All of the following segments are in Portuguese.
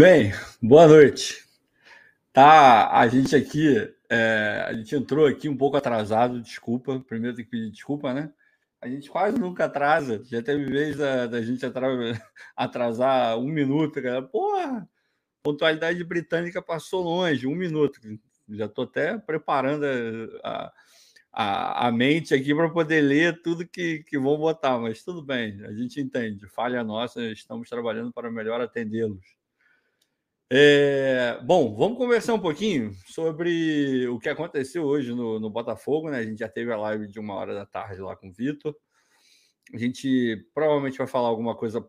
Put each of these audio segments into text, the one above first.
Bem, boa noite. Tá, a gente aqui, é, a gente entrou aqui um pouco atrasado, desculpa. Primeiro tem que pedir desculpa, né? A gente quase nunca atrasa. Já teve vez da, da gente atrasar um minuto, cara. Porra, pontualidade britânica passou longe, um minuto. Já estou até preparando a, a, a mente aqui para poder ler tudo que, que vão botar, mas tudo bem, a gente entende. Falha nossa, estamos trabalhando para melhor atendê-los. É, bom, vamos conversar um pouquinho sobre o que aconteceu hoje no, no, Botafogo, né? A gente já teve a live de uma hora da tarde lá com o Vitor. A gente provavelmente vai falar alguma coisa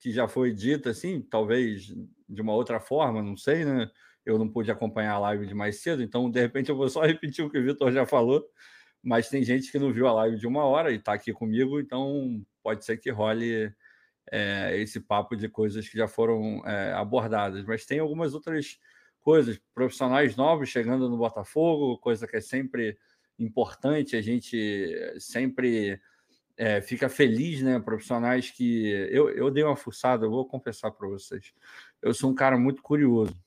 que já foi dita, assim, talvez de uma outra forma, não sei, né? Eu não pude acompanhar a live de mais cedo, então de repente eu vou só repetir o que o Vitor já falou. Mas tem gente que não viu a live de uma hora e está aqui comigo, então pode ser que role é, esse papo de coisas que já foram é, abordadas, mas tem algumas outras coisas, profissionais novos chegando no Botafogo, coisa que é sempre importante, a gente sempre é, fica feliz, né? Profissionais que. Eu, eu dei uma fuçada, eu vou confessar para vocês. Eu sou um cara muito curioso.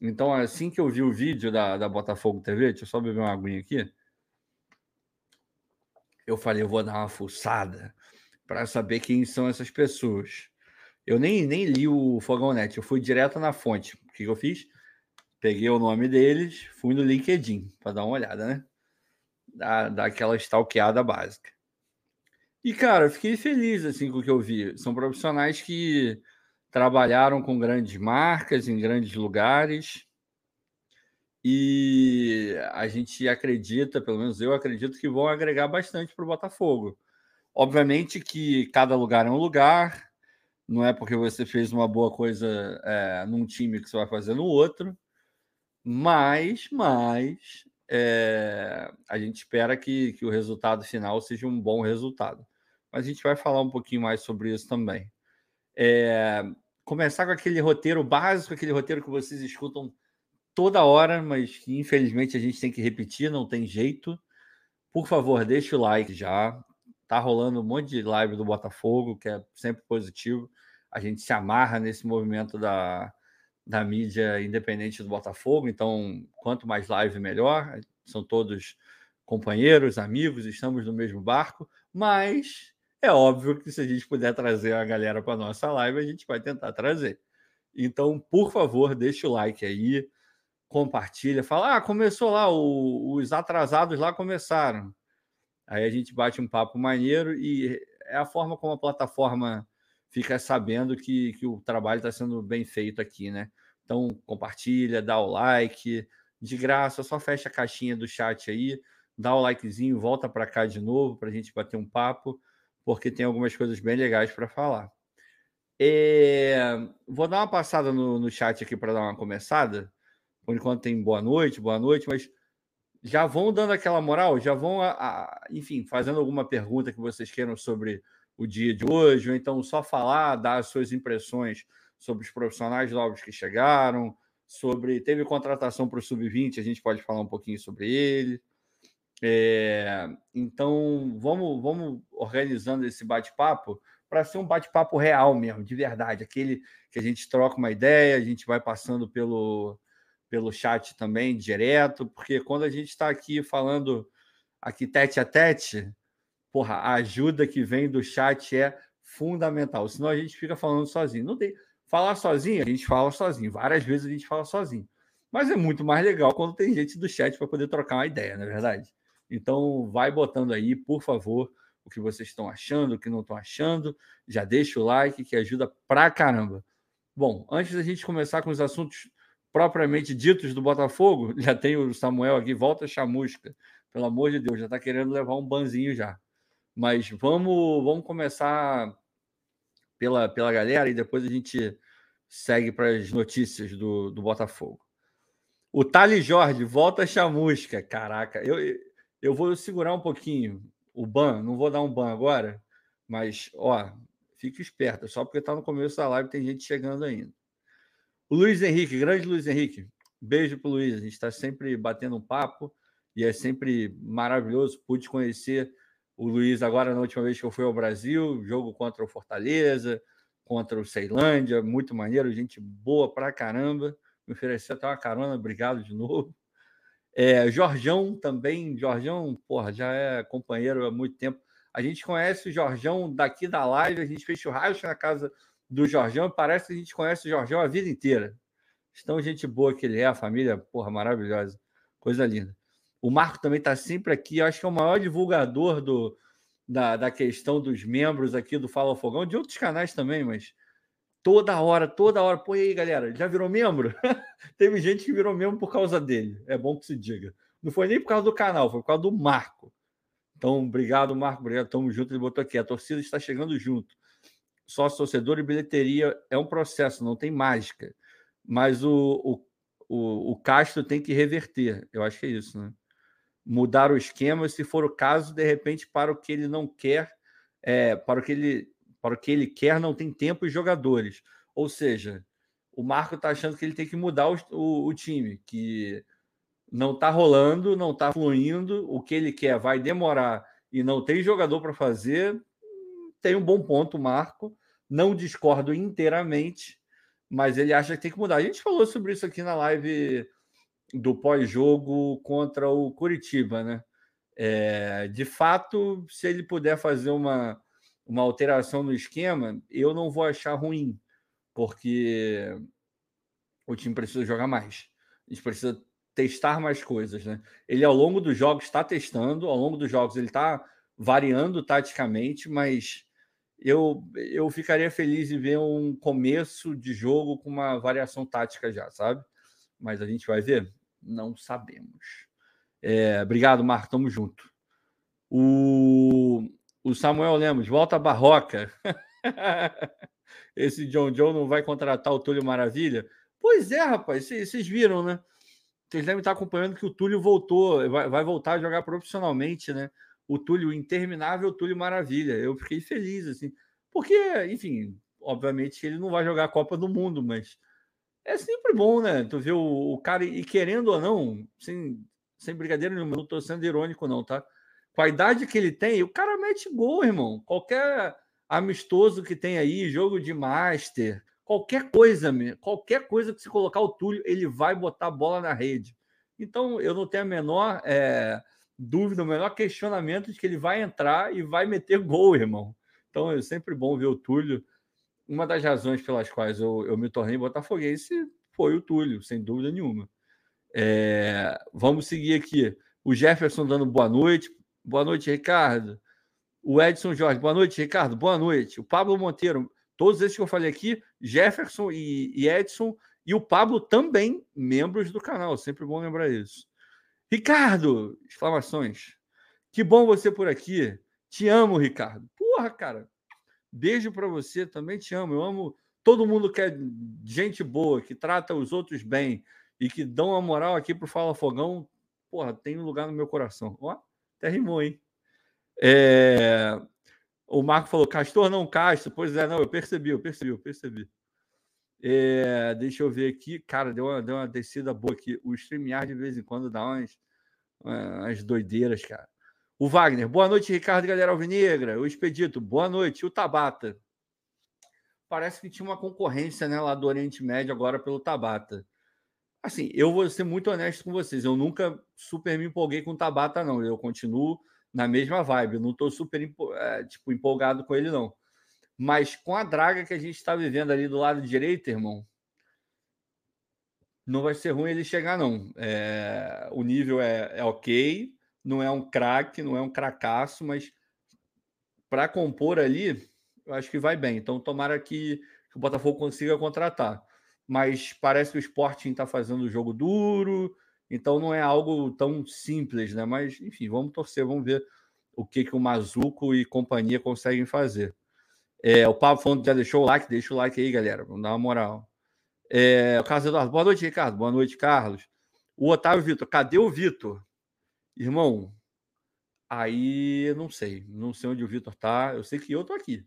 Então, assim que eu vi o vídeo da, da Botafogo TV, deixa eu só beber uma aguinha aqui. Eu falei, eu vou dar uma fuçada para saber quem são essas pessoas. Eu nem, nem li o Fogão eu fui direto na fonte. O que eu fiz? Peguei o nome deles, fui no LinkedIn para dar uma olhada, né? Da, daquela stalkeada básica. E, cara, fiquei feliz assim com o que eu vi. São profissionais que trabalharam com grandes marcas em grandes lugares. E a gente acredita, pelo menos eu acredito, que vão agregar bastante para o Botafogo. Obviamente que cada lugar é um lugar, não é porque você fez uma boa coisa é, num time que você vai fazer no outro, mas, mas é, a gente espera que, que o resultado final seja um bom resultado. Mas a gente vai falar um pouquinho mais sobre isso também. É, começar com aquele roteiro básico, aquele roteiro que vocês escutam toda hora, mas que infelizmente a gente tem que repetir, não tem jeito. Por favor, deixe o like já, Tá rolando um monte de live do Botafogo, que é sempre positivo. A gente se amarra nesse movimento da, da mídia independente do Botafogo. Então, quanto mais live, melhor. São todos companheiros, amigos, estamos no mesmo barco. Mas é óbvio que se a gente puder trazer a galera para nossa live, a gente vai tentar trazer. Então, por favor, deixe o like aí, compartilha, fala: ah, começou lá, o, os atrasados lá começaram. Aí a gente bate um papo maneiro e é a forma como a plataforma fica sabendo que, que o trabalho está sendo bem feito aqui, né? Então, compartilha, dá o like, de graça, só fecha a caixinha do chat aí, dá o likezinho, volta para cá de novo para a gente bater um papo, porque tem algumas coisas bem legais para falar. É... Vou dar uma passada no, no chat aqui para dar uma começada. Por enquanto tem boa noite, boa noite, mas já vão dando aquela moral, já vão, a, a, enfim, fazendo alguma pergunta que vocês queiram sobre o dia de hoje, ou então só falar, dar as suas impressões sobre os profissionais novos que chegaram, sobre. Teve contratação para o Sub-20, a gente pode falar um pouquinho sobre ele. É, então, vamos, vamos organizando esse bate-papo para ser um bate-papo real mesmo, de verdade, aquele que a gente troca uma ideia, a gente vai passando pelo, pelo chat também, direto, porque quando a gente está aqui falando aqui tete a tete, porra, a ajuda que vem do chat é fundamental. Senão a gente fica falando sozinho. Não tem falar sozinho, a gente fala sozinho. Várias vezes a gente fala sozinho. Mas é muito mais legal quando tem gente do chat para poder trocar uma ideia, não é verdade? Então, vai botando aí, por favor, o que vocês estão achando, o que não estão achando. Já deixa o like, que ajuda pra caramba. Bom, antes da gente começar com os assuntos propriamente ditos do Botafogo, já tem o Samuel aqui, volta chamusca. Pelo amor de Deus, já está querendo levar um banzinho já. Mas vamos, vamos começar pela, pela galera e depois a gente segue para as notícias do, do Botafogo. O Thales Jorge, volta chamusca. Caraca, eu, eu vou segurar um pouquinho o ban, não vou dar um ban agora, mas ó, fique esperto, só porque está no começo da live tem gente chegando ainda. O Luiz Henrique, grande Luiz Henrique, beijo para o Luiz. A gente está sempre batendo um papo e é sempre maravilhoso. Pude conhecer o Luiz agora na última vez que eu fui ao Brasil, jogo contra o Fortaleza. contra o Ceilândia, muito maneiro, gente boa pra caramba. Me ofereceu até uma carona, obrigado de novo. É, Jorjão também, Jorjão, porra, já é companheiro há muito tempo. A gente conhece o Jorjão daqui da live, a gente fez churrasco na casa do Jorjão e parece que a gente conhece o Jorjão a vida inteira. Estão gente boa que ele é, a família, porra, maravilhosa, coisa linda. O Marco também está sempre aqui, eu acho que é o maior divulgador do, da, da questão dos membros aqui do Fala Fogão, de outros canais também, mas toda hora, toda hora. Pô, e aí, galera, já virou membro? Teve gente que virou membro por causa dele, é bom que se diga. Não foi nem por causa do canal, foi por causa do Marco. Então, obrigado, Marco, obrigado, tamo junto. Ele botou aqui, a torcida está chegando junto. Sócio, torcedor e bilheteria é um processo, não tem mágica. Mas o, o, o, o Castro tem que reverter, eu acho que é isso, né? mudar o esquema, se for o caso, de repente, para o que ele não quer, é, para o que ele para o que ele quer, não tem tempo e jogadores. Ou seja, o Marco está achando que ele tem que mudar o, o, o time, que não está rolando, não está fluindo, o que ele quer vai demorar e não tem jogador para fazer. Tem um bom ponto, Marco. Não discordo inteiramente, mas ele acha que tem que mudar. A gente falou sobre isso aqui na live do pós-jogo contra o Curitiba, né? É, de fato, se ele puder fazer uma, uma alteração no esquema, eu não vou achar ruim, porque o time precisa jogar mais. A gente precisa testar mais coisas, né? Ele ao longo dos jogos está testando, ao longo dos jogos ele está variando taticamente, mas eu, eu ficaria feliz em ver um começo de jogo com uma variação tática já, sabe? Mas a gente vai ver. Não sabemos. É, obrigado, Marco. Tamo junto. O, o Samuel Lemos, volta barroca. Esse John John não vai contratar o Túlio Maravilha? Pois é, rapaz. Vocês viram, né? Vocês devem estar acompanhando que o Túlio voltou, vai, vai voltar a jogar profissionalmente, né? O Túlio, o interminável Túlio Maravilha. Eu fiquei feliz, assim. Porque, enfim, obviamente ele não vai jogar a Copa do Mundo, mas é sempre bom, né? Tu vê o, o cara, e querendo ou não, sem, sem brincadeira nenhuma, não tô sendo irônico, não, tá? Com a idade que ele tem, o cara mete gol, irmão. Qualquer amistoso que tem aí, jogo de master, qualquer coisa, qualquer coisa que se colocar o Túlio, ele vai botar a bola na rede. Então, eu não tenho a menor é, dúvida, o menor questionamento de que ele vai entrar e vai meter gol, irmão. Então, é sempre bom ver o Túlio uma das razões pelas quais eu, eu me tornei botafoguense foi o Túlio, sem dúvida nenhuma. É, vamos seguir aqui. O Jefferson dando boa noite. Boa noite, Ricardo. O Edson Jorge, boa noite, Ricardo. Boa noite. O Pablo Monteiro, todos esses que eu falei aqui, Jefferson e, e Edson, e o Pablo também, membros do canal. Sempre bom lembrar isso. Ricardo! Exclamações. Que bom você por aqui. Te amo, Ricardo. Porra, cara. Beijo para você, também te amo. Eu amo todo mundo que é gente boa, que trata os outros bem e que dão uma moral aqui pro Fala Fogão. Porra, tem um lugar no meu coração. Ó, até rimou, hein? É... O Marco falou, Castor não Castro. Pois é, não, eu percebi, eu percebi, eu percebi. É... Deixa eu ver aqui. Cara, deu uma, deu uma descida boa aqui. O StreamYard de vez em quando dá umas, umas doideiras, cara. O Wagner, boa noite, Ricardo, galera alvinegra. O Expedito, boa noite. O Tabata. Parece que tinha uma concorrência né, lá do Oriente Médio agora pelo Tabata. Assim, eu vou ser muito honesto com vocês. Eu nunca super me empolguei com o Tabata, não. Eu continuo na mesma vibe. Eu não estou super é, tipo, empolgado com ele, não. Mas com a draga que a gente está vivendo ali do lado direito, irmão, não vai ser ruim ele chegar, não. É, o nível é, é ok não é um craque, não é um cracaço, mas para compor ali, eu acho que vai bem. Então, tomara que, que o Botafogo consiga contratar. Mas parece que o Sporting está fazendo o jogo duro, então não é algo tão simples, né? Mas, enfim, vamos torcer, vamos ver o que, que o Mazuco e companhia conseguem fazer. É, o Pablo falando já deixou o like, deixa o like aí, galera. Vamos dar uma moral. É, o Carlos Eduardo, boa noite, Ricardo. Boa noite, Carlos. O Otávio Vitor, cadê o Vitor? Irmão, aí não sei. Não sei onde o Vitor tá. Eu sei que eu tô aqui.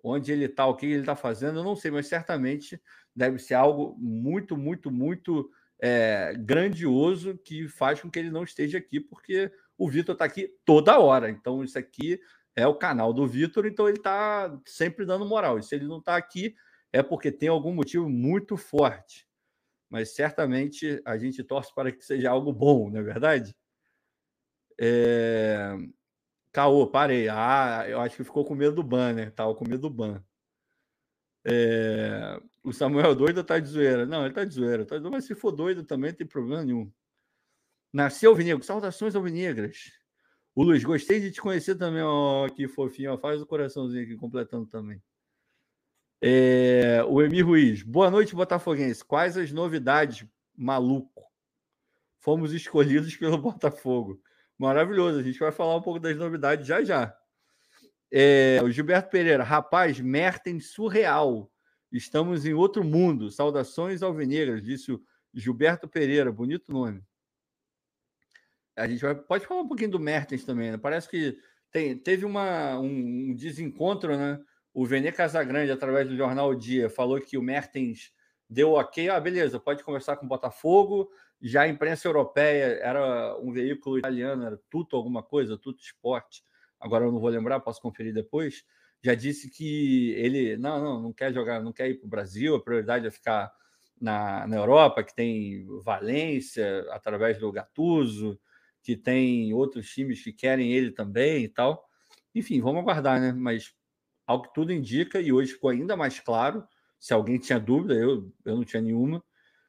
Onde ele tá, o que ele tá fazendo, eu não sei, mas certamente deve ser algo muito, muito, muito é, grandioso que faz com que ele não esteja aqui, porque o Vitor está aqui toda hora. Então, isso aqui é o canal do Vitor, então ele está sempre dando moral. E se ele não está aqui, é porque tem algum motivo muito forte. Mas certamente a gente torce para que seja algo bom, não é verdade? É... Caô, parei. Ah, eu acho que ficou com medo do ban, né? Tava com medo do ban. É... O Samuel doido tá de zoeira. Não, ele tá de zoeira. Tá... Mas se for doido também, não tem problema nenhum. Nasceu Alvinegro. Saudações alvinegras. O Luiz, gostei de te conhecer também. Ó, que fofinho. Ó, faz o coraçãozinho aqui, completando também. É... O Emir Ruiz. Boa noite, Botafoguense. Quais as novidades, maluco? Fomos escolhidos pelo Botafogo. Maravilhoso. A gente vai falar um pouco das novidades já já. É, o Gilberto Pereira, rapaz, Mertens surreal. Estamos em outro mundo. Saudações alvinegras, disse o Gilberto Pereira. Bonito nome. A gente vai, pode falar um pouquinho do Mertens também. Né? Parece que tem, teve uma, um, um desencontro, né? O Vene Casagrande, através do jornal o Dia, falou que o Mertens deu ok. Ah, beleza, pode conversar com o Botafogo. Já a imprensa europeia era um veículo italiano, era tudo alguma coisa, tudo esporte. Agora eu não vou lembrar, posso conferir depois. Já disse que ele não, não, não quer jogar, não quer ir para o Brasil, a prioridade é ficar na, na Europa, que tem Valência, através do Gattuso, que tem outros times que querem ele também e tal. Enfim, vamos aguardar, né? Mas ao que tudo indica, e hoje ficou ainda mais claro, se alguém tinha dúvida, eu, eu não tinha nenhuma,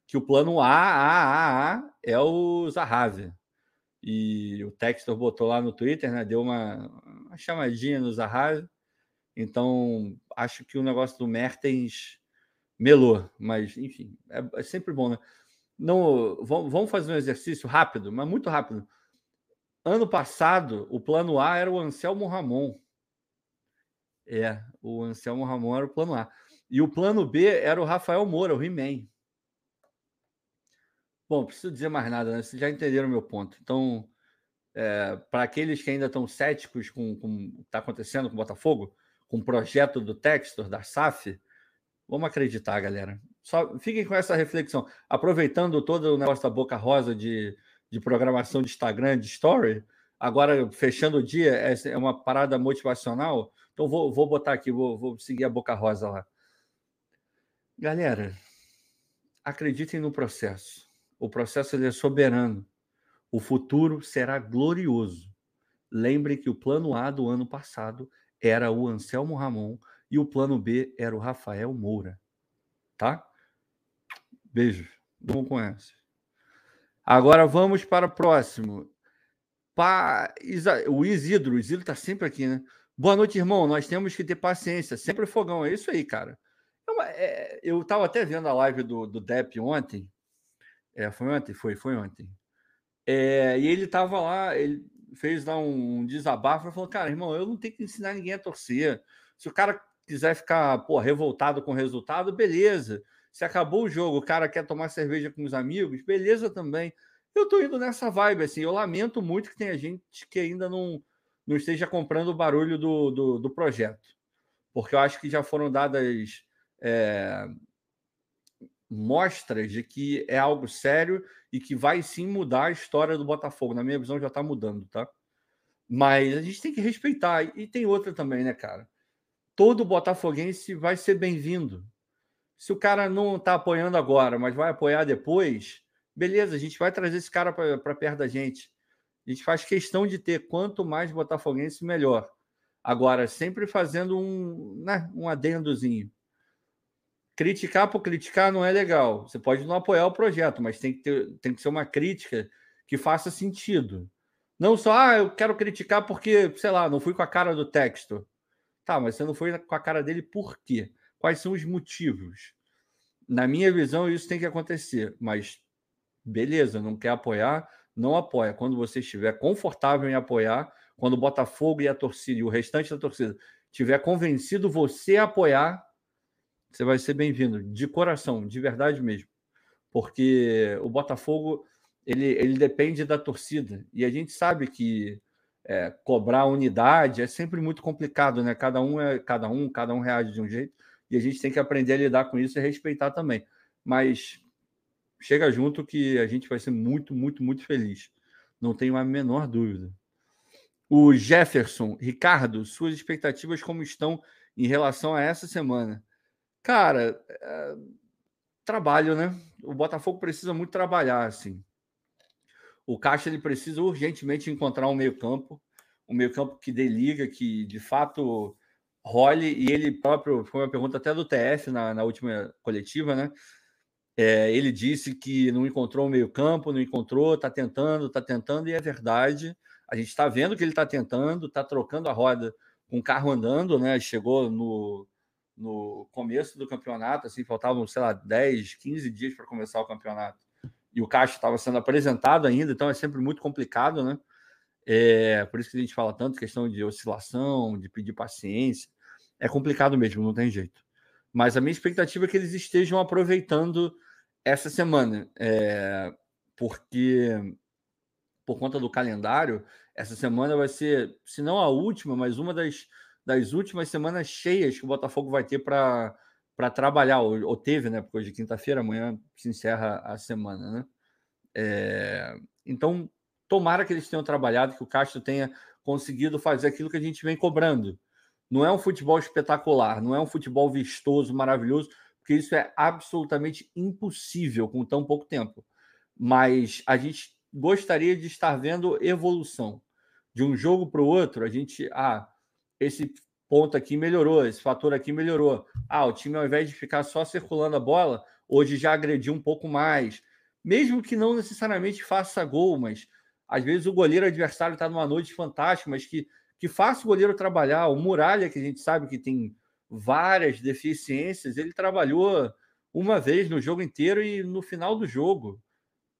que o plano A, A, A, A é o Zahavi. E o Textor botou lá no Twitter, né? Deu uma, uma chamadinha no Zahavi. Então, acho que o negócio do Mertens melou, mas enfim, é, é sempre bom, né? Não, vamos fazer um exercício rápido, mas muito rápido. Ano passado, o plano A era o Anselmo Ramon. É, o Anselmo Ramon era o plano A. E o plano B era o Rafael Moura, o He-Man. Bom, preciso dizer mais nada, né? Vocês já entenderam o meu ponto. Então, é, para aqueles que ainda estão céticos com, com o que está acontecendo com o Botafogo, com o projeto do Textor, da SAF, vamos acreditar, galera. Só fiquem com essa reflexão. Aproveitando todo o negócio da boca rosa de, de programação de Instagram, de story, agora fechando o dia, é, é uma parada motivacional. Então, vou, vou botar aqui, vou, vou seguir a boca rosa lá. Galera, acreditem no processo o processo é soberano. O futuro será glorioso. Lembre que o plano A do ano passado era o Anselmo Ramon e o plano B era o Rafael Moura. Tá? Beijo. Não conhece. Agora vamos para o próximo. Pa... O Isidro, o Isidro está sempre aqui, né? Boa noite, irmão. Nós temos que ter paciência. Sempre fogão. É isso aí, cara. Eu estava é, até vendo a live do, do Depp ontem é, foi ontem? Foi, foi ontem. É, e ele estava lá, ele fez lá um desabafo e falou: Cara, irmão, eu não tenho que ensinar ninguém a torcer. Se o cara quiser ficar revoltado com o resultado, beleza. Se acabou o jogo, o cara quer tomar cerveja com os amigos, beleza também. Eu tô indo nessa vibe, assim. Eu lamento muito que tenha gente que ainda não, não esteja comprando o barulho do, do, do projeto. Porque eu acho que já foram dadas é, mostras de que é algo sério e que vai sim mudar a história do Botafogo. Na minha visão, já está mudando, tá? Mas a gente tem que respeitar. E tem outra também, né, cara? Todo botafoguense vai ser bem-vindo. Se o cara não está apoiando agora, mas vai apoiar depois, beleza, a gente vai trazer esse cara para perto da gente. A gente faz questão de ter quanto mais botafoguense, melhor. Agora, sempre fazendo um, né, um adendozinho criticar por criticar não é legal. Você pode não apoiar o projeto, mas tem que, ter, tem que ser uma crítica que faça sentido. Não só, ah, eu quero criticar porque, sei lá, não fui com a cara do texto. Tá, mas você não foi com a cara dele por quê? Quais são os motivos? Na minha visão, isso tem que acontecer, mas beleza, não quer apoiar, não apoia. Quando você estiver confortável em apoiar, quando o Botafogo e a torcida e o restante da torcida tiver convencido você a apoiar, você vai ser bem-vindo, de coração, de verdade mesmo. Porque o Botafogo ele, ele depende da torcida. E a gente sabe que é, cobrar unidade é sempre muito complicado, né? Cada um é cada um, cada um reage de um jeito, e a gente tem que aprender a lidar com isso e respeitar também. Mas chega junto que a gente vai ser muito, muito, muito feliz. Não tenho a menor dúvida. O Jefferson, Ricardo, suas expectativas como estão em relação a essa semana? Cara, é... trabalho, né? O Botafogo precisa muito trabalhar, assim. O Caixa ele precisa urgentemente encontrar um meio-campo, um meio-campo que dê liga, que de fato role, e ele próprio, foi uma pergunta até do TF na, na última coletiva, né? É, ele disse que não encontrou o meio-campo, não encontrou, está tentando, está tentando, e é verdade. A gente está vendo que ele está tentando, está trocando a roda com o carro andando, né? Chegou no, no começo do campeonato, assim, faltavam, sei lá, 10, 15 dias para começar o campeonato. E o Caixa estava sendo apresentado ainda, então é sempre muito complicado, né? É, por isso que a gente fala tanto questão de oscilação, de pedir paciência. É complicado mesmo, não tem jeito. Mas a minha expectativa é que eles estejam aproveitando essa semana, é, porque por conta do calendário, essa semana vai ser, se não a última, mas uma das, das últimas semanas cheias que o Botafogo vai ter para trabalhar, ou, ou, teve, né? Porque hoje é quinta-feira, amanhã se encerra a semana, né? É, então, tomara que eles tenham trabalhado, que o Castro tenha conseguido fazer aquilo que a gente vem cobrando. Não é um futebol espetacular, não é um futebol vistoso, maravilhoso, porque isso é absolutamente impossível com tão pouco tempo. Mas a gente gostaria de estar vendo evolução. De um jogo para o outro, a gente. Ah, esse ponto aqui melhorou, esse fator aqui melhorou. Ah, o time, ao invés de ficar só circulando a bola, hoje já agrediu um pouco mais. Mesmo que não necessariamente faça gol, mas às vezes o goleiro adversário está numa noite fantástica, mas que, que faça o goleiro trabalhar. O Muralha, que a gente sabe que tem várias deficiências. Ele trabalhou uma vez no jogo inteiro e no final do jogo,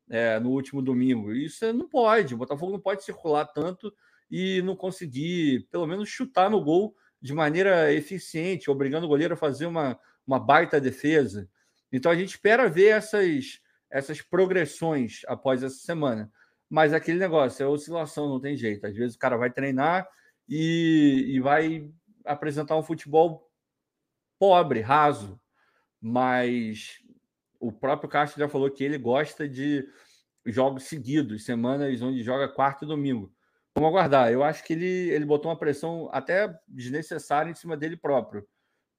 é, no último domingo. Isso não pode. O Botafogo não pode circular tanto e não conseguir, pelo menos, chutar no gol de maneira eficiente, obrigando o goleiro a fazer uma, uma baita defesa. Então a gente espera ver essas, essas progressões após essa semana. Mas aquele negócio, é oscilação, não tem jeito. Às vezes o cara vai treinar e, e vai apresentar um futebol pobre, raso, mas o próprio Castro já falou que ele gosta de jogos seguidos, semanas onde joga quarto e domingo. Vamos aguardar. Eu acho que ele, ele botou uma pressão até desnecessária em cima dele próprio,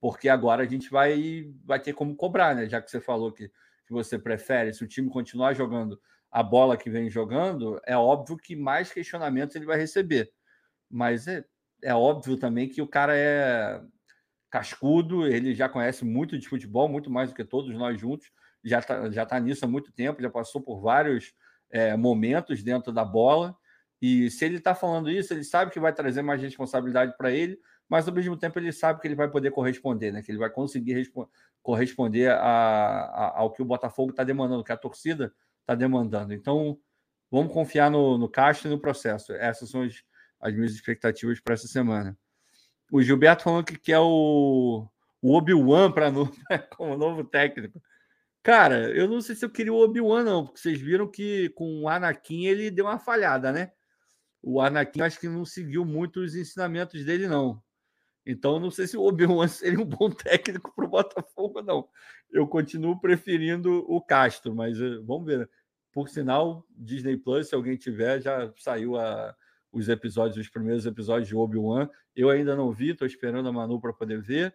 porque agora a gente vai, vai ter como cobrar, né? Já que você falou que, que você prefere, se o time continuar jogando a bola que vem jogando, é óbvio que mais questionamentos ele vai receber. Mas é, é óbvio também que o cara é cascudo, ele já conhece muito de futebol, muito mais do que todos nós juntos, já está já tá nisso há muito tempo, já passou por vários é, momentos dentro da bola. E se ele está falando isso, ele sabe que vai trazer mais responsabilidade para ele, mas ao mesmo tempo ele sabe que ele vai poder corresponder, né? que ele vai conseguir corresponder a, a, ao que o Botafogo está demandando, que a torcida está demandando. Então, vamos confiar no, no Castro e no processo. Essas são as, as minhas expectativas para essa semana. O Gilberto falando que quer o, o Obi-Wan para no, como novo técnico. Cara, eu não sei se eu queria o Obi-Wan, não, porque vocês viram que com o Anakin ele deu uma falhada, né? O Anakin acho que não seguiu muito os ensinamentos dele, não. Então, não sei se o Obi-Wan seria um bom técnico para o Botafogo, não. Eu continuo preferindo o Castro, mas uh, vamos ver. Por sinal, Disney Plus, se alguém tiver, já saiu a, os episódios, os primeiros episódios de Obi-Wan. Eu ainda não vi, estou esperando a Manu para poder ver.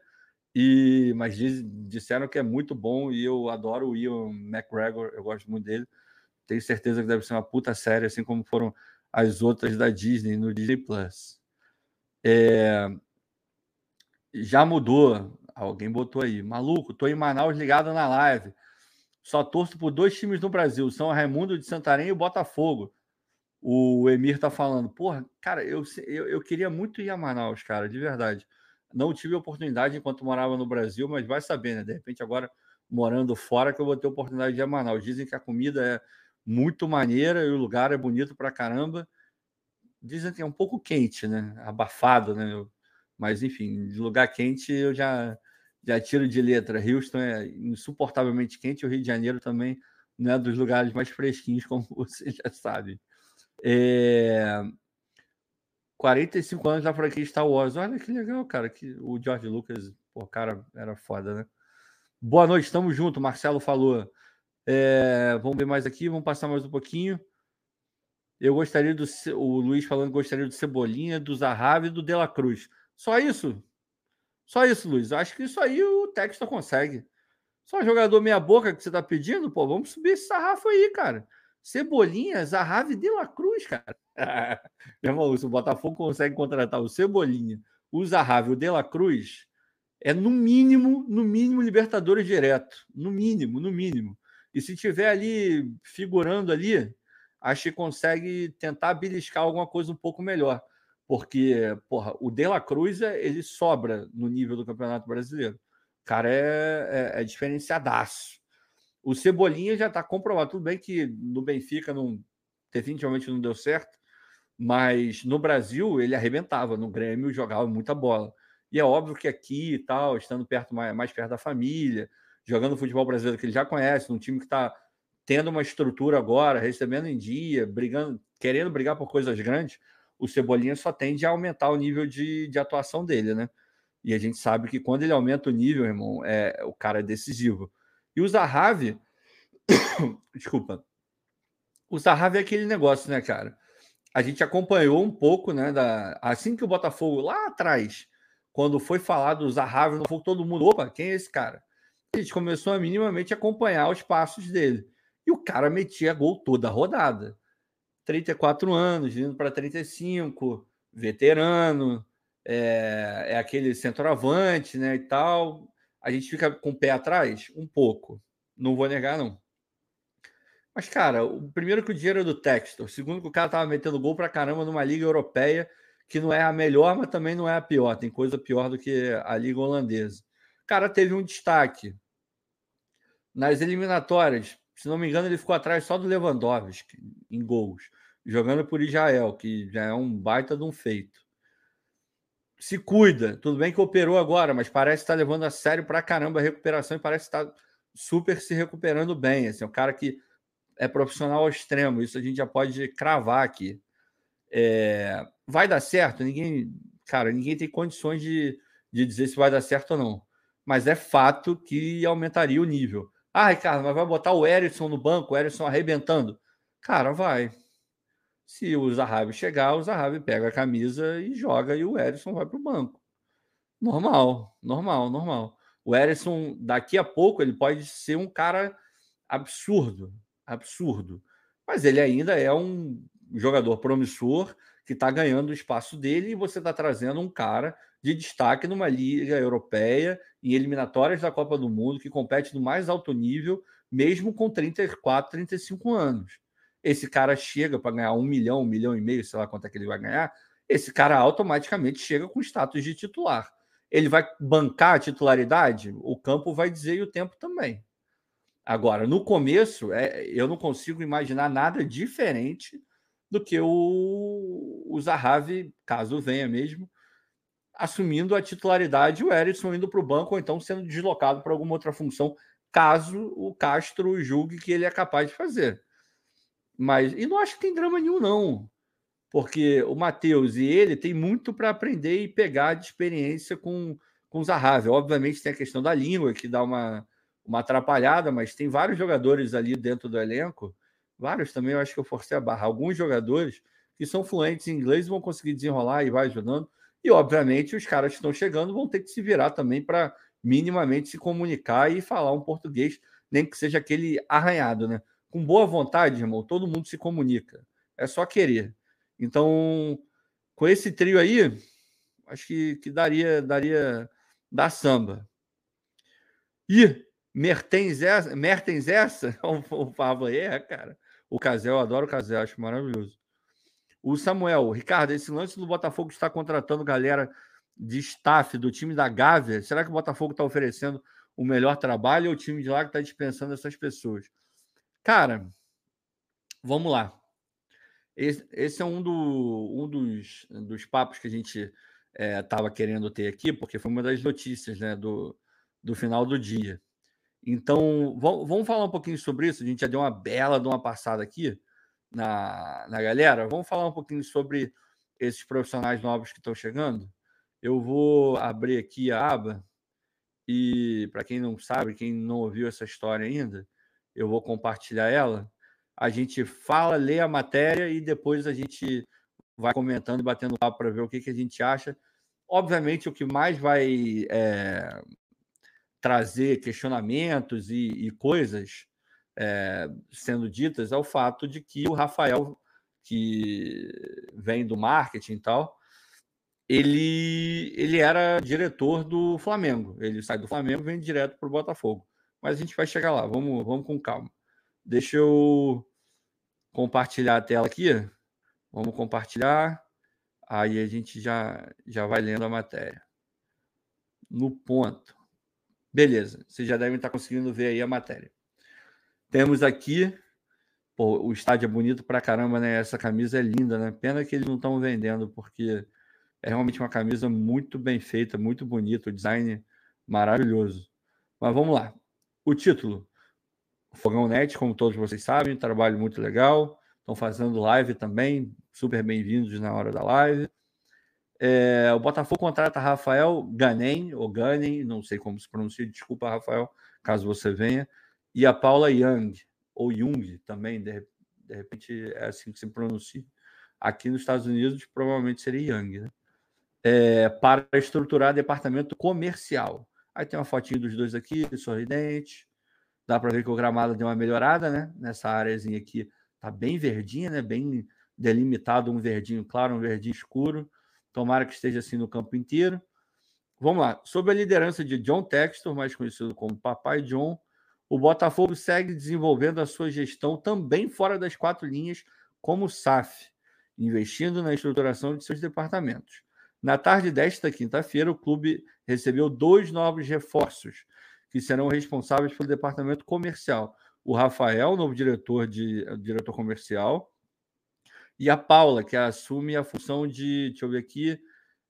E mas diz, disseram que é muito bom e eu adoro o Ian McGregor, eu gosto muito dele. Tenho certeza que deve ser uma puta série, assim como foram as outras da Disney no Disney Plus. É... Já mudou. Alguém botou aí. Maluco, tô em Manaus ligado na live. Só torço por dois times no Brasil: São Raimundo de Santarém e o Botafogo. O Emir tá falando, porra, cara, eu, eu, eu queria muito ir a Manaus, cara, de verdade. Não tive oportunidade enquanto morava no Brasil, mas vai saber, né? De repente, agora morando fora, que eu vou ter oportunidade de ir a Manaus. Dizem que a comida é muito maneira e o lugar é bonito pra caramba. Dizem que é um pouco quente, né? Abafado, né? Mas, enfim, de lugar quente eu já, já tiro de letra. Houston é insuportavelmente quente, o Rio de Janeiro também não é dos lugares mais fresquinhos, como você já sabe. É... 45 anos da franquia Star Wars. Olha que legal, cara. Que o George Lucas, pô, cara, era foda, né? Boa noite, estamos junto. Marcelo falou. É... Vamos ver mais aqui, vamos passar mais um pouquinho. Eu gostaria do. O Luiz falando gostaria do Cebolinha, do Zahavi e do De La Cruz. Só isso? Só isso, Luiz. Acho que isso aí o Textor consegue. Só jogador meia-boca que você tá pedindo, pô, vamos subir esse sarrafo aí, cara. Cebolinha, Zahavi De La Cruz, cara. Meu irmão, se o Botafogo consegue contratar o Cebolinha, o Zahavi, o De La Cruz, é no mínimo, no mínimo Libertadores direto. No mínimo, no mínimo. E se tiver ali figurando ali, acho que consegue tentar beliscar alguma coisa um pouco melhor. Porque, porra, o De La Cruz, ele sobra no nível do Campeonato Brasileiro. O cara é, é, é diferenciadaço. O Cebolinha já está comprovado. Tudo bem que no Benfica não, definitivamente não deu certo, mas no Brasil ele arrebentava. No Grêmio jogava muita bola. E é óbvio que aqui e tal, estando perto mais, perto da família, jogando futebol brasileiro que ele já conhece, num time que está tendo uma estrutura agora, recebendo em dia, brigando, querendo brigar por coisas grandes, o Cebolinha só tende a aumentar o nível de, de atuação dele, né? E a gente sabe que quando ele aumenta o nível, irmão, é, o cara é decisivo. E o Zahavi, desculpa, o Zahavi é aquele negócio, né, cara? A gente acompanhou um pouco, né, da, assim que o Botafogo lá atrás quando foi falado do Zahavi todo mundo, opa, quem é esse cara? A gente começou a minimamente acompanhar os passos dele. E o cara metia gol toda a rodada. 34 anos, vindo para 35, veterano, é, é, aquele centroavante, né, e tal. A gente fica com o pé atrás? Um pouco. Não vou negar, não. Mas, cara, o primeiro que o dinheiro é do Textor, segundo que o cara tava metendo gol pra caramba numa liga europeia que não é a melhor, mas também não é a pior. Tem coisa pior do que a Liga Holandesa. O cara teve um destaque nas eliminatórias. Se não me engano, ele ficou atrás só do Lewandowski em gols, jogando por Israel, que já é um baita de um feito. Se cuida, tudo bem que operou agora, mas parece estar levando a sério para caramba a recuperação e parece estar super se recuperando bem. Assim, é um cara que é profissional ao extremo, isso a gente já pode cravar aqui. É, vai dar certo? Ninguém, cara, ninguém tem condições de, de dizer se vai dar certo ou não. Mas é fato que aumentaria o nível. Ah, Ricardo, mas vai botar o Erisson no banco, o Erisson arrebentando. Cara, vai. Se o Zahavi chegar, o Zahavi pega a camisa e joga e o Erisson vai para o banco. Normal, normal, normal. O Erisson, daqui a pouco, ele pode ser um cara absurdo, absurdo. Mas ele ainda é um jogador promissor que está ganhando o espaço dele e você está trazendo um cara de destaque numa liga europeia, em eliminatórias da Copa do Mundo, que compete no mais alto nível, mesmo com 34, 35 anos. Esse cara chega para ganhar um milhão, um milhão e meio, sei lá quanto é que ele vai ganhar, esse cara automaticamente chega com status de titular. Ele vai bancar a titularidade? O campo vai dizer e o tempo também. Agora, no começo, é, eu não consigo imaginar nada diferente do que o, o Zahavi, caso venha mesmo, assumindo a titularidade, o Erisson indo para o banco ou então sendo deslocado para alguma outra função, caso o Castro julgue que ele é capaz de fazer. Mas, e não acho que tem drama nenhum, não, porque o Matheus e ele têm muito para aprender e pegar de experiência com, com o Zahavi. Obviamente tem a questão da língua, que dá uma, uma atrapalhada, mas tem vários jogadores ali dentro do elenco vários também, eu acho que eu forcei a barra. Alguns jogadores que são fluentes em inglês vão conseguir desenrolar e vai ajudando. E, obviamente, os caras que estão chegando vão ter que se virar também para minimamente se comunicar e falar um português, nem que seja aquele arranhado, né? Com boa vontade, irmão, todo mundo se comunica. É só querer. Então, com esse trio aí, acho que, que daria, daria da samba. E Mertens essa, Mertens essa, o Pablo é, cara. O Casel, adoro o Casel, acho maravilhoso. O Samuel, Ricardo, esse lance do Botafogo está contratando galera de staff do time da Gávea. Será que o Botafogo está oferecendo o melhor trabalho ou o time de lá que está dispensando essas pessoas? Cara, vamos lá. Esse, esse é um, do, um dos, dos papos que a gente estava é, querendo ter aqui, porque foi uma das notícias né, do, do final do dia. Então, vamos falar um pouquinho sobre isso. A gente já deu uma bela de uma passada aqui na, na galera. Vamos falar um pouquinho sobre esses profissionais novos que estão chegando. Eu vou abrir aqui a aba e, para quem não sabe, quem não ouviu essa história ainda, eu vou compartilhar ela. a gente fala, lê a matéria e depois a gente vai comentando e batendo papo para ver o que, que a gente acha. Obviamente, o que mais vai é, trazer questionamentos e, e coisas é, sendo ditas é o fato de que o Rafael, que vem do marketing e tal, ele, ele era diretor do Flamengo. Ele sai do Flamengo e vem direto para o Botafogo. Mas a gente vai chegar lá, vamos, vamos com calma. Deixa eu compartilhar a tela aqui. Vamos compartilhar. Aí a gente já, já vai lendo a matéria. No ponto. Beleza, vocês já devem estar conseguindo ver aí a matéria. Temos aqui. Pô, o estádio é bonito pra caramba, né? Essa camisa é linda, né? Pena que eles não estão vendendo, porque é realmente uma camisa muito bem feita, muito bonita, o design maravilhoso. Mas vamos lá. O título: Fogão Net, como todos vocês sabem, trabalho muito legal. Estão fazendo live também, super bem-vindos na hora da live. É, o Botafogo contrata Rafael Ganem, ou Ganem, não sei como se pronuncia, desculpa, Rafael, caso você venha, e a Paula Young, ou Jung também, de, de repente é assim que se pronuncia. Aqui nos Estados Unidos, provavelmente seria Young, né? é, para estruturar departamento comercial. Aí tem uma fotinho dos dois aqui, sorridente. Dá para ver que o gramado deu uma melhorada, né? Nessa áreazinha aqui tá bem verdinha, né? Bem delimitado, um verdinho claro, um verdinho escuro. Tomara que esteja assim no campo inteiro. Vamos lá. Sob a liderança de John Textor, mais conhecido como Papai John, o Botafogo segue desenvolvendo a sua gestão também fora das quatro linhas, como SAF, investindo na estruturação de seus departamentos. Na tarde desta quinta-feira, o clube recebeu dois novos reforços que serão responsáveis pelo departamento comercial. O Rafael, novo diretor de diretor comercial, e a Paula, que assume a função de, deixa eu ver aqui,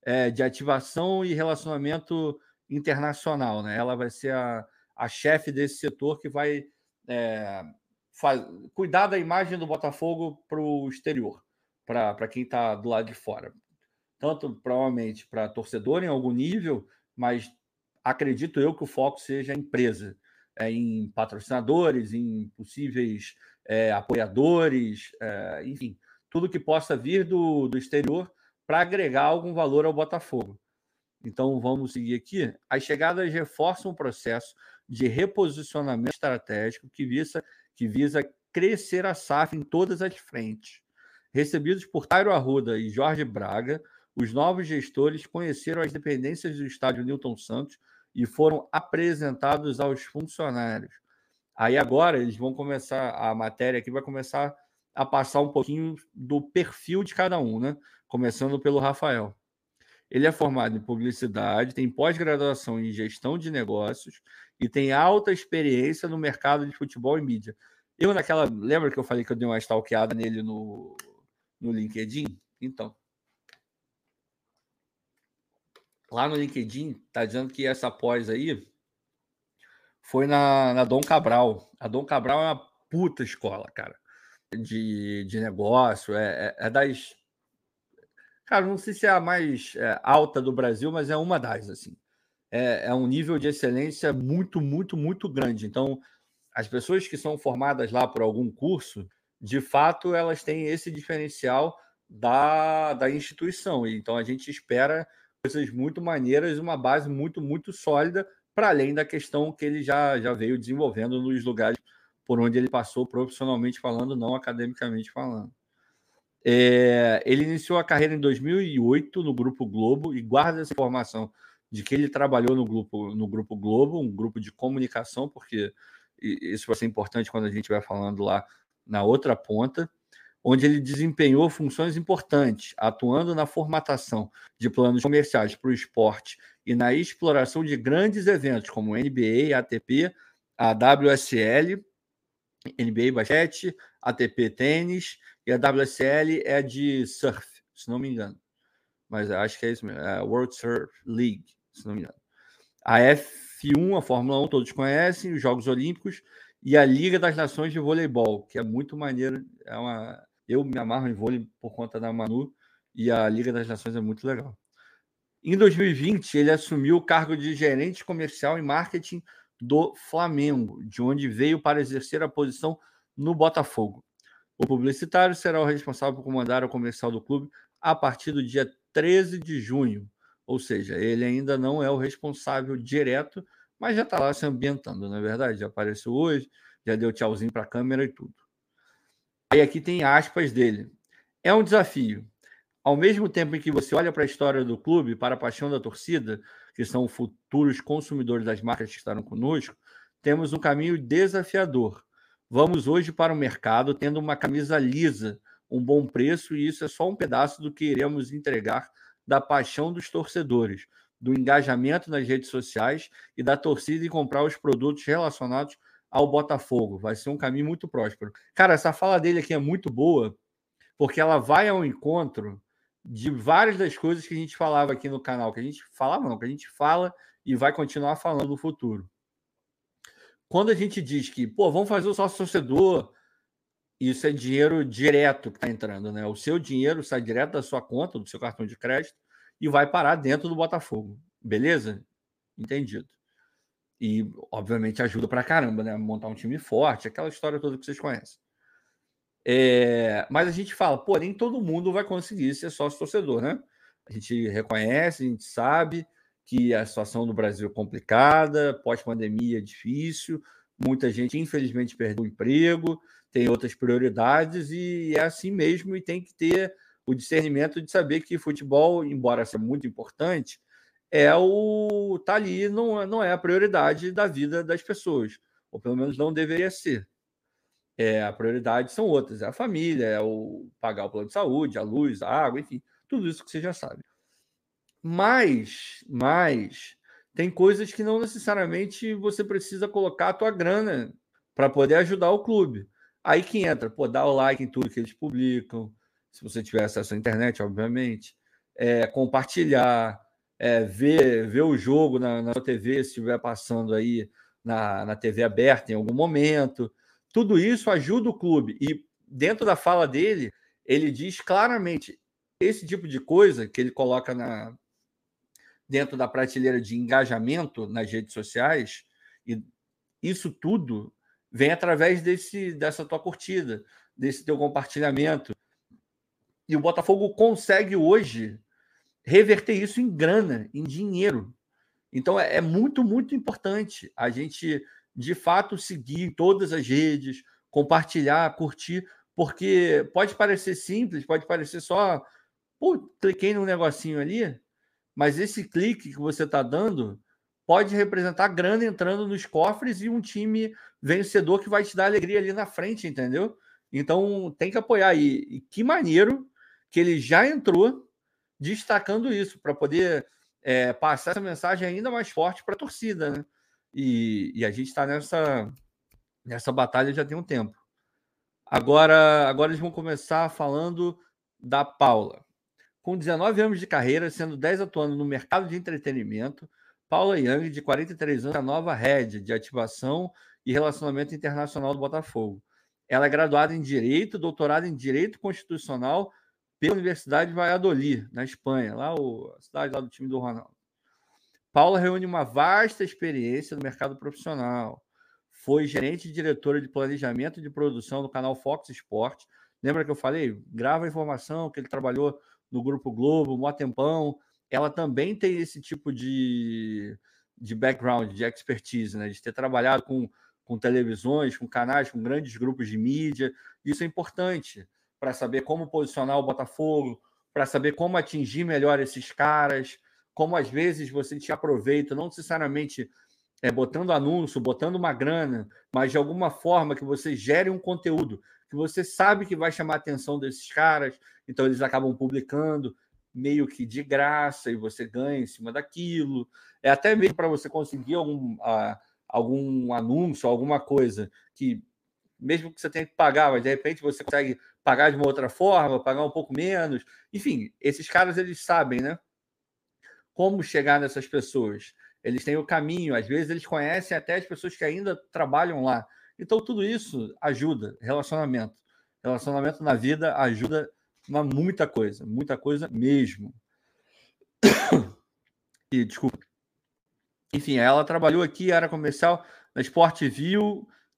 é, de ativação e relacionamento internacional. Né? Ela vai ser a, a chefe desse setor que vai é, faz, cuidar da imagem do Botafogo para o exterior, para quem está do lado de fora tanto provavelmente para torcedor em algum nível, mas acredito eu que o foco seja a empresa, é, em patrocinadores, em possíveis é, apoiadores, é, enfim, tudo que possa vir do, do exterior para agregar algum valor ao Botafogo. Então vamos seguir aqui. As chegadas reforçam o processo de reposicionamento estratégico que visa, que visa crescer a SAF em todas as frentes. Recebidos por Tairo Arruda e Jorge Braga, os novos gestores conheceram as dependências do estádio Newton Santos e foram apresentados aos funcionários. Aí agora eles vão começar, a matéria aqui vai começar a passar um pouquinho do perfil de cada um, né? Começando pelo Rafael. Ele é formado em publicidade, tem pós-graduação em gestão de negócios e tem alta experiência no mercado de futebol e mídia. Eu naquela, lembra que eu falei que eu dei uma stalkeada nele no, no LinkedIn? Então, lá no LinkedIn, tá dizendo que essa pós aí foi na, na Dom Cabral. A Dom Cabral é uma puta escola, cara, de, de negócio. É, é, é das. Cara, não sei se é a mais é, alta do Brasil, mas é uma das, assim. É, é um nível de excelência muito, muito, muito grande. Então, as pessoas que são formadas lá por algum curso, de fato, elas têm esse diferencial da, da instituição. Então, a gente espera coisas muito maneiras, uma base muito, muito sólida, para além da questão que ele já, já veio desenvolvendo nos lugares por onde ele passou profissionalmente falando, não academicamente falando. É, ele iniciou a carreira em 2008 no Grupo Globo e guarda essa informação de que ele trabalhou no grupo, no grupo Globo, um grupo de comunicação, porque isso vai ser importante quando a gente vai falando lá na outra ponta onde ele desempenhou funções importantes, atuando na formatação de planos comerciais para o esporte e na exploração de grandes eventos como NBA, ATP, a WSL, NBA basquete, ATP tênis e a WSL é de surf, se não me engano. Mas acho que é isso mesmo, é World Surf League, se não me engano. A F1, a Fórmula 1, todos conhecem, os Jogos Olímpicos e a Liga das Nações de Voleibol, que é muito maneiro, é uma eu me amarro em vôlei por conta da Manu e a Liga das Nações é muito legal. Em 2020, ele assumiu o cargo de gerente comercial e marketing do Flamengo, de onde veio para exercer a posição no Botafogo. O publicitário será o responsável por comandar o comercial do clube a partir do dia 13 de junho. Ou seja, ele ainda não é o responsável direto, mas já está lá se ambientando, não é verdade? Já apareceu hoje, já deu tchauzinho para a câmera e tudo. Aí aqui tem aspas dele. É um desafio. Ao mesmo tempo em que você olha para a história do clube, para a paixão da torcida, que são futuros consumidores das marcas que estarão conosco, temos um caminho desafiador. Vamos hoje para o mercado tendo uma camisa lisa, um bom preço, e isso é só um pedaço do que iremos entregar da paixão dos torcedores, do engajamento nas redes sociais e da torcida em comprar os produtos relacionados ao Botafogo. Vai ser um caminho muito próspero. Cara, essa fala dele aqui é muito boa, porque ela vai ao encontro de várias das coisas que a gente falava aqui no canal, que a gente falava não, que a gente fala e vai continuar falando no futuro. Quando a gente diz que, pô, vamos fazer o sócio torcedor, isso é dinheiro direto que está entrando, né? O seu dinheiro sai direto da sua conta, do seu cartão de crédito, e vai parar dentro do Botafogo. Beleza? Entendido. E, obviamente, ajuda pra caramba, né? Montar um time forte, aquela história toda que vocês conhecem. É, mas a gente fala, nem todo mundo vai conseguir ser sócio torcedor, né? A gente reconhece, a gente sabe que a situação do Brasil é complicada, pós-pandemia é difícil, muita gente, infelizmente, perdeu o emprego, tem outras prioridades e é assim mesmo, e tem que ter o discernimento de saber que futebol, embora seja muito importante, é o tá ali, não, não é a prioridade da vida das pessoas, ou pelo menos não deveria ser. É, a prioridade são outras, é a família, é o pagar o plano de saúde, a luz, a água, enfim, tudo isso que você já sabe. Mas, mas tem coisas que não necessariamente você precisa colocar a tua grana para poder ajudar o clube. Aí que entra, pô, dá o like em tudo que eles publicam, se você tiver acesso à internet, obviamente, é, compartilhar, é, ver, ver o jogo na, na TV, se estiver passando aí na, na TV aberta em algum momento tudo isso ajuda o clube. E dentro da fala dele, ele diz claramente esse tipo de coisa que ele coloca na dentro da prateleira de engajamento nas redes sociais e isso tudo vem através desse dessa tua curtida, desse teu compartilhamento. E o Botafogo consegue hoje reverter isso em grana, em dinheiro. Então é, é muito, muito importante a gente de fato seguir todas as redes, compartilhar, curtir, porque pode parecer simples, pode parecer só, pô, cliquei num negocinho ali, mas esse clique que você está dando pode representar grana entrando nos cofres e um time vencedor que vai te dar alegria ali na frente, entendeu? Então tem que apoiar. E, e que maneiro que ele já entrou destacando isso, para poder é, passar essa mensagem ainda mais forte para a torcida, né? E, e a gente está nessa, nessa batalha já tem um tempo. Agora, agora eles vão começar falando da Paula. Com 19 anos de carreira, sendo 10 atuando no mercado de entretenimento, Paula Young, de 43 anos, é a nova head de ativação e relacionamento internacional do Botafogo. Ela é graduada em Direito, doutorada em Direito Constitucional pela Universidade de Valladolid, na Espanha, lá o, a cidade lá do time do Ronaldo. Paula reúne uma vasta experiência no mercado profissional. Foi gerente e diretora de planejamento de produção do canal Fox Sport. Lembra que eu falei? Grava a informação que ele trabalhou no Grupo Globo, mó tempão. Ela também tem esse tipo de, de background, de expertise, né? de ter trabalhado com, com televisões, com canais, com grandes grupos de mídia. Isso é importante para saber como posicionar o Botafogo, para saber como atingir melhor esses caras como às vezes você te aproveita, não necessariamente é, botando anúncio, botando uma grana, mas de alguma forma que você gere um conteúdo que você sabe que vai chamar a atenção desses caras, então eles acabam publicando meio que de graça e você ganha em cima daquilo. É até mesmo para você conseguir algum, uh, algum anúncio, alguma coisa que, mesmo que você tenha que pagar, mas de repente você consegue pagar de uma outra forma, pagar um pouco menos. Enfim, esses caras eles sabem, né? como chegar nessas pessoas. Eles têm o caminho, às vezes eles conhecem até as pessoas que ainda trabalham lá. Então, tudo isso ajuda. Relacionamento. Relacionamento na vida ajuda na muita coisa, muita coisa mesmo. E desculpa. Enfim, ela trabalhou aqui, era comercial na Sport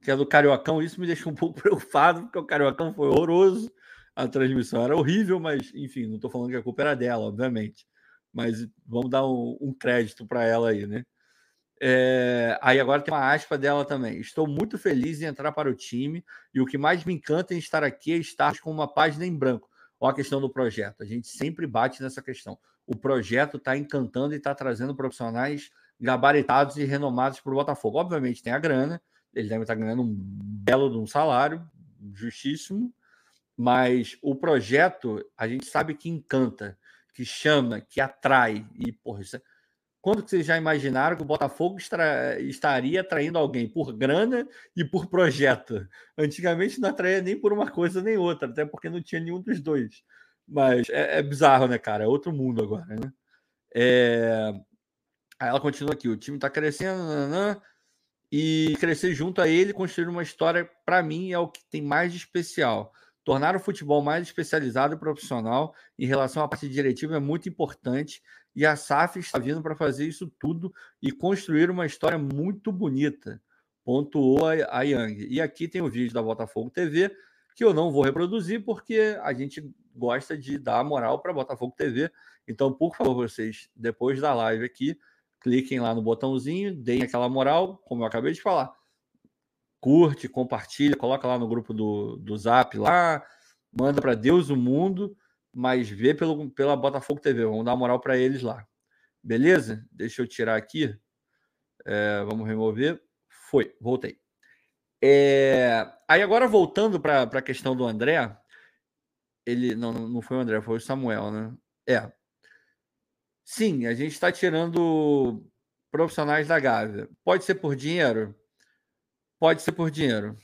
que é do Cariocão. Isso me deixou um pouco preocupado, porque o Cariocão foi horroroso. A transmissão era horrível, mas, enfim, não estou falando que a culpa era dela, obviamente. Mas vamos dar um, um crédito para ela aí, né? É, aí agora tem uma aspa dela também. Estou muito feliz em entrar para o time e o que mais me encanta em estar aqui é estar com uma página em branco. Olha a questão do projeto. A gente sempre bate nessa questão. O projeto está encantando e está trazendo profissionais gabaritados e renomados para o Botafogo. Obviamente tem a grana, ele deve estar ganhando um belo de um salário, justíssimo, mas o projeto a gente sabe que encanta, que chama, que atrai. E, porra, isso é quando que vocês já imaginaram que o Botafogo estra... estaria atraindo alguém por grana e por projeto? Antigamente não atraía nem por uma coisa nem outra, até porque não tinha nenhum dos dois. Mas é, é bizarro, né, cara? É outro mundo agora, né? É... Aí ela continua aqui: o time está crescendo, nanã, e crescer junto a ele, construir uma história, para mim, é o que tem mais de especial. Tornar o futebol mais especializado e profissional em relação à parte diretiva é muito importante e a SAF está vindo para fazer isso tudo e construir uma história muito bonita, pontuou a Yang. E aqui tem o vídeo da Botafogo TV, que eu não vou reproduzir, porque a gente gosta de dar moral para Botafogo TV. Então, por favor, vocês, depois da live aqui, cliquem lá no botãozinho, deem aquela moral, como eu acabei de falar. Curte, compartilha, coloca lá no grupo do, do Zap lá, manda para Deus o mundo mas vê pelo, pela Botafogo TV. Vamos dar moral para eles lá. Beleza? Deixa eu tirar aqui. É, vamos remover. Foi, voltei. É, aí agora voltando para a questão do André, ele não, não foi o André, foi o Samuel, né? É. Sim, a gente está tirando profissionais da Gávea. Pode ser por dinheiro? Pode ser por dinheiro.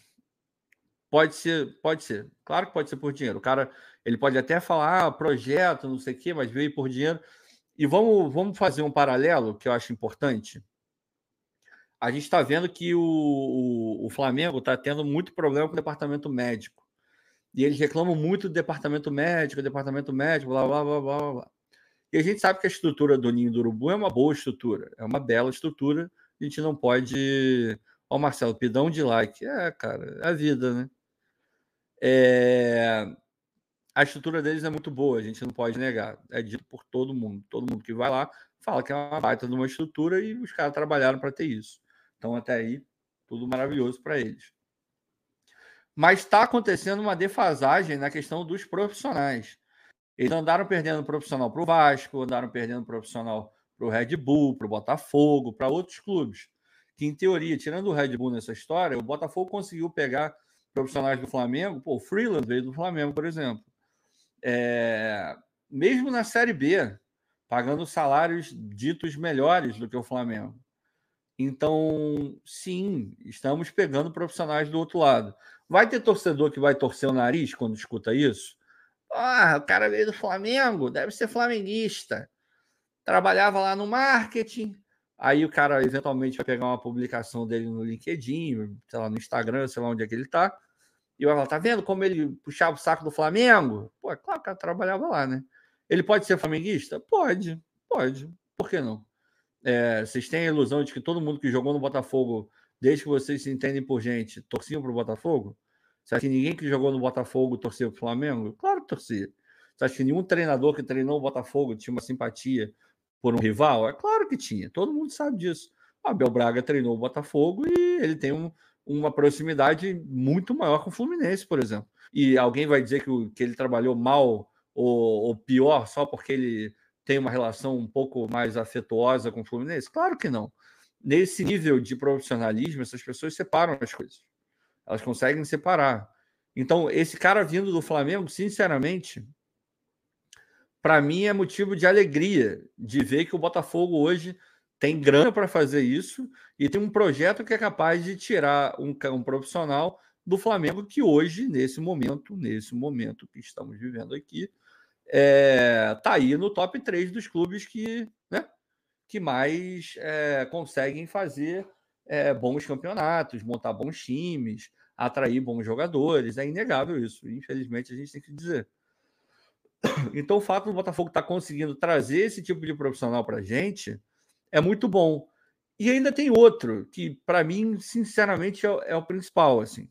Pode ser, pode ser. Claro que pode ser por dinheiro. O cara, ele pode até falar ah, projeto, não sei o quê, mas veio por dinheiro. E vamos, vamos fazer um paralelo que eu acho importante. A gente está vendo que o, o, o Flamengo está tendo muito problema com o departamento médico. E eles reclamam muito do departamento médico, departamento médico, blá, blá, blá, blá, blá. E a gente sabe que a estrutura do Ninho do Urubu é uma boa estrutura, é uma bela estrutura. A gente não pode. Ó, Marcelo, pidão de like. É, cara, é a vida, né? É... A estrutura deles é muito boa, a gente não pode negar. É dito por todo mundo. Todo mundo que vai lá fala que é uma baita de uma estrutura e os caras trabalharam para ter isso. Então, até aí, tudo maravilhoso para eles. Mas está acontecendo uma defasagem na questão dos profissionais. Eles andaram perdendo profissional para o Vasco, andaram perdendo profissional para o Red Bull, para o Botafogo, para outros clubes. Que, em teoria, tirando o Red Bull nessa história, o Botafogo conseguiu pegar profissionais do Flamengo, pô, o Freeland veio do Flamengo, por exemplo. É, mesmo na Série B, pagando salários ditos melhores do que o Flamengo. Então, sim, estamos pegando profissionais do outro lado. Vai ter torcedor que vai torcer o nariz quando escuta isso? Ah, o cara veio do Flamengo, deve ser flamenguista. Trabalhava lá no marketing. Aí o cara eventualmente vai pegar uma publicação dele no LinkedIn, sei lá, no Instagram, sei lá onde é que ele tá. E vai falar, tá vendo como ele puxava o saco do Flamengo? Pô, é claro que o cara trabalhava lá, né? Ele pode ser flamenguista? Pode, pode. Por que não? É, vocês têm a ilusão de que todo mundo que jogou no Botafogo, desde que vocês se entendem por gente, torciam para o Botafogo? Você acha que ninguém que jogou no Botafogo torcia para o Flamengo? Claro que torcia. Você acha que nenhum treinador que treinou o Botafogo tinha uma simpatia por um rival? É claro que tinha. Todo mundo sabe disso. O Abel Braga treinou o Botafogo e ele tem um, uma proximidade muito maior com o Fluminense, por exemplo. E alguém vai dizer que, que ele trabalhou mal ou, ou, pior só porque ele tem uma relação um pouco mais afetuosa com o Fluminense? Claro que não. Nesse nível de profissionalismo, essas pessoas separam as coisas. Elas conseguem separar. Então, esse cara vindo do Flamengo, sinceramente, para mim é motivo de alegria de ver que o Botafogo hoje tem grana para fazer isso e tem um projeto que é capaz de tirar um, um profissional do Flamengo que hoje, nesse momento, nesse momento que estamos vivendo aqui, é, tá aí no top 3 dos clubes que, né, que mais é, conseguem fazer é, bons campeonatos, montar bons times, atrair bons jogadores. É inegável isso. Infelizmente, a gente tem que dizer. Então, o fato do Botafogo estar tá conseguindo trazer esse tipo de profissional para a gente é muito bom. E ainda tem outro, que para mim, sinceramente, é, é, o principal. assim.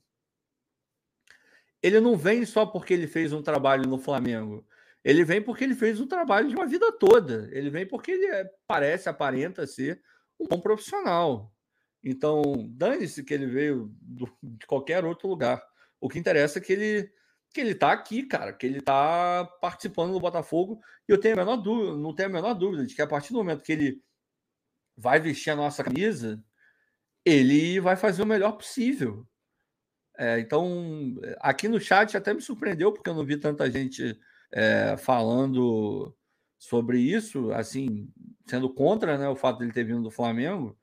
Ele não vem só porque ele fez um trabalho no Flamengo. Ele vem porque ele fez um trabalho de uma vida toda. Ele vem porque ele é, parece, aparenta ser um bom profissional. Então, dane-se que ele veio do, de qualquer outro lugar. O que interessa é que ele que ele está aqui, cara, que ele está participando do Botafogo. E eu tenho a menor dúvida, não tenho a menor dúvida de que a partir do momento que ele vai vestir a nossa camisa, ele vai fazer o melhor possível. É, então, aqui no chat até me surpreendeu, porque eu não vi tanta gente é, falando sobre isso, assim, sendo contra né, o fato de ele ter vindo do Flamengo.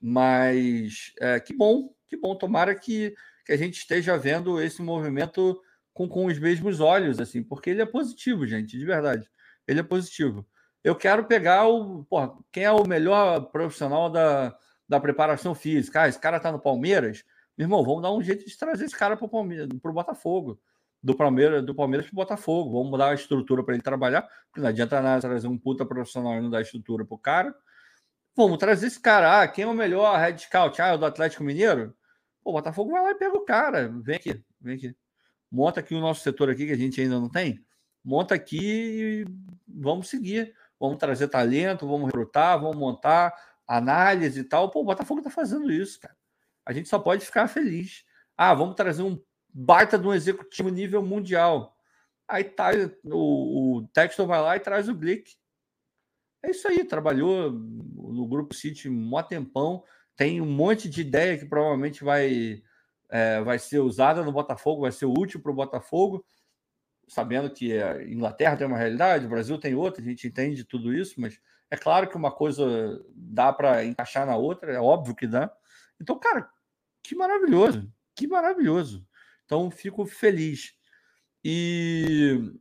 Mas é, que bom, que bom. Tomara que, que a gente esteja vendo esse movimento com, com os mesmos olhos, assim, porque ele é positivo, gente, de verdade. Ele é positivo. Eu quero pegar o. Porra, quem é o melhor profissional da, da preparação física? Ah, esse cara tá no Palmeiras. Meu irmão, vamos dar um jeito de trazer esse cara para o Botafogo. Do Palmeiras, do Palmeiras para o Botafogo. Vamos mudar a estrutura para ele trabalhar, porque não adianta nada trazer um puta profissional e não dar estrutura para o cara. Vamos trazer esse cara. Ah, quem é o melhor head scout? Ah, é o do Atlético Mineiro? Pô, o Botafogo vai lá e pega o cara. Vem aqui, vem aqui. Monta aqui o nosso setor aqui, que a gente ainda não tem. Monta aqui e vamos seguir. Vamos trazer talento, vamos recrutar, vamos montar análise e tal. Pô, o Botafogo tá fazendo isso, cara. A gente só pode ficar feliz. Ah, vamos trazer um baita de um executivo nível mundial. Aí tá, o, o Textor vai lá e traz o Glick. É isso aí, trabalhou no Grupo City um tempão, tem um monte de ideia que provavelmente vai, é, vai ser usada no Botafogo, vai ser útil para o Botafogo, sabendo que a Inglaterra tem uma realidade, o Brasil tem outra, a gente entende tudo isso, mas é claro que uma coisa dá para encaixar na outra, é óbvio que dá. Então, cara, que maravilhoso, que maravilhoso. Então, fico feliz. E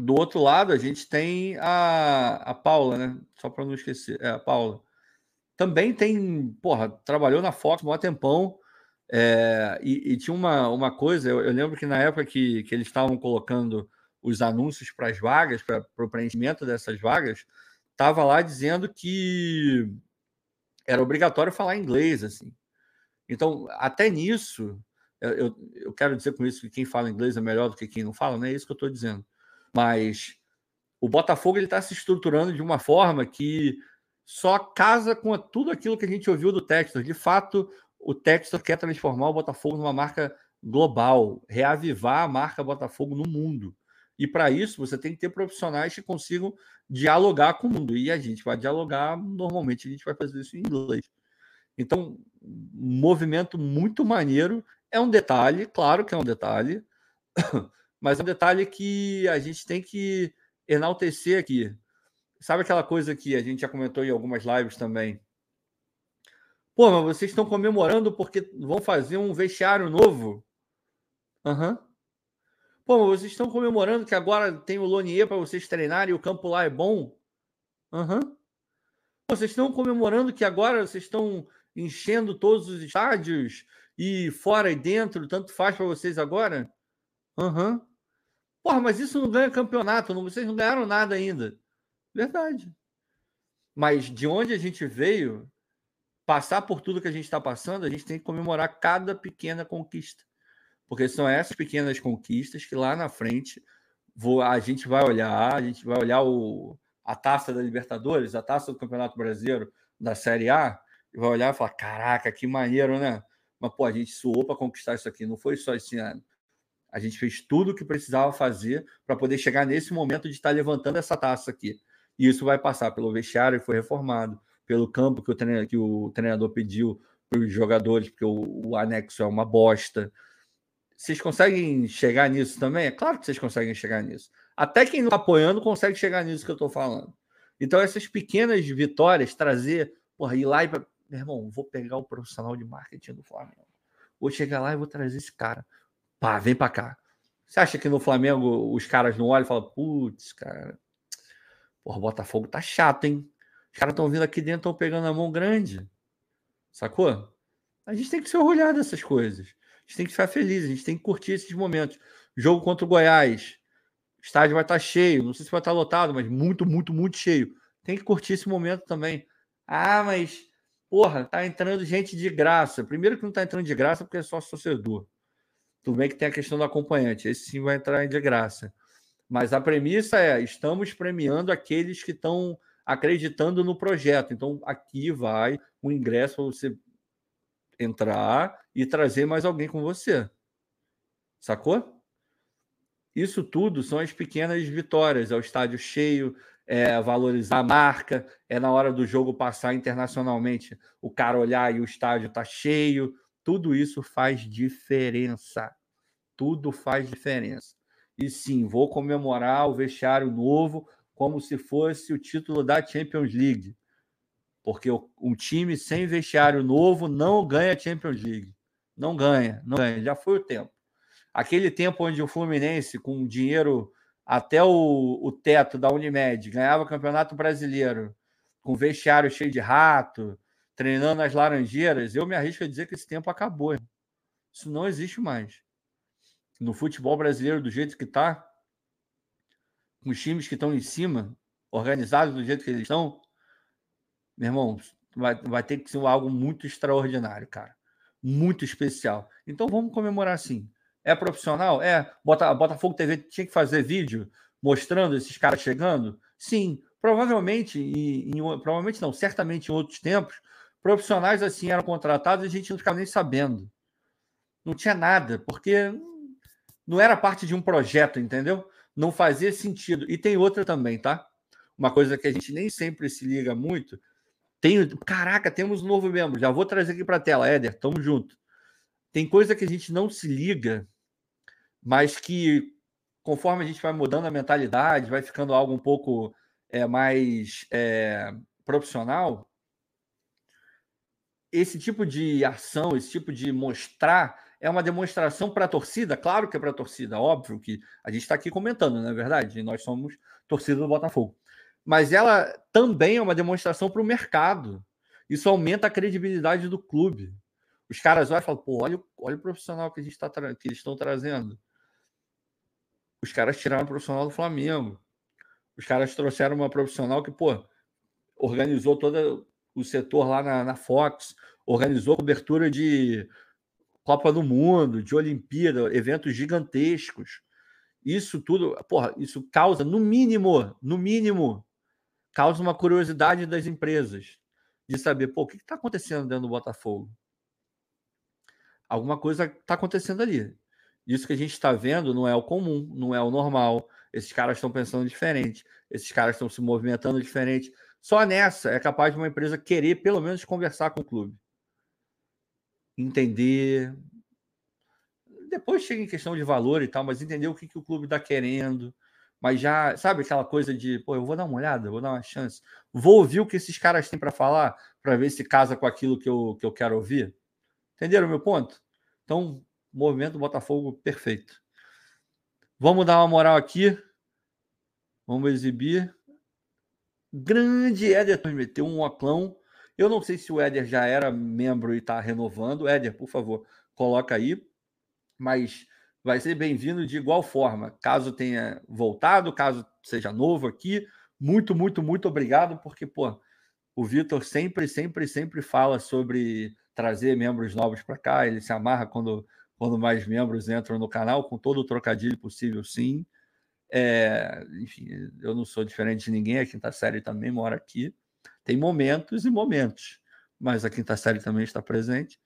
do outro lado, a gente tem a, a Paula, né? Só para não esquecer, é a Paula. Também tem, porra, trabalhou na Fox um tempão. É, e, e, tinha uma, uma coisa, eu, eu, lembro que na época que, que eles estavam colocando os anúncios para as vagas, para o preenchimento dessas vagas, estava lá dizendo que era obrigatório falar inglês, assim. Então, até nisso, eu, eu, eu quero dizer com isso que quem fala inglês é melhor do que quem não fala, não é isso que eu estou dizendo. Mas o Botafogo ele está se estruturando de uma forma que só casa com tudo aquilo que a gente ouviu do Textor. De fato, o Textor quer transformar o Botafogo numa marca global, reavivar a marca Botafogo no mundo. E para isso você tem que ter profissionais que consigam dialogar com o mundo. E a gente vai dialogar, normalmente a gente vai fazer isso em inglês. Então, movimento muito maneiro. É um detalhe, claro que é um detalhe, mas é um detalhe que a gente tem que enaltecer aqui. Sabe aquela coisa que a gente já comentou em algumas lives também? Pô, mas vocês estão comemorando porque vão fazer um vestiário novo? Aham. Uhum. Pô, mas vocês estão comemorando que agora tem o Lonier para vocês treinarem e o campo lá é bom? Aham. Uhum. Vocês estão comemorando que agora vocês estão enchendo todos os estádios e fora e dentro, tanto faz para vocês agora? Aham. Uhum. Porra, mas isso não ganha campeonato, não, vocês não ganharam nada ainda. Verdade. Mas de onde a gente veio, passar por tudo que a gente está passando, a gente tem que comemorar cada pequena conquista. Porque são essas pequenas conquistas que lá na frente vou, a gente vai olhar, a gente vai olhar o, a taça da Libertadores, a taça do Campeonato Brasileiro da Série A, e vai olhar e falar: caraca, que maneiro, né? Mas, pô, a gente suou para conquistar isso aqui, não foi só esse ano. A gente fez tudo o que precisava fazer para poder chegar nesse momento de estar levantando essa taça aqui. E isso vai passar pelo vestiário que foi reformado, pelo campo que o treinador, que o treinador pediu para os jogadores, porque o, o, anexo é uma bosta. Vocês conseguem chegar nisso também? É claro que vocês conseguem chegar nisso. Até quem não está apoiando consegue chegar nisso que eu estou falando. Então, essas pequenas vitórias, trazer, porra, ir lá e. Meu irmão, vou pegar o profissional de marketing do Flamengo. Vou chegar lá e vou trazer esse cara. Pá, vem para cá. Você acha que no Flamengo os caras não olham e falam, putz, cara, porra, Botafogo tá chato, hein? Os caras estão vindo aqui dentro, estão pegando a mão grande. Sacou? A gente tem que se orgulhar dessas coisas. A gente tem que ficar feliz, a gente tem que curtir esses momentos. Jogo contra o Goiás. O estádio vai estar tá cheio. Não sei se vai estar tá lotado, mas muito, muito, muito cheio. Tem que curtir esse momento também. Ah, mas Porra, tá entrando gente de graça. Primeiro que não tá entrando de graça porque é só torcedor. Tudo bem que tem a questão do acompanhante. Esse sim vai entrar de graça. Mas a premissa é: estamos premiando aqueles que estão acreditando no projeto. Então, aqui vai um ingresso para você entrar e trazer mais alguém com você. Sacou? Isso tudo são as pequenas vitórias. É o estádio cheio, é valorizar a marca, é na hora do jogo passar internacionalmente, o cara olhar e o estádio tá cheio. Tudo isso faz diferença. Tudo faz diferença. E sim, vou comemorar o vestiário novo como se fosse o título da Champions League. Porque um time sem vestiário novo não ganha Champions League. Não ganha, não ganha. Já foi o tempo. Aquele tempo onde o Fluminense, com dinheiro até o, o teto da Unimed, ganhava o Campeonato Brasileiro, com vestiário cheio de rato, treinando as Laranjeiras, eu me arrisco a dizer que esse tempo acabou. Isso não existe mais. No futebol brasileiro, do jeito que está, com os times que estão em cima, organizados do jeito que eles estão, meu irmão, vai, vai ter que ser algo muito extraordinário, cara. Muito especial. Então vamos comemorar assim. É profissional? É. Bota, Botafogo TV tinha que fazer vídeo mostrando esses caras chegando? Sim. Provavelmente, e, em, provavelmente não, certamente em outros tempos, profissionais assim eram contratados e a gente não ficava nem sabendo. Não tinha nada, porque não era parte de um projeto, entendeu? Não fazia sentido. E tem outra também, tá? Uma coisa que a gente nem sempre se liga muito. Tem, caraca, temos um novo membro. Já vou trazer aqui para a tela, Éder. Tamo junto tem coisa que a gente não se liga, mas que conforme a gente vai mudando a mentalidade, vai ficando algo um pouco é, mais é, profissional, esse tipo de ação, esse tipo de mostrar, é uma demonstração para a torcida, claro que é para a torcida, óbvio que a gente está aqui comentando, não é verdade? Nós somos torcida do Botafogo. Mas ela também é uma demonstração para o mercado. Isso aumenta a credibilidade do clube. Os caras olham e falam, pô, olha, olha o profissional que, a gente tá que eles estão trazendo. Os caras tiraram o profissional do Flamengo. Os caras trouxeram uma profissional que, pô, organizou todo o setor lá na, na Fox, organizou cobertura de Copa do Mundo, de Olimpíada, eventos gigantescos. Isso tudo, porra, isso causa, no mínimo, no mínimo, causa uma curiosidade das empresas de saber, pô, o que está acontecendo dentro do Botafogo? alguma coisa está acontecendo ali. Isso que a gente está vendo não é o comum, não é o normal. Esses caras estão pensando diferente, esses caras estão se movimentando diferente. Só nessa é capaz de uma empresa querer, pelo menos, conversar com o clube. Entender. Depois chega em questão de valor e tal, mas entender o que, que o clube está querendo. Mas já, sabe aquela coisa de, pô, eu vou dar uma olhada, vou dar uma chance. Vou ouvir o que esses caras têm para falar, para ver se casa com aquilo que eu, que eu quero ouvir. Entenderam o meu ponto? Então, movimento Botafogo perfeito. Vamos dar uma moral aqui. Vamos exibir. Grande Éder meteu um oclão. Eu não sei se o Éder já era membro e está renovando. Éder, por favor, coloca aí. Mas vai ser bem-vindo de igual forma. Caso tenha voltado, caso seja novo aqui, muito, muito, muito obrigado, porque, pô, o Vitor sempre, sempre, sempre fala sobre trazer membros novos para cá. Ele se amarra quando, quando mais membros entram no canal, com todo o trocadilho possível, sim. É, enfim, eu não sou diferente de ninguém, a quinta série também mora aqui. Tem momentos e momentos, mas a quinta série também está presente.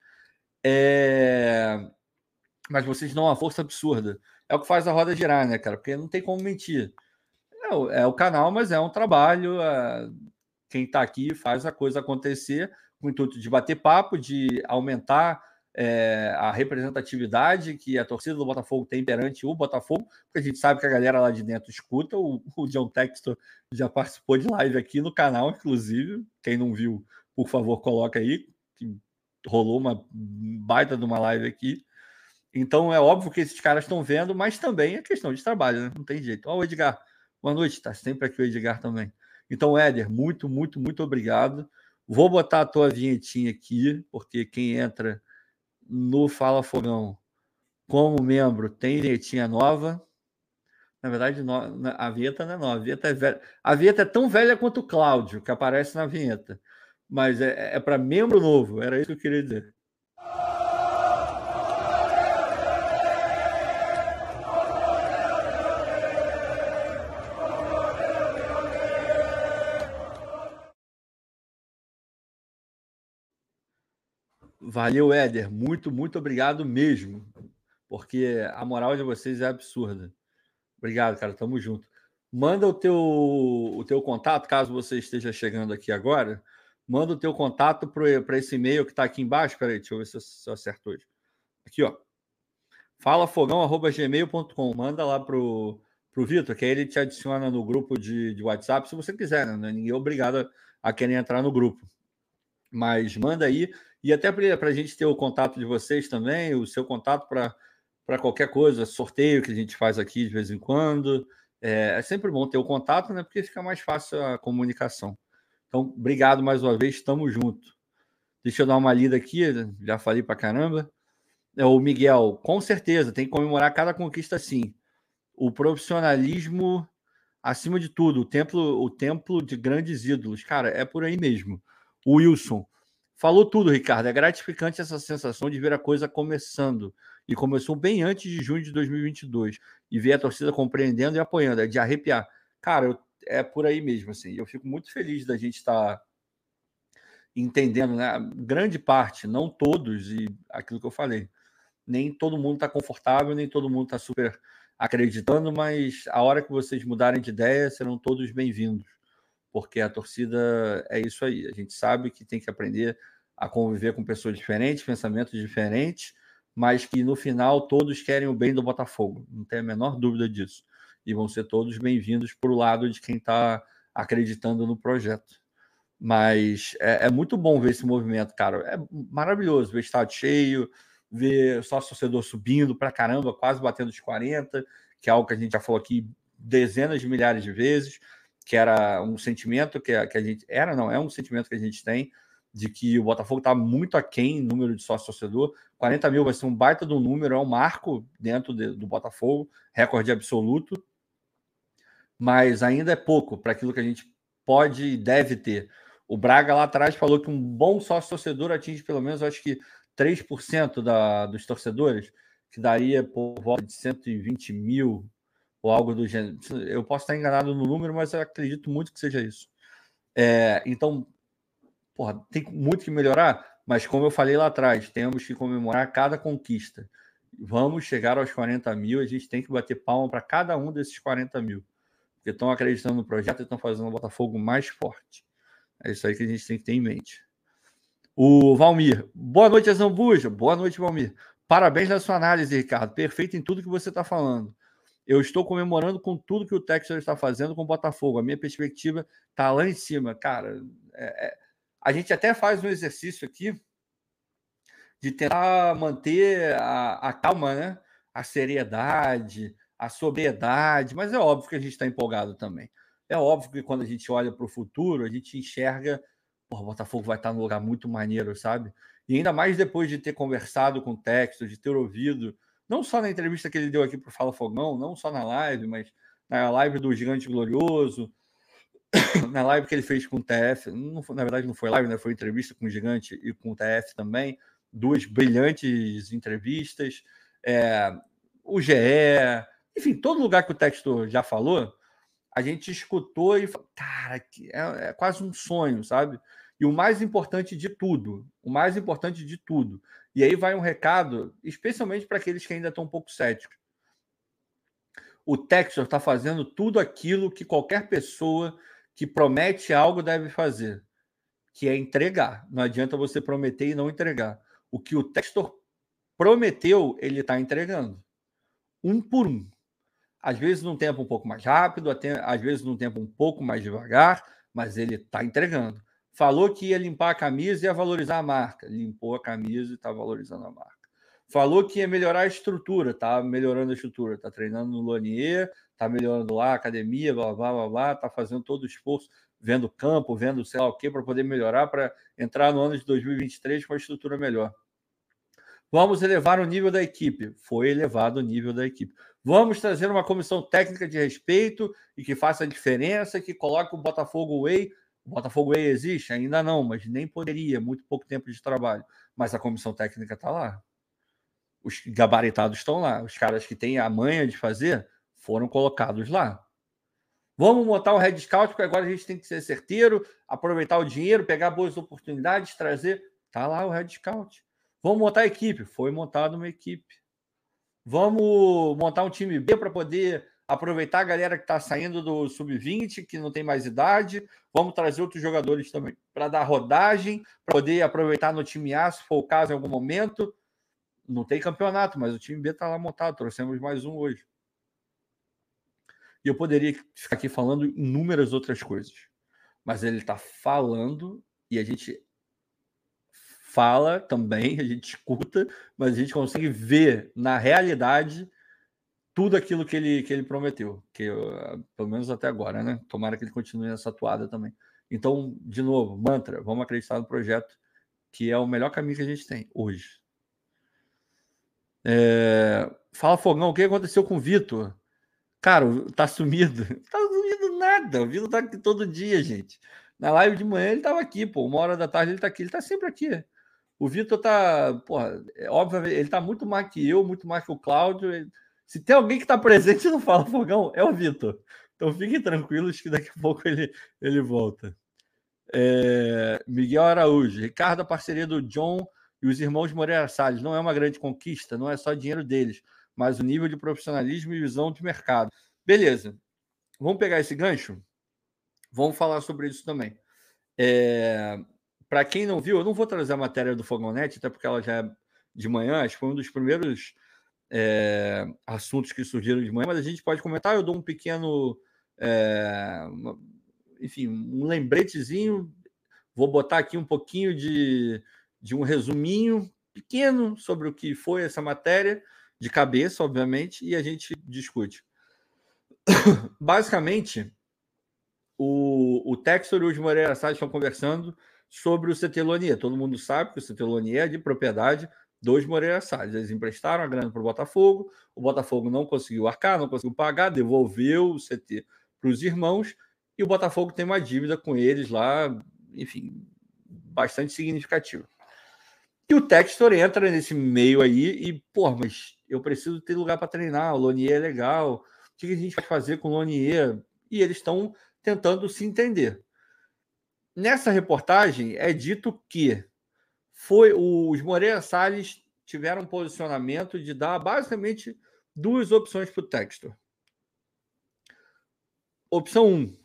É, mas vocês dão uma força absurda. É o que faz a roda girar, né, cara? Porque não tem como mentir. É o, é o canal, mas é um trabalho. É, quem está aqui faz a coisa acontecer com o intuito de bater papo, de aumentar é, a representatividade que a torcida do Botafogo tem perante o Botafogo, porque a gente sabe que a galera lá de dentro escuta. O, o John Textor já participou de live aqui no canal, inclusive. Quem não viu, por favor, coloca aí. Rolou uma baita de uma live aqui. Então é óbvio que esses caras estão vendo, mas também é questão de trabalho, né? Não tem jeito. Ó, o Edgar, boa noite, tá sempre aqui o Edgar também. Então, Éder, muito, muito, muito obrigado. Vou botar a tua vinhetinha aqui, porque quem entra no Fala Fogão como membro tem vinhetinha nova. Na verdade, a vinheta não é nova, a vinheta é velha. A vinheta é tão velha quanto o Cláudio, que aparece na vinheta. mas é, é para membro novo, era isso que eu queria dizer. Valeu, Éder. Muito, muito obrigado mesmo. Porque a moral de vocês é absurda. Obrigado, cara. Tamo junto. Manda o teu, o teu contato, caso você esteja chegando aqui agora. Manda o teu contato para esse e-mail que está aqui embaixo. Peraí, deixa eu ver se eu, se eu acerto hoje. Aqui, ó. falafogão.gmail.com. Manda lá pro, pro Vitor, que aí ele te adiciona no grupo de, de WhatsApp, se você quiser, né? Ninguém é obrigado a querer entrar no grupo. Mas manda aí e até para a gente ter o contato de vocês também, o seu contato para qualquer coisa, sorteio que a gente faz aqui de vez em quando. É, é, sempre bom ter o contato, né? Porque fica mais fácil a comunicação. Então, obrigado mais uma vez, estamos juntos. Deixa eu dar uma lida aqui, já falei para caramba. É, o Miguel, com certeza, tem que comemorar cada conquista sim. O profissionalismo acima de tudo, o templo, o templo de grandes ídolos. Cara, é por aí mesmo. O Wilson, Falou tudo, Ricardo. É gratificante essa sensação de ver a coisa começando. E começou bem antes de junho de 2022. E ver a torcida compreendendo e apoiando. É de arrepiar. Cara, eu, é por aí mesmo. assim. Eu fico muito feliz da gente estar tá entendendo, né? Grande parte, não todos, e aquilo que eu falei. Nem todo mundo está confortável, nem todo mundo está super acreditando, mas a hora que vocês mudarem de ideia, serão todos bem-vindos porque a torcida é isso aí. A gente sabe que tem que aprender a conviver com pessoas diferentes, pensamentos diferentes, mas que no final todos querem o bem do Botafogo, não tem a menor dúvida disso. E vão ser todos bem-vindos para o lado de quem está acreditando no projeto. Mas é, é, muito bom ver esse movimento, cara. É maravilhoso ver estádio cheio, ver só torcedor subindo para caramba, quase batendo os 40, que é algo que a gente já falou aqui dezenas de milhares de vezes que era um sentimento que a, que a gente. Era, não, é um sentimento que a gente tem de que o Botafogo está muito aquém em número de sócio torcedor. 40 mil vai ser um baita do número, é um marco dentro de, do Botafogo, recorde absoluto, mas ainda é pouco para aquilo que a gente pode e deve ter. O Braga lá atrás falou que um bom sócio torcedor atinge pelo menos, acho que 3% da, dos torcedores, que daria por volta de 120 mil ou algo do gênero. Eu posso estar enganado no número, mas eu acredito muito que seja isso. É, então, porra, tem muito que melhorar, mas como eu falei lá atrás, temos que comemorar cada conquista. Vamos chegar aos 40 mil, a gente tem que bater palma para cada um desses 40 mil. Porque estão acreditando no projeto e estão fazendo o Botafogo mais forte. É isso aí que a gente tem que ter em mente. O Valmir. Boa noite, Azambuja. Boa noite, Valmir. Parabéns na sua análise, Ricardo. Perfeito em tudo que você está falando. Eu estou comemorando com tudo que o Texas está fazendo com o Botafogo. A minha perspectiva está lá em cima. Cara, é, é, a gente até faz um exercício aqui de tentar manter a, a calma, né? a seriedade, a sobriedade, mas é óbvio que a gente está empolgado também. É óbvio que quando a gente olha para o futuro, a gente enxerga, o Botafogo vai estar num lugar muito maneiro, sabe? E ainda mais depois de ter conversado com o Texas, de ter ouvido não só na entrevista que ele deu aqui para o Fala Fogão, não só na live, mas na live do Gigante Glorioso, na live que ele fez com o TF, não, na verdade não foi live, né? foi entrevista com o Gigante e com o TF também, duas brilhantes entrevistas, é, o GE, enfim, todo lugar que o texto já falou, a gente escutou e falou, cara, é, é quase um sonho, sabe? E o mais importante de tudo, o mais importante de tudo, e aí vai um recado, especialmente para aqueles que ainda estão um pouco céticos. O Texas está fazendo tudo aquilo que qualquer pessoa que promete algo deve fazer, que é entregar. Não adianta você prometer e não entregar. O que o Textor prometeu, ele está entregando. Um por um. Às vezes num tempo um pouco mais rápido, às vezes num tempo um pouco mais devagar, mas ele está entregando. Falou que ia limpar a camisa e ia valorizar a marca. Limpou a camisa e está valorizando a marca. Falou que ia melhorar a estrutura, está melhorando a estrutura, está treinando no Lonier, está melhorando lá a academia, blá, blá, blá, blá, está fazendo todo o esforço, vendo campo, vendo sei lá o que, para poder melhorar, para entrar no ano de 2023 com a estrutura melhor. Vamos elevar o nível da equipe. Foi elevado o nível da equipe. Vamos trazer uma comissão técnica de respeito e que faça a diferença, que coloque o Botafogo Way O Botafogo E existe? Ainda não, mas nem poderia, muito pouco tempo de trabalho. Mas a comissão técnica está lá. Os gabaritados estão lá. Os caras que têm a manha de fazer foram colocados lá. Vamos montar um Red Scout, porque agora a gente tem que ser certeiro, aproveitar o dinheiro, pegar boas oportunidades, trazer. Tá lá o Red Scout. Vamos montar a equipe. Foi montada uma equipe. Vamos montar um time B para poder aproveitar a galera que está saindo do sub-20, que não tem mais idade. Vamos trazer outros jogadores também para dar rodagem, para poder aproveitar no time A, se for o caso, em algum momento. Não tem campeonato, mas o time B está lá montado. Trouxemos mais um hoje. E eu poderia ficar aqui falando inúmeras outras coisas. Mas ele está falando e a gente fala também, a gente escuta, mas a gente consegue ver na realidade tudo aquilo que ele, que ele prometeu, que pelo menos até agora, né? Tomara que ele continue nessa atuada também. Então, de novo, mantra, vamos acreditar no projeto, que é o melhor caminho que a gente tem hoje. É... Fala, Fogão, o que aconteceu com o Vitor? Cara, tá sumido. Tá sumido nada. O Vitor tá aqui todo dia, gente. Na live de manhã ele tava aqui, pô. Uma hora da tarde ele tá aqui. Ele tá sempre aqui. O Vitor tá, porra, é, obviamente, ele tá muito mais que eu, muito mais que o Cláudio. Ele se tem alguém que está presente no Fala Fogão, é o Vitor. Então fiquem tranquilos que daqui a pouco ele, ele volta. É, Miguel Araújo, Ricardo, a parceria do John e os irmãos Moreira Salles não é uma grande conquista, não é só dinheiro deles, mas o nível de profissionalismo e visão de mercado. Beleza, vamos pegar esse gancho? Vamos falar sobre isso também. É, Para quem não viu, eu não vou trazer a matéria do Fogonete, até porque ela já é de manhã, acho que foi um dos primeiros é, assuntos que surgiram de manhã, mas a gente pode comentar. Eu dou um pequeno, é, uma, enfim, um lembretezinho. Vou botar aqui um pouquinho de, de um resuminho pequeno sobre o que foi essa matéria, de cabeça, obviamente, e a gente discute. Basicamente, o, o Textor e o Moreira Salles estão conversando sobre o CT Todo mundo sabe que o CT é de propriedade dois Moreira Salles. Eles emprestaram a grana para o Botafogo, o Botafogo não conseguiu arcar, não conseguiu pagar, devolveu o CT para os irmãos, e o Botafogo tem uma dívida com eles lá, enfim, bastante significativa. E o Textor entra nesse meio aí e, pô, mas eu preciso ter lugar para treinar, o Lonier é legal, o que a gente vai fazer com o Lonier? E eles estão tentando se entender. Nessa reportagem é dito que foi os Moreira Salles tiveram um posicionamento de dar basicamente duas opções para o Textor. Opção 1, um,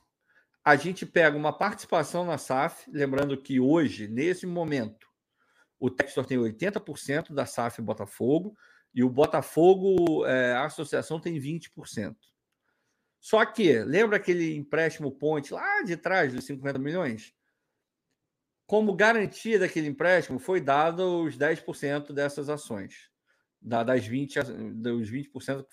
a gente pega uma participação na SAF, lembrando que hoje, nesse momento, o Textor tem 80% da SAF Botafogo e o Botafogo, é, a associação, tem 20%. Só que, lembra aquele empréstimo ponte lá de trás dos 50 milhões? Como garantia daquele empréstimo, foi dado os 10% dessas ações, das 20, dos 20%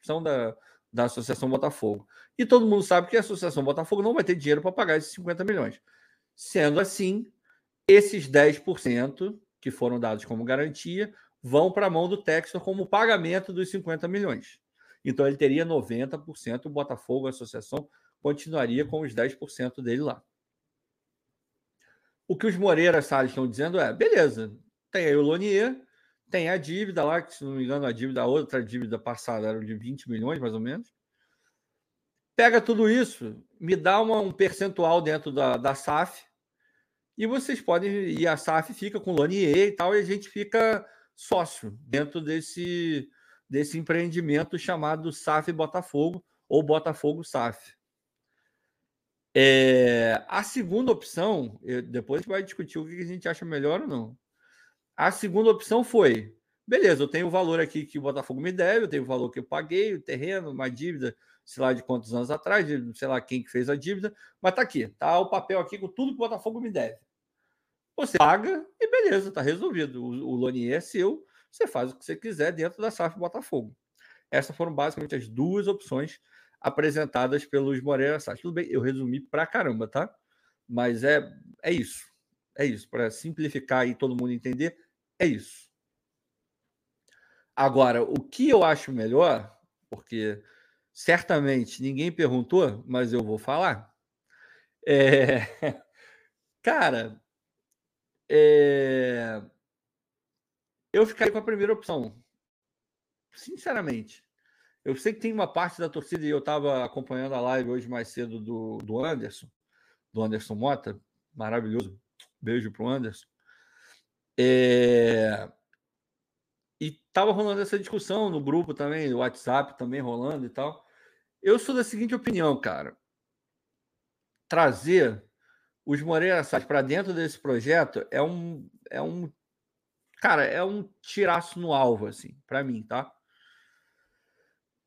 que são da, da Associação Botafogo. E todo mundo sabe que a Associação Botafogo não vai ter dinheiro para pagar esses 50 milhões. Sendo assim, esses 10% que foram dados como garantia vão para a mão do Textor como pagamento dos 50 milhões. Então ele teria 90%, o Botafogo, a associação, continuaria com os 10% dele lá. O que os Moreira Salles estão dizendo é: beleza, tem aí o Lonier, tem a dívida lá, que se não me engano, a dívida, a outra dívida passada era de 20 milhões, mais ou menos. Pega tudo isso, me dá uma, um percentual dentro da, da SAF, e vocês podem. E a SAF fica com o Lonier e tal, e a gente fica sócio dentro desse, desse empreendimento chamado SAF Botafogo, ou Botafogo SAF. É, a segunda opção, eu, depois vai discutir o que a gente acha melhor ou não. A segunda opção foi: beleza, eu tenho o valor aqui que o Botafogo me deve, eu tenho o valor que eu paguei, o terreno, uma dívida, sei lá de quantos anos atrás, sei lá quem que fez a dívida, mas tá aqui, tá o papel aqui com tudo que o Botafogo me deve. Você paga e beleza, tá resolvido. O, o Lonier é seu, você faz o que você quiser dentro da SAF Botafogo. Essas foram basicamente as duas opções apresentadas pelos Moreira Salles. Tudo bem, eu resumi pra caramba, tá? Mas é, é isso. É isso. Para simplificar e todo mundo entender, é isso. Agora, o que eu acho melhor, porque certamente ninguém perguntou, mas eu vou falar, é... Cara, é... eu ficaria com a primeira opção. Sinceramente. Eu sei que tem uma parte da torcida, e eu estava acompanhando a live hoje mais cedo do, do Anderson, do Anderson Mota, maravilhoso. Beijo pro Anderson. É... E tava rolando essa discussão no grupo também, no WhatsApp também rolando e tal. Eu sou da seguinte opinião, cara. Trazer os Moreira Salles para dentro desse projeto é um, é um, cara, é um tiraço no alvo, assim, para mim, tá?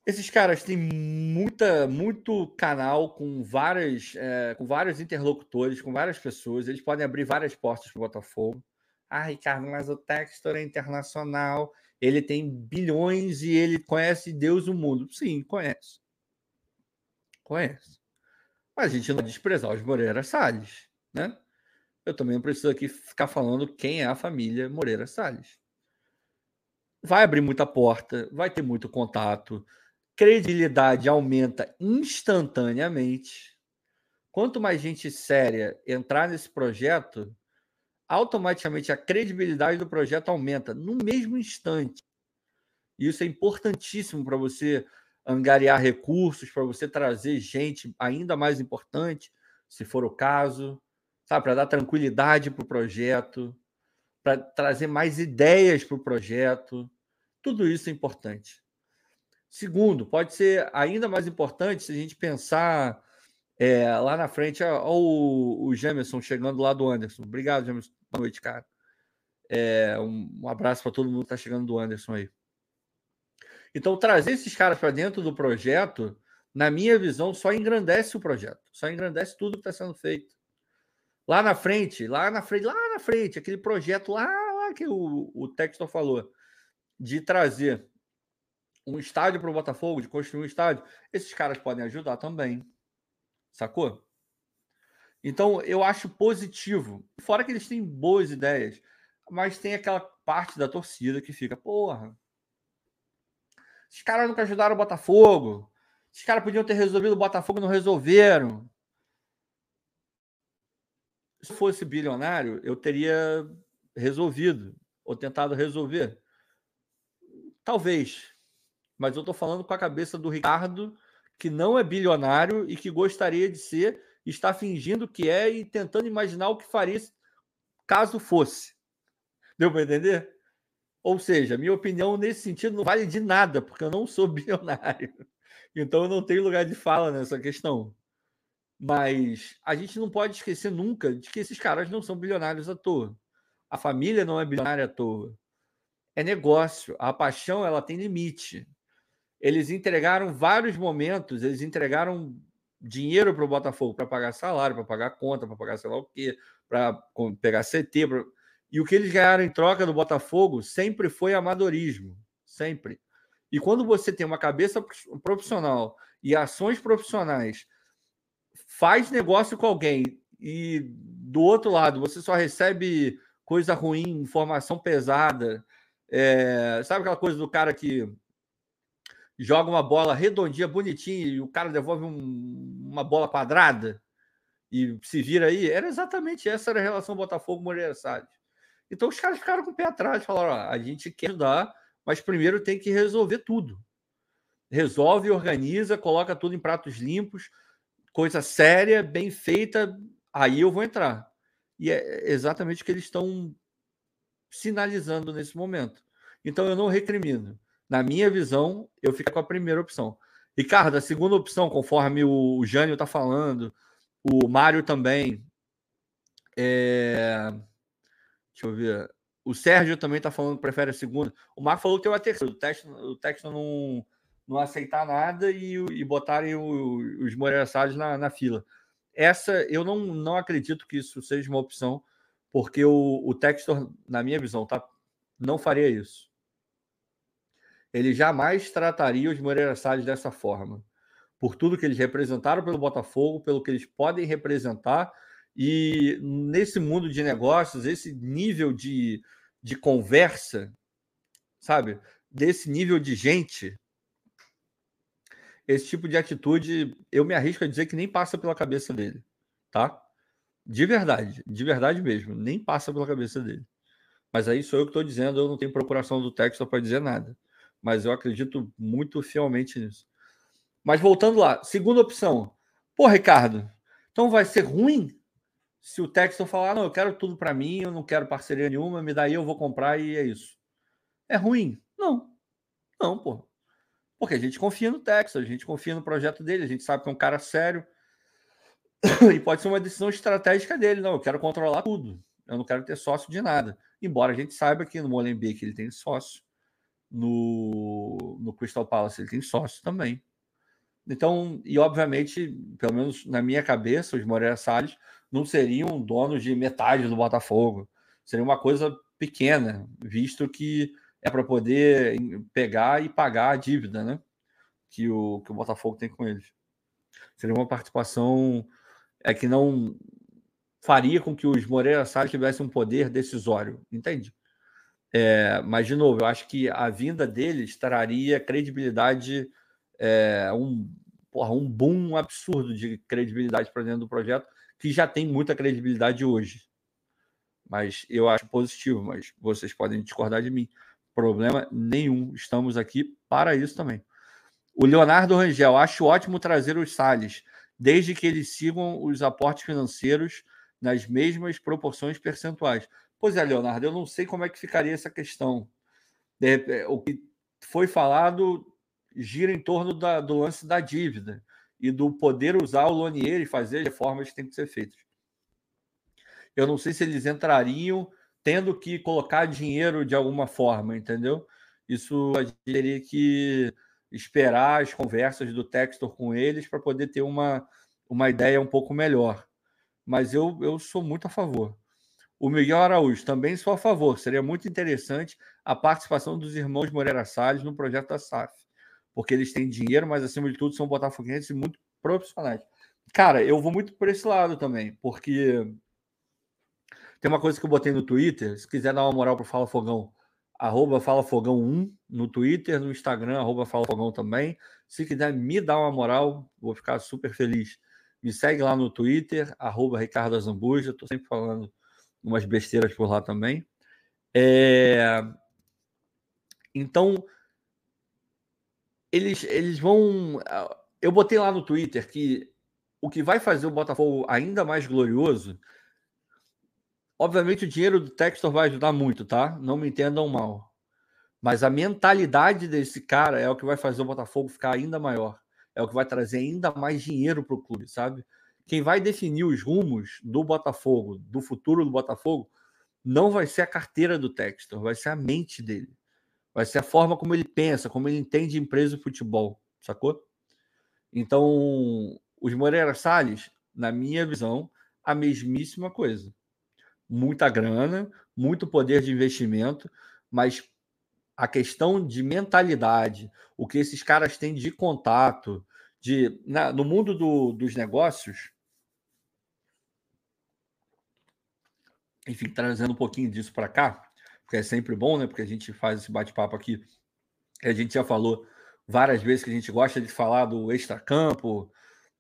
Esses caras têm muita, muito canal com várias, é, com vários interlocutores, com várias pessoas. Eles podem abrir várias portas para o Botafogo. Ah, Ricardo, mas o Textor é internacional. Ele tem bilhões e ele conhece Deus o mundo. Sim, conhece. Conhece. Mas a gente não vai desprezar os Moreira Salles né? Eu também não preciso aqui ficar falando quem é a família Moreira Salles. Vai abrir muita porta, vai ter muito contato, credibilidade aumenta instantaneamente. Quanto mais gente séria entrar nesse projeto, automaticamente a credibilidade do projeto aumenta no mesmo instante. Isso é importantíssimo para você angariar recursos, para você trazer gente ainda mais importante, se for o caso sabe, para dar tranquilidade para o projeto, para trazer mais ideias para o projeto. Tudo isso é importante. Segundo, pode ser ainda mais importante se a gente pensar é, lá na frente. Olha o, o Jamerson chegando lá do Anderson. Obrigado, Jamerson. Boa noite, cara. É, um, um abraço para todo mundo que está chegando do Anderson aí. Então, trazer esses caras para dentro do projeto, na minha visão, só engrandece o projeto, só engrandece tudo que está sendo feito. Lá na frente, lá na frente, lá na frente, aquele projeto lá, lá que o, o Textor falou, de trazer um estádio para o Botafogo, de construir um estádio, esses caras podem ajudar também. Sacou? Então, eu acho positivo. Fora que eles têm boas ideias, mas tem aquela parte da torcida que fica, porra. Esses caras nunca ajudaram o Botafogo. Esses caras podiam ter resolvido o Botafogo não resolveram se fosse bilionário, eu teria resolvido, ou tentado resolver. Talvez. Mas eu estou falando com a cabeça do Ricardo, que não é bilionário e que gostaria de ser, está fingindo que é e tentando imaginar o que faria caso fosse. Deu para entender? Ou seja, minha opinião nesse sentido não vale de nada, porque eu não sou bilionário. Então eu não tenho lugar de fala nessa questão. Mas a gente não pode esquecer nunca de que esses caras não são bilionários à toa. A família não é bilionária à toa. É negócio. A paixão ela tem limite. Eles entregaram vários momentos, eles entregaram dinheiro para o Botafogo para pagar salário, para pagar conta, para pagar sei lá o quê, para pegar CT. Pra... E o que eles ganharam em troca do Botafogo sempre foi amadorismo. Sempre. E quando você tem uma cabeça profissional e ações profissionais faz negócio com alguém e do outro lado você só recebe coisa ruim, informação pesada, é, sabe aquela coisa do cara que joga uma bola redondinha, bonitinha, e o cara devolve um, uma bola quadrada e se vira aí? Era exatamente essa era a relação Botafogo-Moreira Salles. Então os caras ficaram com o pé atrás, falaram: ó, a gente quer ajudar, mas primeiro tem que resolver tudo. Resolve, organiza, coloca tudo em pratos limpos, coisa séria, bem feita, aí eu vou entrar. E é exatamente o que eles estão sinalizando nesse momento. Então eu não recrimino. Na minha visão, eu fico com a primeira opção. Ricardo, a segunda opção, conforme o Jânio está falando, o Mário também. É... Deixa eu ver. O Sérgio também está falando que prefere a segunda. O Marco falou que tem uma terceira. O texto, o texto não, não aceitar nada e, e botarem o, os Moreira Salles na, na, fila. Essa, eu não, não acredito que isso seja uma opção, porque o, o Textor, na minha visão, tá, não faria isso. Ele jamais trataria os Moreira Salles dessa forma. Por tudo que eles representaram pelo Botafogo, pelo que eles podem representar, e nesse mundo de negócios, esse nível de, de conversa, sabe? Desse nível de gente, esse tipo de atitude, eu me arrisco a dizer que nem passa pela cabeça dele, tá? De verdade, de verdade mesmo. Nem passa pela cabeça dele. Mas aí sou eu que estou dizendo, eu não tenho procuração do texto para dizer nada. Mas eu acredito muito fielmente nisso. Mas voltando lá, segunda opção. Pô, Ricardo, então vai ser ruim se o Texton falar, não, eu quero tudo para mim, eu não quero parceria nenhuma, me dá aí, eu vou comprar e é isso. É ruim? Não. Não, pô. Porque a gente confia no Texas, a gente confia no projeto dele, a gente sabe que é um cara sério. E pode ser uma decisão estratégica dele. Não, eu quero controlar tudo. Eu não quero ter sócio de nada. Embora a gente saiba que no Molenbeek ele tem sócio. No, no Crystal Palace ele tem sócio também. Então, e obviamente, pelo menos na minha cabeça, os Moreira Salles não seriam donos de metade do Botafogo. Seria uma coisa pequena, visto que é para poder pegar e pagar a dívida, né? Que o, que o Botafogo tem com eles. Seria uma participação é que não faria com que os Moreira Salles tivessem um poder decisório, entende? É, mas, de novo, eu acho que a vinda deles traria credibilidade, é, um, porra, um boom absurdo de credibilidade para dentro do projeto, que já tem muita credibilidade hoje. Mas eu acho positivo, mas vocês podem discordar de mim. Problema nenhum. Estamos aqui para isso também. O Leonardo Rangel, acho ótimo trazer os Salles, desde que eles sigam os aportes financeiros nas mesmas proporções percentuais. Pois é, Leonardo, eu não sei como é que ficaria essa questão. O que foi falado gira em torno da, do lance da dívida e do poder usar o Lonier e fazer as reformas que têm que ser feitas. Eu não sei se eles entrariam tendo que colocar dinheiro de alguma forma, entendeu? Isso a gente teria que esperar as conversas do Textor com eles para poder ter uma, uma ideia um pouco melhor. Mas eu, eu sou muito a favor. O Miguel Araújo também sou a favor. Seria muito interessante a participação dos irmãos Moreira Salles no projeto da SAF. Porque eles têm dinheiro, mas acima de tudo são botafoguenses e muito profissionais. Cara, eu vou muito por esse lado também, porque tem uma coisa que eu botei no Twitter, se quiser dar uma moral para Fala Fogão, arroba Fala Fogão 1 no Twitter, no Instagram, arroba Fala Fogão também. Se quiser me dar uma moral, vou ficar super feliz. Me segue lá no Twitter, arroba Ricardo Azambuja, estou sempre falando umas besteiras por lá também. É... Então, eles, eles vão. Eu botei lá no Twitter que o que vai fazer o Botafogo ainda mais glorioso Obviamente, o dinheiro do Textor vai ajudar muito, tá? Não me entendam mal. Mas a mentalidade desse cara é o que vai fazer o Botafogo ficar ainda maior. É o que vai trazer ainda mais dinheiro para o clube, sabe? Quem vai definir os rumos do Botafogo, do futuro do Botafogo, não vai ser a carteira do Textor, vai ser a mente dele. Vai ser a forma como ele pensa, como ele entende empresa e futebol, sacou? Então, os Moreira Salles, na minha visão, a mesmíssima coisa muita grana, muito poder de investimento, mas a questão de mentalidade, o que esses caras têm de contato, de na, no mundo do, dos negócios, enfim, trazendo um pouquinho disso para cá, porque é sempre bom, né? Porque a gente faz esse bate-papo aqui. A gente já falou várias vezes que a gente gosta de falar do extracampo,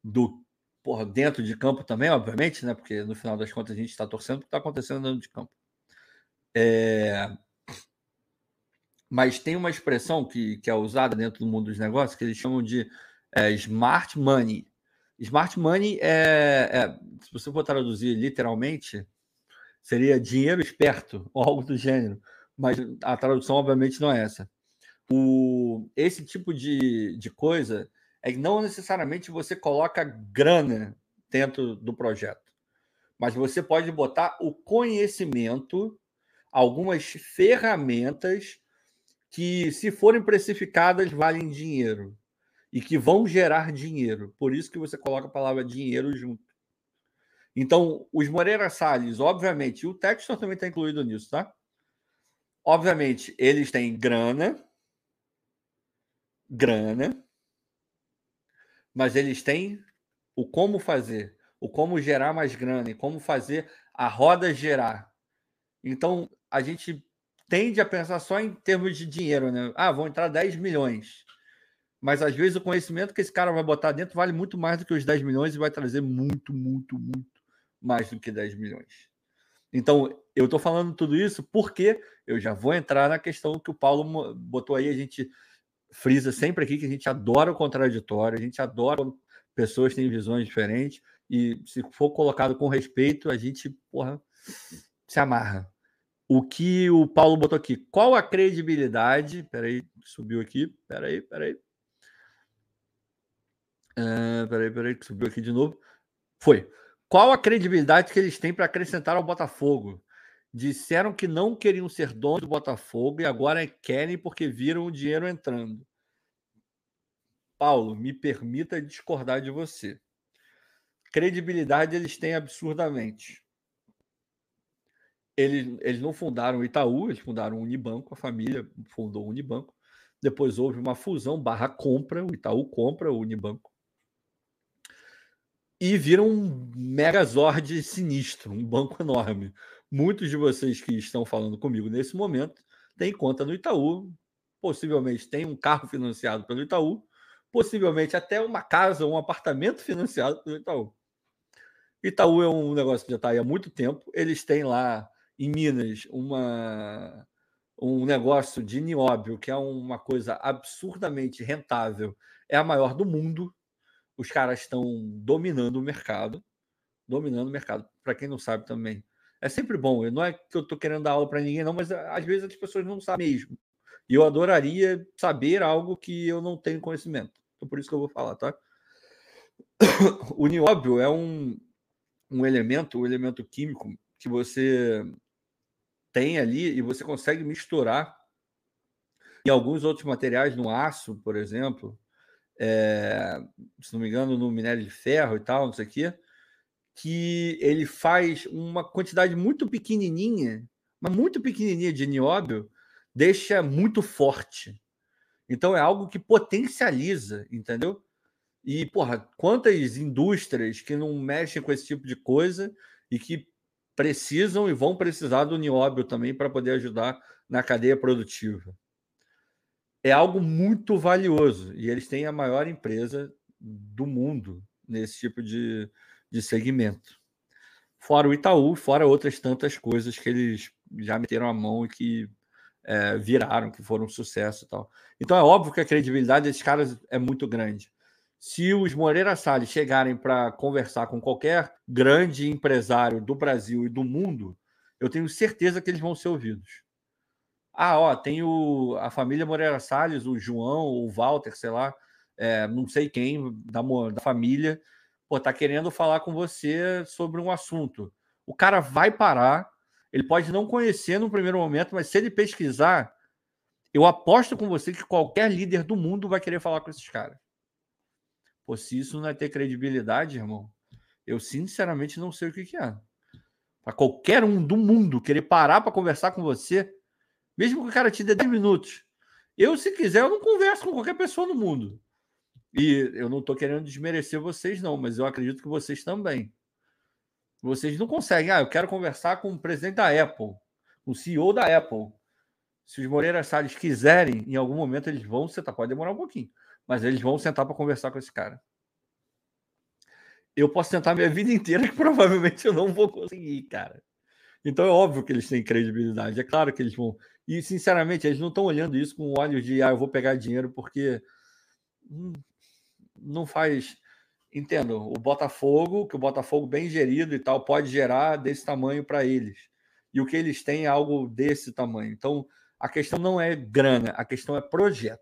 do porra, dentro de campo também, obviamente, né? Porque no final das contas a gente está torcendo o que está acontecendo dentro de campo. É... Mas tem uma expressão que, que é usada dentro do mundo dos negócios que eles chamam de é, smart money. Smart money é, é, se você for traduzir literalmente, seria dinheiro esperto ou algo do gênero. Mas a tradução, obviamente, não é essa. O, esse tipo de, de coisa é que não necessariamente você coloca grana dentro do projeto, mas você pode botar o conhecimento, algumas ferramentas que, se forem precificadas, valem dinheiro e que vão gerar dinheiro. Por isso que você coloca a palavra dinheiro junto. Então, os Moreira Salles, obviamente, e o Textor também está incluído nisso, tá? Obviamente, eles têm grana, grana, mas eles têm o como fazer, o como gerar mais grana e como fazer a roda gerar. Então, a gente tende a pensar só em termos de dinheiro, né? Ah, vão entrar 10 milhões. Mas às vezes o conhecimento que esse cara vai botar dentro vale muito mais do que os 10 milhões e vai trazer muito, muito, muito, mais do que 10 milhões. Então, eu estou falando tudo isso porque eu já vou entrar na questão que o Paulo botou aí, a gente frisa sempre aqui que a gente adora o contraditório, a gente adora quando pessoas têm visões diferentes, e se for colocado com respeito, a gente, porra, se amarra. O que o Paulo botou aqui, qual a credibilidade? Peraí, subiu aqui, peraí, peraí. Uh, peraí, peraí, que subiu aqui de novo. Foi. Qual a credibilidade que eles têm para acrescentar ao Botafogo? Disseram que não queriam ser donos do Botafogo e agora querem porque viram o dinheiro entrando. Paulo, me permita discordar de você. Credibilidade eles têm absurdamente. Eles, eles não fundaram o Itaú, eles fundaram o Unibanco, a família fundou o Unibanco. Depois houve uma fusão barra compra, o Itaú compra o Unibanco. E viram um megazord sinistro, um banco enorme. Muitos de vocês que estão falando comigo nesse momento têm conta no Itaú, possivelmente tem um carro financiado pelo Itaú, possivelmente até uma casa, um apartamento financiado pelo Itaú. Itaú é um negócio que já está aí há muito tempo. Eles têm lá em Minas uma, um negócio de nióbio, que é uma coisa absurdamente rentável, é a maior do mundo. Os caras estão dominando o mercado. Dominando o mercado. Para quem não sabe também, é sempre bom. Não é que eu estou querendo dar aula para ninguém, não, mas às vezes as pessoas não sabem mesmo. E eu adoraria saber algo que eu não tenho conhecimento. Então, por isso que eu vou falar, tá? O nióbio é um, um elemento, um elemento químico que você tem ali e você consegue misturar em alguns outros materiais, no aço, por exemplo, é, se não me engano, no minério de ferro e tal, não sei o quê, que ele faz uma quantidade muito pequenininha, mas muito pequenininha de nióbio, deixa muito forte. Então é algo que potencializa, entendeu? E, porra, quantas indústrias que não mexem com esse tipo de coisa e que precisam e vão precisar do nióbio também para poder ajudar na cadeia produtiva. É algo muito valioso e eles têm a maior empresa do mundo nesse tipo de, de segmento. Fora o Itaú, fora outras tantas coisas que eles já meteram a mão e que é, viraram, que foram um sucesso e tal. Então é óbvio que a credibilidade desses caras é muito grande se os Moreira Salles chegarem para conversar com qualquer grande empresário do Brasil e do mundo, eu tenho certeza que eles vão ser ouvidos. Ah, ó, tem o, a família Moreira Salles, o João, o Walter, sei lá, é, não sei quem da, da família, pô, tá querendo falar com você sobre um assunto. O cara vai parar, ele pode não conhecer no primeiro momento, mas se ele pesquisar, eu aposto com você que qualquer líder do mundo vai querer falar com esses caras. Pô, se isso não é ter credibilidade, irmão, eu sinceramente não sei o que, que é. Para qualquer um do mundo querer parar para conversar com você, mesmo que o cara te dê 10 minutos. Eu, se quiser, eu não converso com qualquer pessoa no mundo. E eu não estou querendo desmerecer vocês, não, mas eu acredito que vocês também. Vocês não conseguem. Ah, eu quero conversar com o presidente da Apple, o CEO da Apple. Se os Moreira Salles quiserem, em algum momento eles vão sentar. Pode demorar um pouquinho mas eles vão sentar para conversar com esse cara. Eu posso tentar minha vida inteira que provavelmente eu não vou conseguir, cara. Então é óbvio que eles têm credibilidade. É claro que eles vão. E, sinceramente, eles não estão olhando isso com olhos de, ah, eu vou pegar dinheiro porque. Não faz. Entendo, o Botafogo, que o Botafogo bem gerido e tal, pode gerar desse tamanho para eles. E o que eles têm é algo desse tamanho. Então, a questão não é grana, a questão é projeto.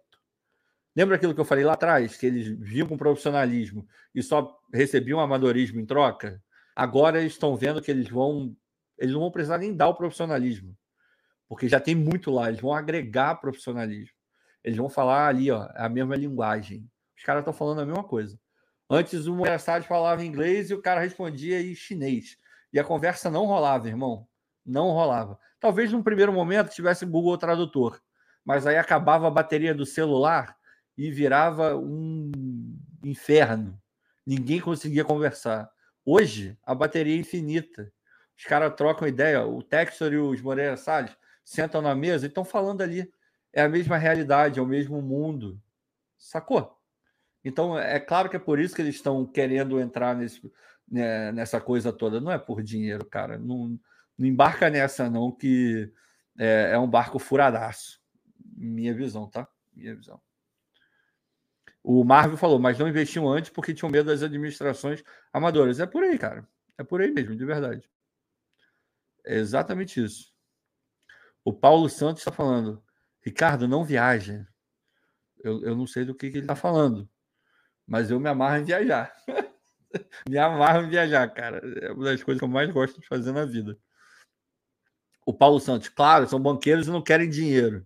Lembra aquilo que eu falei lá atrás, que eles vinham com profissionalismo e só recebiam amadorismo em troca? Agora eles estão vendo que eles vão, eles não vão precisar nem dar o profissionalismo, porque já tem muito lá, eles vão agregar profissionalismo. Eles vão falar ali, ó, a mesma linguagem. Os caras estão falando a mesma coisa. Antes o Moreira falava inglês e o cara respondia em chinês. E a conversa não rolava, irmão. Não rolava. Talvez num primeiro momento tivesse Google Tradutor, mas aí acabava a bateria do celular e virava um inferno. Ninguém conseguia conversar. Hoje, a bateria é infinita. Os caras trocam ideia. O Textor e os Moreira Salles sentam na mesa e estão falando ali. É a mesma realidade, é o mesmo mundo. Sacou? Então, é claro que é por isso que eles estão querendo entrar nesse, né, nessa coisa toda. Não é por dinheiro, cara. Não, não embarca nessa, não, que é, é um barco furadaço. Minha visão, tá? Minha visão. O Marvel falou, mas não investiam antes porque tinham medo das administrações amadoras. É por aí, cara. É por aí mesmo, de verdade. É exatamente isso. O Paulo Santos está falando, Ricardo, não viaja. Eu, eu não sei do que, que ele está falando, mas eu me amarro em viajar. me amarro em viajar, cara. É uma das coisas que eu mais gosto de fazer na vida. O Paulo Santos, claro, são banqueiros e não querem dinheiro.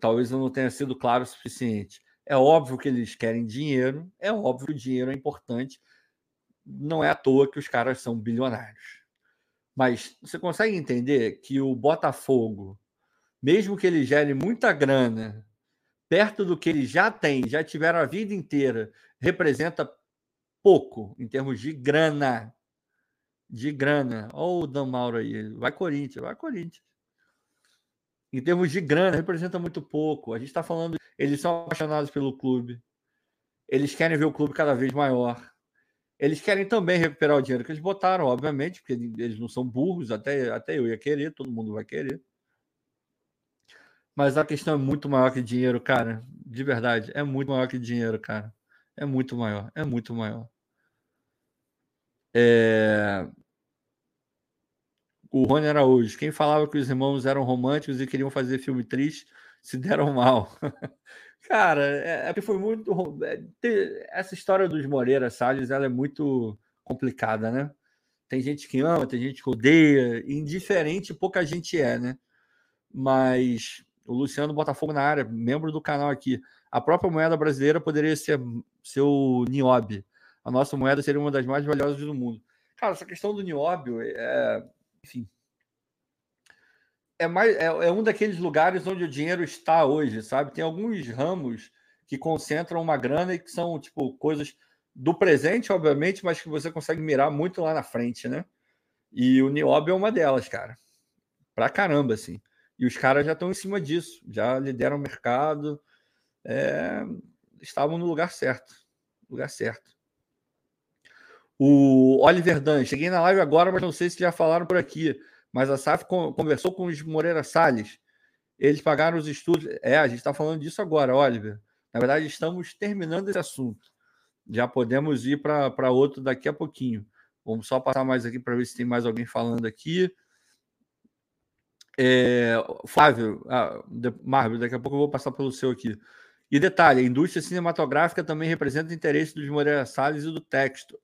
Talvez eu não tenha sido claro o suficiente. É óbvio que eles querem dinheiro, é óbvio que o dinheiro é importante. Não é à toa que os caras são bilionários. Mas você consegue entender que o Botafogo, mesmo que ele gere muita grana, perto do que ele já tem, já tiveram a vida inteira, representa pouco em termos de grana. De grana. Olha o Dan Mauro aí. Vai Corinthians, vai Corinthians em termos de grana, representa muito pouco. A gente está falando, eles são apaixonados pelo clube, eles querem ver o clube cada vez maior. Eles querem também recuperar o dinheiro que eles botaram, obviamente, porque eles não são burros, até, até eu ia querer, todo mundo vai querer. Mas a questão é muito maior que dinheiro, cara. De verdade, é muito maior que dinheiro, cara. É muito maior, é muito maior. É o Rony Araújo. Quem falava que os irmãos eram românticos e queriam fazer filme triste se deram mal. Cara, é, é que foi muito. É, essa história dos Moreira Salles ela é muito complicada, né? Tem gente que ama, tem gente que odeia, indiferente pouca gente é, né? Mas o Luciano Botafogo na área, membro do canal aqui. A própria moeda brasileira poderia ser, ser o Niobe. A nossa moeda seria uma das mais valiosas do mundo. Cara, essa questão do Niobe é, enfim. É, mais, é, é um daqueles lugares onde o dinheiro está hoje, sabe? Tem alguns ramos que concentram uma grana e que são, tipo, coisas do presente, obviamente, mas que você consegue mirar muito lá na frente, né? E o Niobe é uma delas, cara. Pra caramba, assim. E os caras já estão em cima disso, já lideram o mercado, é... estavam no lugar certo. Lugar certo. O Oliver Dan, cheguei na live agora, mas não sei se já falaram por aqui. Mas a SAF conversou com os Moreira Salles. Eles pagaram os estudos. É, a gente está falando disso agora, Oliver. Na verdade, estamos terminando esse assunto. Já podemos ir para outro daqui a pouquinho. Vamos só passar mais aqui para ver se tem mais alguém falando aqui. É, Flávio, ah, Marvel, daqui a pouco eu vou passar pelo seu aqui. E detalhe: a indústria cinematográfica também representa o interesse dos Moreira Salles e do texto.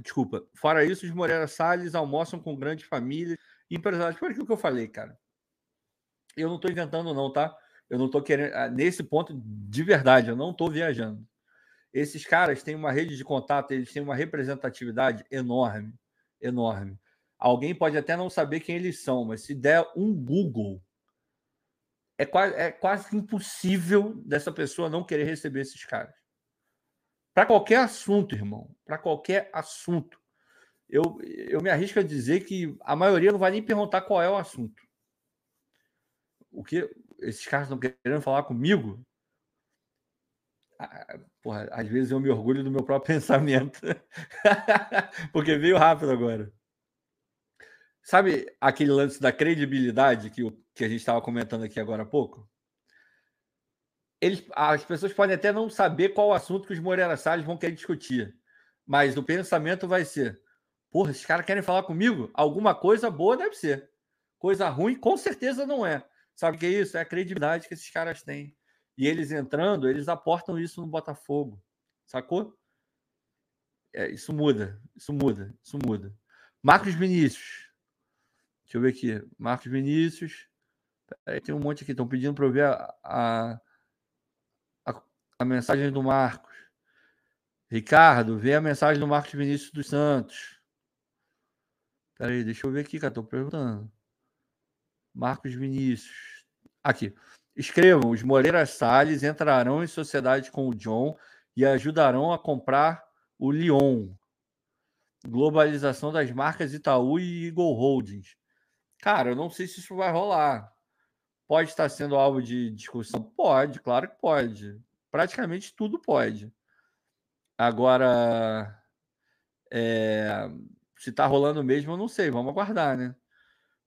Desculpa. Fora isso, os Moreira Salles almoçam com grandes famílias e empresários. Foi aquilo que eu falei, cara. Eu não estou inventando, não, tá? Eu não estou querendo. Ah, nesse ponto, de verdade, eu não estou viajando. Esses caras têm uma rede de contato, eles têm uma representatividade enorme. Enorme. Alguém pode até não saber quem eles são, mas se der um Google, é quase, é quase impossível dessa pessoa não querer receber esses caras. Para qualquer assunto, irmão, para qualquer assunto. Eu, eu me arrisco a dizer que a maioria não vai nem perguntar qual é o assunto. O que esses caras estão querendo falar comigo? Ah, porra, às vezes eu me orgulho do meu próprio pensamento. Porque veio rápido agora. Sabe aquele lance da credibilidade que, que a gente estava comentando aqui agora há pouco? Eles, as pessoas podem até não saber qual assunto que os Moreira Salles vão querer discutir, mas o pensamento vai ser: porra, esses caras querem falar comigo? Alguma coisa boa deve ser. Coisa ruim, com certeza não é. Sabe o que é isso? É a credibilidade que esses caras têm. E eles entrando, eles aportam isso no Botafogo. Sacou? É, isso muda, isso muda, isso muda. Marcos Vinícius. Deixa eu ver aqui. Marcos Vinícius. Peraí, tem um monte aqui. Estão pedindo para eu ver a, a a mensagem do Marcos. Ricardo, vê a mensagem do Marcos Vinícius dos Santos. Peraí, deixa eu ver aqui, cara. Estou perguntando. Marcos Vinícius. Aqui. Escrevam: os Moreira Salles entrarão em sociedade com o John e ajudarão a comprar o Lyon. Globalização das marcas Itaú e Eagle Holdings. Cara, eu não sei se isso vai rolar. pode estar sendo alvo de discussão? Pode, claro que pode. Praticamente tudo pode. Agora, é, se está rolando mesmo, eu não sei. Vamos aguardar, né?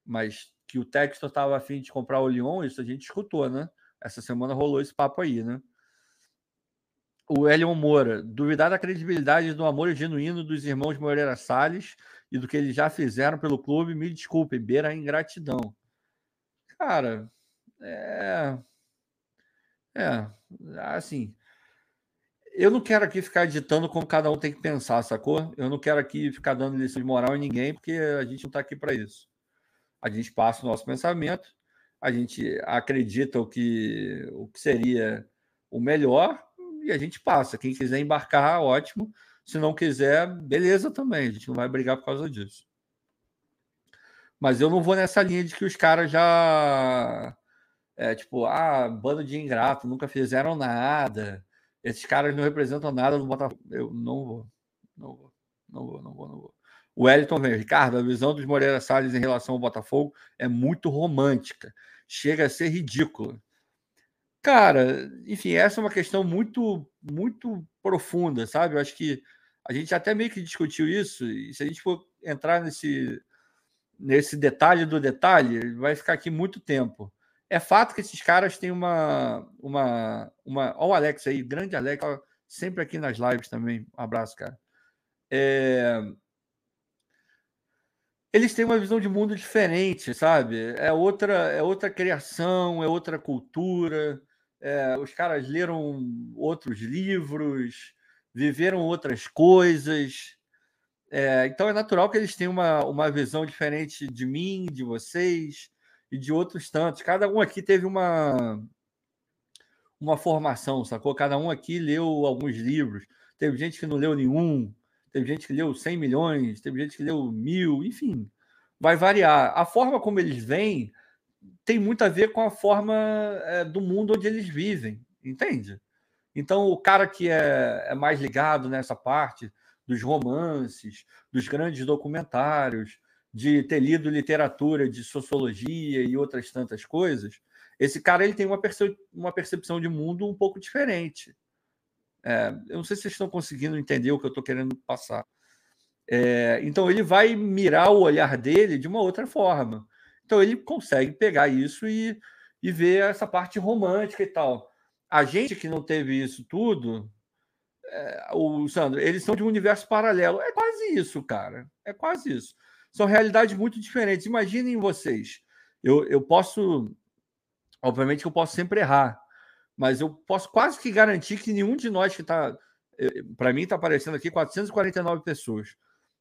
Mas que o Textor estava afim de comprar o Lyon, isso a gente escutou, né? Essa semana rolou esse papo aí, né? O Elion Moura, duvidar da credibilidade do amor genuíno dos irmãos Moreira Salles e do que eles já fizeram pelo clube, me desculpem, beira a ingratidão. Cara, é. É, assim. Eu não quero aqui ficar ditando como cada um tem que pensar, sacou? Eu não quero aqui ficar dando lição de moral em ninguém, porque a gente não está aqui para isso. A gente passa o nosso pensamento, a gente acredita o que, o que seria o melhor e a gente passa. Quem quiser embarcar, ótimo. Se não quiser, beleza também. A gente não vai brigar por causa disso. Mas eu não vou nessa linha de que os caras já. É, tipo, ah, bando de ingrato, nunca fizeram nada. Esses caras não representam nada no Botafogo. Eu não vou. Não vou. Não vou, não vou, não vou. O Wellington vem. Ricardo, a visão dos Moreira Salles em relação ao Botafogo é muito romântica. Chega a ser ridícula. Cara, enfim, essa é uma questão muito, muito profunda, sabe? Eu acho que a gente até meio que discutiu isso, e se a gente for entrar nesse, nesse detalhe do detalhe, vai ficar aqui muito tempo. É fato que esses caras têm uma. uma, uma Olha o Alex aí, grande Alex, sempre aqui nas lives também. Um abraço, cara. É, eles têm uma visão de mundo diferente, sabe? É outra, é outra criação, é outra cultura é, os caras leram outros livros, viveram outras coisas. É, então é natural que eles tenham uma, uma visão diferente de mim, de vocês e de outros tantos. Cada um aqui teve uma, uma formação, sacou? Cada um aqui leu alguns livros. Teve gente que não leu nenhum, teve gente que leu 100 milhões, teve gente que leu mil, enfim, vai variar. A forma como eles vêm tem muito a ver com a forma é, do mundo onde eles vivem, entende? Então, o cara que é, é mais ligado nessa parte dos romances, dos grandes documentários, de ter lido literatura de sociologia e outras tantas coisas, esse cara ele tem uma, uma percepção de mundo um pouco diferente. É, eu não sei se vocês estão conseguindo entender o que eu estou querendo passar. É, então, ele vai mirar o olhar dele de uma outra forma. Então ele consegue pegar isso e, e ver essa parte romântica e tal. A gente que não teve isso tudo, é, o Sandro, eles são de um universo paralelo. É quase isso, cara. É quase isso. São realidades muito diferentes. Imaginem vocês. Eu, eu posso. Obviamente que eu posso sempre errar, mas eu posso quase que garantir que nenhum de nós que está. Para mim, está aparecendo aqui 449 pessoas.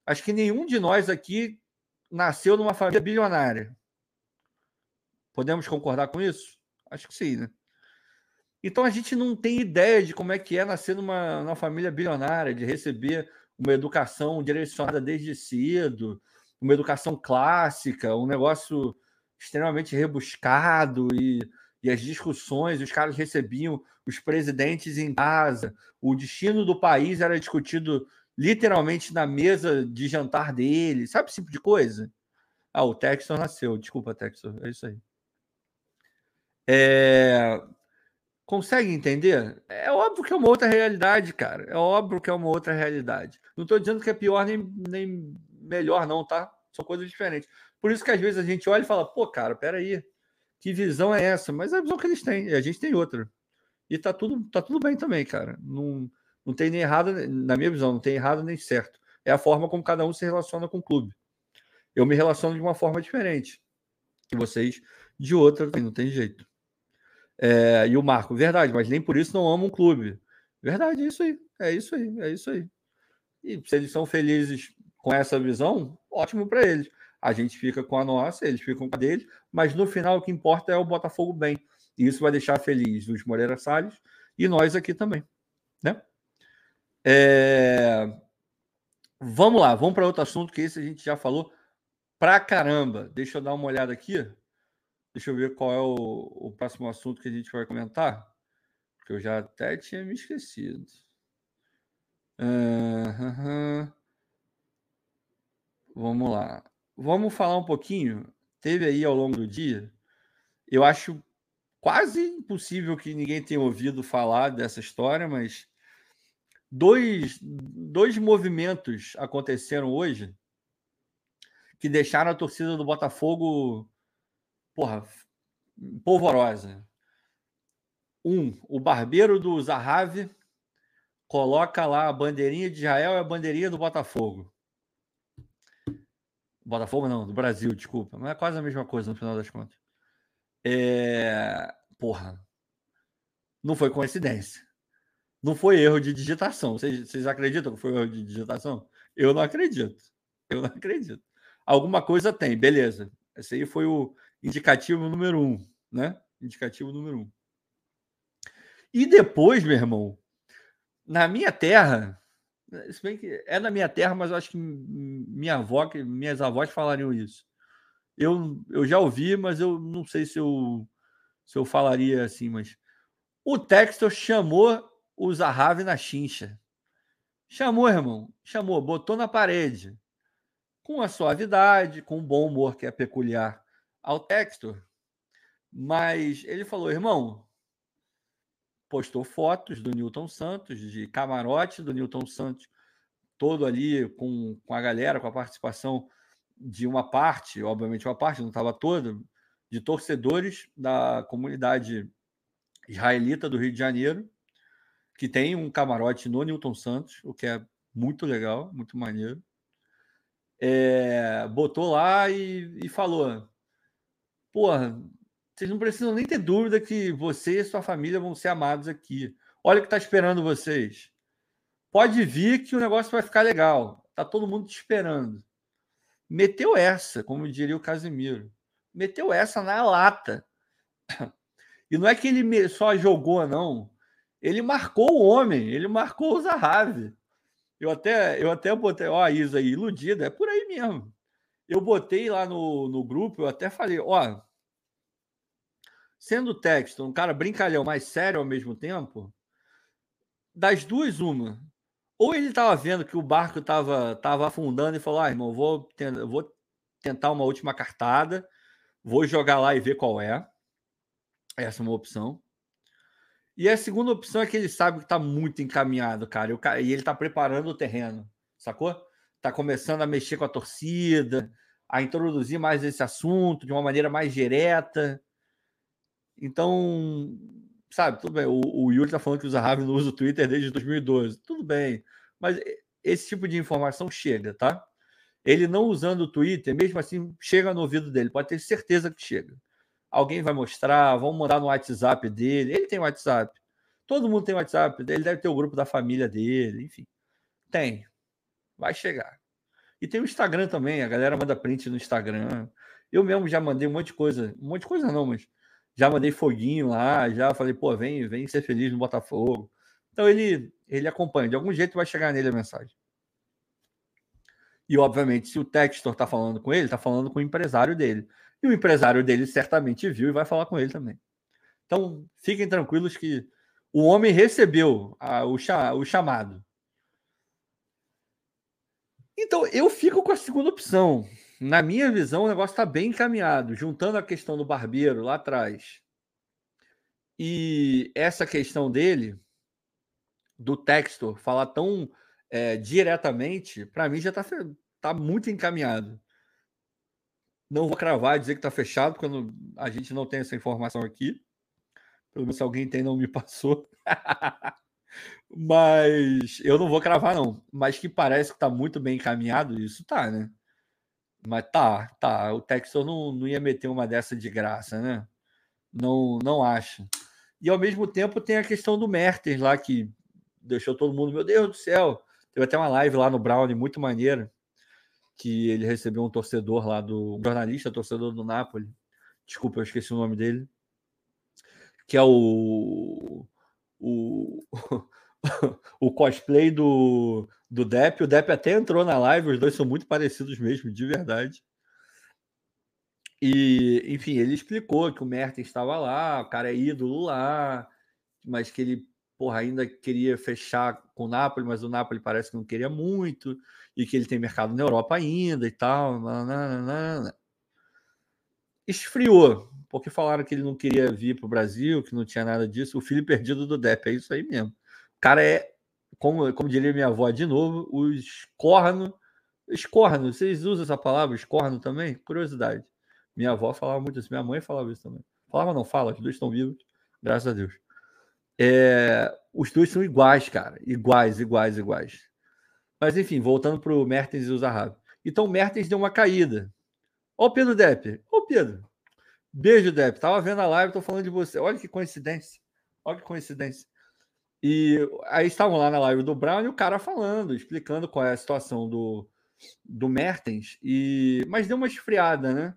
Acho que nenhum de nós aqui nasceu numa família bilionária. Podemos concordar com isso? Acho que sim, né? Então a gente não tem ideia de como é que é nascer numa, numa família bilionária, de receber uma educação direcionada desde cedo, uma educação clássica, um negócio extremamente rebuscado e, e as discussões, os caras recebiam os presidentes em casa, o destino do país era discutido literalmente na mesa de jantar dele, sabe esse tipo de coisa? Ah, o Textor nasceu, desculpa, Textor, é isso aí. É... Consegue entender? É óbvio que é uma outra realidade, cara. É óbvio que é uma outra realidade. Não estou dizendo que é pior nem, nem melhor, não, tá? São coisas diferentes. Por isso que às vezes a gente olha e fala, pô, cara, peraí, que visão é essa? Mas é a visão que eles têm, e a gente tem outra. E tá tudo, tá tudo bem também, cara. Não, não tem nem errado, na minha visão, não tem errado nem certo. É a forma como cada um se relaciona com o clube. Eu me relaciono de uma forma diferente. E vocês de outra, não tem jeito. É, e o Marco, verdade, mas nem por isso não amam um clube. Verdade, é isso aí. É isso aí, é isso aí. E se eles são felizes com essa visão, ótimo para eles. A gente fica com a nossa, eles ficam com a deles, mas no final o que importa é o Botafogo bem. E isso vai deixar feliz os Moreira Salles e nós aqui também. Né? É... Vamos lá, vamos para outro assunto que esse a gente já falou pra caramba. Deixa eu dar uma olhada aqui. Deixa eu ver qual é o, o próximo assunto que a gente vai comentar, porque eu já até tinha me esquecido. Uhum. Vamos lá. Vamos falar um pouquinho. Teve aí ao longo do dia, eu acho quase impossível que ninguém tenha ouvido falar dessa história, mas dois, dois movimentos aconteceram hoje que deixaram a torcida do Botafogo, porra, polvorosa. Um, o barbeiro do Zahavi coloca lá a bandeirinha de Israel e a bandeirinha do Botafogo. Botafogo não, do Brasil, desculpa. Mas é quase a mesma coisa no final das contas. É... Porra. Não foi coincidência. Não foi erro de digitação. Vocês, vocês acreditam que foi erro de digitação? Eu não acredito. Eu não acredito. Alguma coisa tem, beleza. Esse aí foi o indicativo número um, né? Indicativo número um. E depois, meu irmão, na minha terra, se bem que é na minha terra, mas eu acho que minha avó, minhas avós falariam isso. Eu, eu já ouvi, mas eu não sei se eu, se eu falaria assim, mas o Textor chamou o Zahavi na chincha. Chamou, irmão. Chamou, botou na parede. Com a suavidade, com o bom humor que é peculiar ao Textor. Mas ele falou, irmão, postou fotos do Newton Santos, de camarote do Newton Santos, todo ali com, com a galera, com a participação de uma parte, obviamente uma parte, não estava toda, de torcedores da comunidade israelita do Rio de Janeiro, que tem um camarote no Newton Santos, o que é muito legal, muito maneiro. É, botou lá e, e falou: Porra, vocês não precisam nem ter dúvida que você e sua família vão ser amados aqui. Olha o que está esperando vocês. Pode vir que o negócio vai ficar legal. Tá todo mundo te esperando. Meteu essa, como diria o Casimiro. Meteu essa na lata. E não é que ele só jogou, não. Ele marcou o homem, ele marcou o Zahavi. Eu até, eu até botei, ó, a Isa aí, iludida, é por aí mesmo. Eu botei lá no, no grupo, eu até falei, ó, sendo o texto um cara brincalhão, mais sério ao mesmo tempo, das duas, uma. Ou ele estava vendo que o barco estava tava afundando e falou: ah, irmão, vou, vou tentar uma última cartada, vou jogar lá e ver qual é. Essa é uma opção. E a segunda opção é que ele sabe que está muito encaminhado, cara. E ele está preparando o terreno, sacou? Está começando a mexer com a torcida, a introduzir mais esse assunto de uma maneira mais direta. Então, sabe, tudo bem. O, o Yuri tá falando que o Zahavi não usa o Twitter desde 2012. Tudo bem. Mas esse tipo de informação chega, tá? Ele não usando o Twitter, mesmo assim, chega no ouvido dele. Pode ter certeza que chega. Alguém vai mostrar, vão mandar no WhatsApp dele. Ele tem WhatsApp. Todo mundo tem WhatsApp. Ele deve ter o grupo da família dele, enfim. Tem. Vai chegar. E tem o Instagram também. A galera manda print no Instagram. Eu mesmo já mandei um monte de coisa. Um monte de coisa não, mas já mandei foguinho lá, já falei, pô, vem, vem ser feliz no Botafogo. Então ele, ele acompanha, de algum jeito vai chegar nele a mensagem. E obviamente, se o Textor está falando com ele, está falando com o empresário dele. E o empresário dele certamente viu e vai falar com ele também. Então, fiquem tranquilos que o homem recebeu a, o, o chamado. Então, eu fico com a segunda opção na minha visão, o negócio está bem encaminhado, juntando a questão do barbeiro lá atrás e essa questão dele, do Textor, falar tão é, diretamente, para mim já está tá muito encaminhado. Não vou cravar e dizer que está fechado, porque não, a gente não tem essa informação aqui. Pelo menos se alguém tem, não me passou. Mas eu não vou cravar, não. Mas que parece que está muito bem encaminhado, isso tá, né? Mas tá, tá. O Texas não, não ia meter uma dessa de graça, né? Não, não acho. E ao mesmo tempo tem a questão do Mertens lá, que deixou todo mundo, meu Deus do céu. Teve até uma live lá no Brown muito maneira, que ele recebeu um torcedor lá do. Um jornalista, torcedor do Napoli. Desculpa, eu esqueci o nome dele. Que é o. O, o cosplay do, do Depp. O Depp até entrou na live, os dois são muito parecidos mesmo, de verdade. E, enfim, ele explicou que o Mertens estava lá, o cara é ídolo lá, mas que ele, porra, ainda queria fechar com o Napoli, mas o Napoli parece que não queria muito, e que ele tem mercado na Europa ainda e tal. Nananana. esfriou, porque falaram que ele não queria vir para o Brasil, que não tinha nada disso. O filho perdido do Depp, é isso aí mesmo. O cara é, como, como diria minha avó de novo, os corno. Escorno, vocês usam essa palavra, escorno também? Curiosidade. Minha avó falava muito isso, minha mãe falava isso também. Falava, não fala, os dois estão vivos, graças a Deus. É, os dois são iguais, cara. Iguais, iguais, iguais. Mas enfim, voltando para o Mertens e o Zahavi. Então o Mertens deu uma caída. Ó o Pedro Depp. Ô Pedro. Beijo, Depp. Tava vendo a live, tô falando de você. Olha que coincidência. Olha que coincidência. E aí estavam lá na live do Brown e o cara falando, explicando qual é a situação do, do Mertens. E mas deu uma esfriada, né?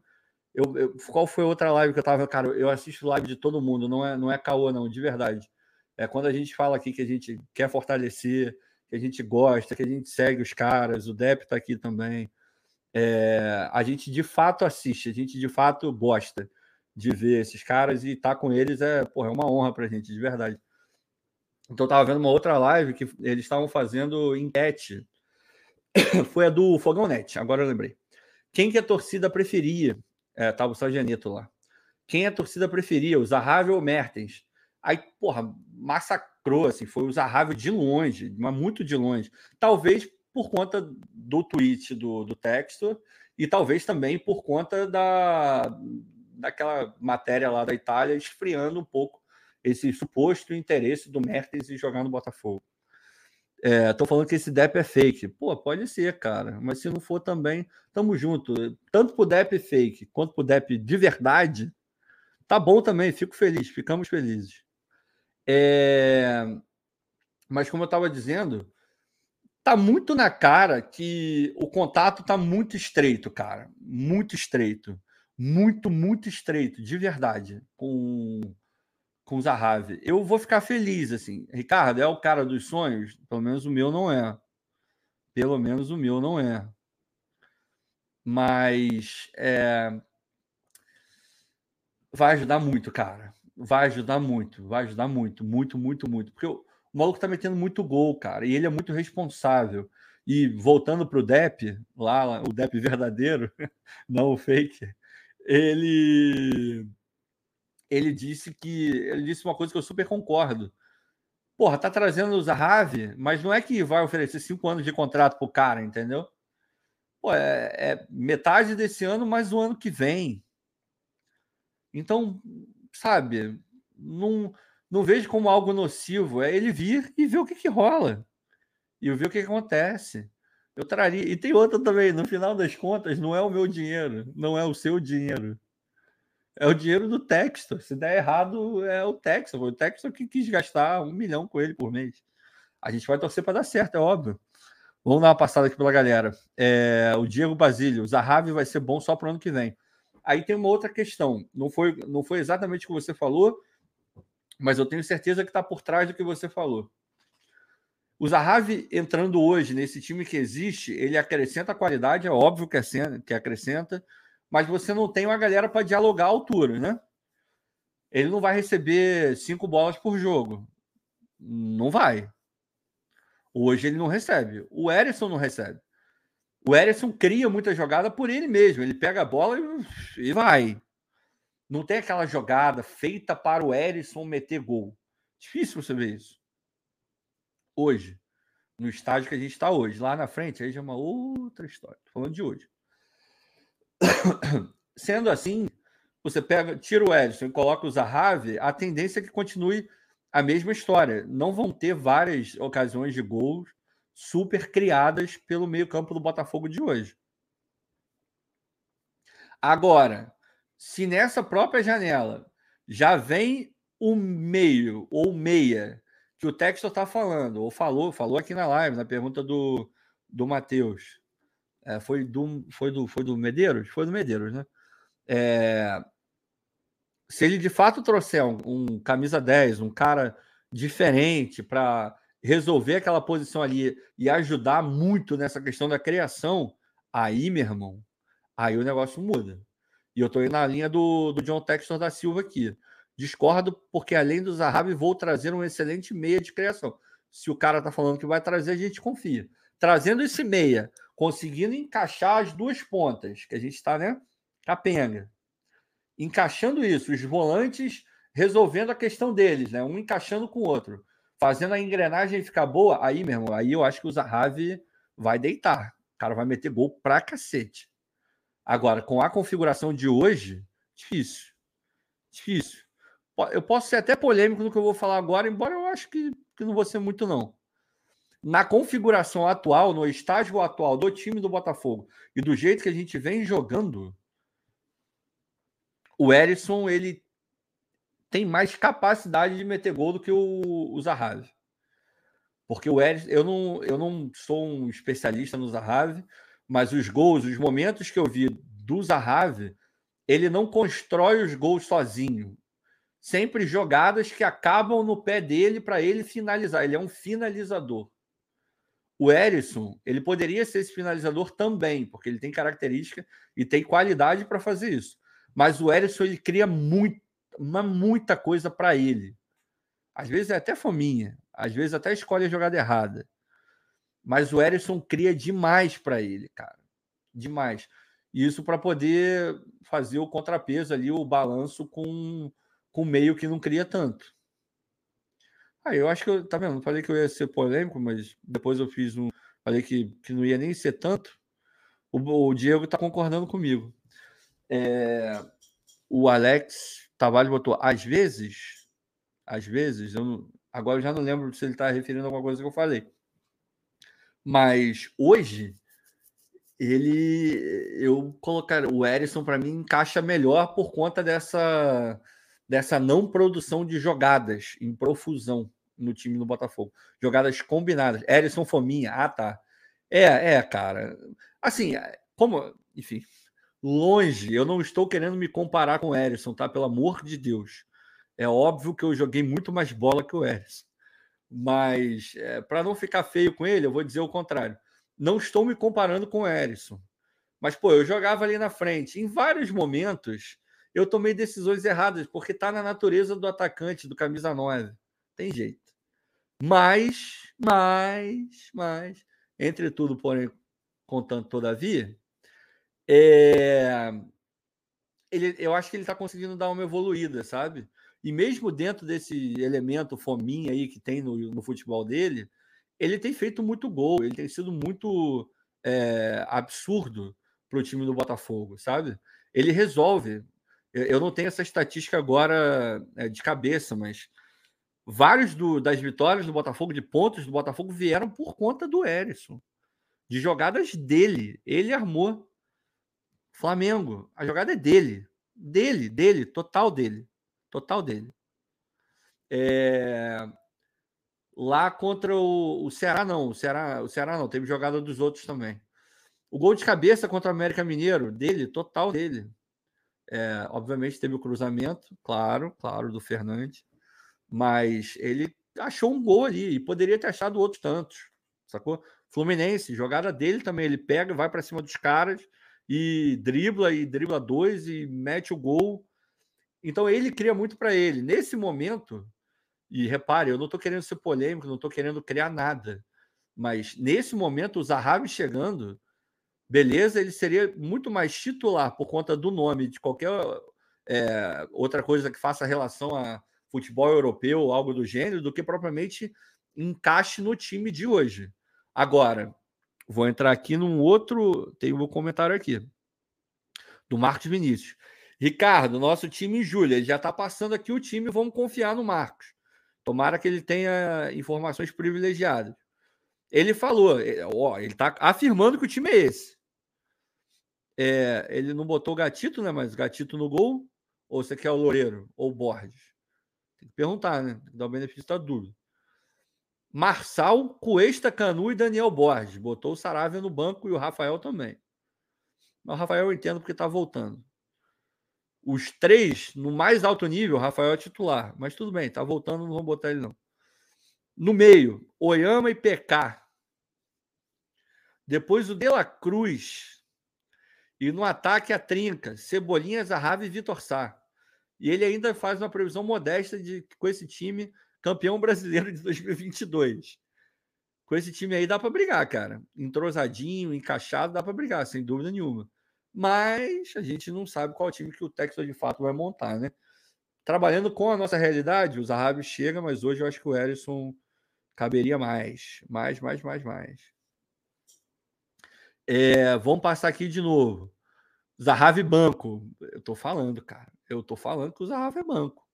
Eu, eu, qual foi outra live que eu tava, cara? Eu assisto live de todo mundo, não é não é caô não, de verdade. É quando a gente fala aqui que a gente quer fortalecer, que a gente gosta, que a gente segue os caras, o Depp tá aqui também. É, a gente de fato assiste, a gente de fato gosta de ver esses caras e estar tá com eles é, porra, é uma honra pra gente, de verdade. Então eu tava vendo uma outra live que eles estavam fazendo enquete. Foi a do Fogão Net, agora eu lembrei. Quem que a torcida preferia? É, tava o Sargenito lá. Quem a torcida preferia, o Zahavi ou Mertens? Aí, porra, massacrou, assim, foi o Zahavi de longe, mas muito de longe. Talvez por conta do tweet do, do texto e talvez também por conta da, daquela matéria lá da Itália esfriando um pouco esse suposto interesse do Mertens em jogar no Botafogo. Estou é, falando que esse DEP é fake. Pô, pode ser, cara. Mas se não for também, tamo junto. Tanto pro DEP fake quanto pro DEP de verdade, tá bom também. Fico feliz, ficamos felizes. É... Mas como eu estava dizendo, tá muito na cara que o contato tá muito estreito, cara. Muito estreito. Muito, muito estreito, de verdade, com com o Zahavi. Eu vou ficar feliz, assim. Ricardo, é o cara dos sonhos? Pelo menos o meu não é. Pelo menos o meu não é. Mas é... vai ajudar muito, cara. Vai ajudar muito, vai ajudar muito, muito, muito, muito. Porque o, maluco tá metendo muito gol, cara, e ele é muito responsável. E voltando para o Depp, lá, o Depp verdadeiro, não o fake, ele ele disse que ele disse uma coisa que eu super concordo. Porra, tá trazendo o Zahavi, mas não é que vai oferecer cinco anos de contrato pro cara, entendeu? Pô, é, é metade desse ano, mais o ano que vem. Então, sabe, não, não vejo como algo nocivo. É ele vir e ver o que, que rola. E ver o que, que acontece. Eu traria. E tem outra também, no final das contas, não é o meu dinheiro, não é o seu dinheiro. É o dinheiro do Textor. Se der errado, é o Textor. O Textor que quis gastar um milhão com ele por mês. A gente vai torcer para dar certo, é óbvio. Vamos dar uma passada aqui pela galera. É, o Diego Basílio, o Zahavi vai ser bom só para o ano que vem. Aí tem uma outra questão. Não foi, não foi exatamente o que você falou, mas eu tenho certeza que está por trás do que você falou. O Zahavi entrando hoje nesse time que existe, ele acrescenta qualidade, é óbvio que, é, que acrescenta mas você não tem uma galera para dialogar à altura, né? Ele não vai receber cinco bolas por jogo. Não vai. Hoje ele não recebe. O Erisson não recebe. O Erisson cria muita jogada por ele mesmo. Ele pega a bola e, e vai. Não tem aquela jogada feita para o Erisson meter gol. Difícil você ver isso. Hoje. No estádio que a gente está hoje. Lá na frente, aí já é uma outra história. Tô falando de hoje. Sendo assim, você pega, tira o Edson e coloca o Zahavi, a tendência é que continue a mesma história. Não vão ter várias ocasiões de gols super criadas pelo meio-campo do Botafogo de hoje. Agora, se nessa própria janela já vem o meio ou meia que o Textor está falando, ou falou, falou aqui na live, na pergunta do, do Matheus, é, foi, do, foi, do, foi do Medeiros? Foi do Medeiros, né? É, se ele de fato trouxer um, um camisa 10, um cara diferente para resolver aquela posição ali e ajudar muito nessa questão da criação, aí, meu irmão, aí o negócio muda. E eu estou indo na linha do, do John Textor da Silva aqui. Discordo, porque além do Zahavi, vou trazer um excelente meia de criação. Se o cara está falando que vai trazer, a gente confia. Trazendo esse meia conseguindo encaixar as duas pontas, que a gente está, né? Capenga. encaixando isso, os volantes resolvendo a questão deles, né? Um encaixando com o outro, fazendo a engrenagem ficar boa, aí, meu irmão, aí eu acho que o Zahavi vai deitar. O cara vai meter gol pra cacete. Agora, com a configuração de hoje, difícil. Difícil. Eu posso ser até polêmico no que eu vou falar agora, embora eu acho que, que não vou ser muito, não. Na configuração atual, no estágio atual do time do Botafogo e do jeito que a gente vem jogando, o Erisson ele tem mais capacidade de meter gol do que o, o Zahavi. Porque o Eris, eu não, eu não sou um especialista no Zahavi, mas os gols, os momentos que eu vi do Zahavi, ele não constrói os gols sozinho. Sempre jogadas que acabam no pé dele para ele finalizar. Ele é um finalizador. O Erisson, ele poderia ser esse finalizador também, porque ele tem característica e tem qualidade para fazer isso. Mas o Erisson, ele cria muito uma, muita coisa para ele. Às vezes é até fominha, às vezes até escolhe a jogada errada. Mas o Erisson cria demais para ele, cara. Demais. Isso para poder fazer o contrapeso ali, o balanço com com meio que não cria tanto. Ah, eu acho que eu, tá? Não falei que eu ia ser polêmico, mas depois eu fiz um. Falei que, que não ia nem ser tanto. O, o Diego tá concordando comigo. É, o Alex Tavares botou, às vezes, às vezes, eu não, agora eu já não lembro se ele está referindo a alguma coisa que eu falei. Mas hoje, ele, eu colocar o Erisson para mim encaixa melhor por conta dessa, dessa não produção de jogadas em profusão no time do Botafogo. Jogadas combinadas. Erisson Fominha, ah tá. É, é, cara. Assim, como, enfim, longe. Eu não estou querendo me comparar com o Erisson, tá? Pelo amor de Deus. É óbvio que eu joguei muito mais bola que o Erisson. Mas, é, para não ficar feio com ele, eu vou dizer o contrário. Não estou me comparando com o Erisson. Mas, pô, eu jogava ali na frente. Em vários momentos, eu tomei decisões erradas, porque tá na natureza do atacante, do camisa 9. Tem jeito. Mas, mas, mas, entre tudo, porém, contanto, todavia, é... Ele, eu acho que ele está conseguindo dar uma evoluída, sabe? E mesmo dentro desse elemento fominha aí que tem no, no futebol dele, ele tem feito muito gol, ele tem sido muito é, absurdo para o time do Botafogo, sabe? Ele resolve. Eu, eu não tenho essa estatística agora é, de cabeça, mas vários do, das vitórias do Botafogo, de pontos do Botafogo, vieram por conta do Erisson, de jogadas dele. Ele armou. Flamengo, a jogada é dele. Dele, dele, total dele. Total dele. É... Lá contra o, o Ceará, não. O Ceará, o Ceará não, teve jogada dos outros também. O gol de cabeça contra o América Mineiro, dele, total dele. É, obviamente teve o cruzamento, claro, claro, do Fernandes. Mas ele achou um gol ali e poderia ter achado outros tantos, sacou? Fluminense, jogada dele também, ele pega, vai para cima dos caras e dribla e dribla dois e mete o gol. Então ele cria muito para ele. Nesse momento, e repare, eu não estou querendo ser polêmico, não estou querendo criar nada, mas nesse momento o Zahavi chegando, beleza, ele seria muito mais titular por conta do nome de qualquer é, outra coisa que faça relação a futebol europeu algo do gênero, do que propriamente encaixe no time de hoje. Agora, Vou entrar aqui num outro. Tem um comentário aqui. Do Marcos Vinícius. Ricardo, nosso time Júlia, ele já está passando aqui o time, vamos confiar no Marcos. Tomara que ele tenha informações privilegiadas. Ele falou, é, ó, ele está afirmando que o time é esse. É, ele não botou o gatito, né? Mas gatito no gol, ou você quer o Loureiro, ou o Borges? Tem que perguntar, né? Tem que dar o benefício da dúvida. Marçal, Cuesta, Canu e Daniel Borges. Botou o Saravia no banco e o Rafael também. Mas o Rafael eu entendo porque está voltando. Os três, no mais alto nível, o Rafael é titular. Mas tudo bem, está voltando, não vamos botar ele não. No meio, Oyama e PK. Depois o De La Cruz. E no ataque a trinca, Cebolinha, Zahavi e Vitor Sá. E ele ainda faz uma previsão modesta de com esse time campeão brasileiro de 2022. Com esse time aí dá para brigar, cara. Entrosadinho, encaixado, dá para brigar, sem dúvida nenhuma. mas a gente não sabe qual time que o Texas de fato vai montar, né? Trabalhando com a nossa realidade, o Zahavi chega, mas hoje eu acho que o Ellison caberia mais, mais, mais, mais, mais. É, vamos passar aqui de novo. Zahavi banco. Eu tô falando, cara. Eu tô falando que o Zahavi é banco.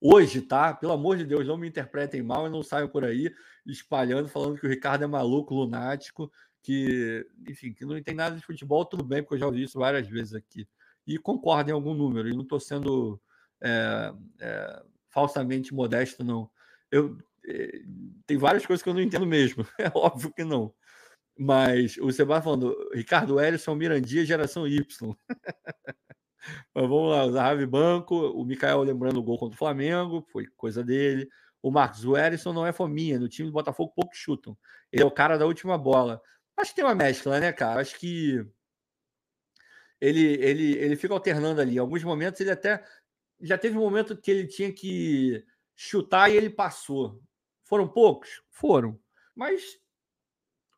Hoje, tá? Pelo amor de Deus, não me interpretem mal e não saiam por aí espalhando, falando que o Ricardo é maluco, lunático, que, enfim, que não entende nada de futebol, tudo bem, porque eu já ouvi isso várias vezes aqui. E concordo em algum número, e não estou sendo é, é, falsamente modesto, não. Eu, é, tem várias coisas que eu não entendo mesmo, é óbvio que não. Mas o Sebastião falando, Ricardo Ellison, Mirandia, geração Y. Mas vamos lá, o Zahavi Banco, o Mikael lembrando o gol contra o Flamengo, foi coisa dele. O Marcos, o Ellison não é fominha, no time do Botafogo poucos chutam. Ele é o cara da última bola. Acho que tem uma mescla, né, cara? Acho que ele, ele, ele fica alternando ali. Em alguns momentos ele até. Já teve um momento que ele tinha que chutar e ele passou. Foram poucos? Foram. Mas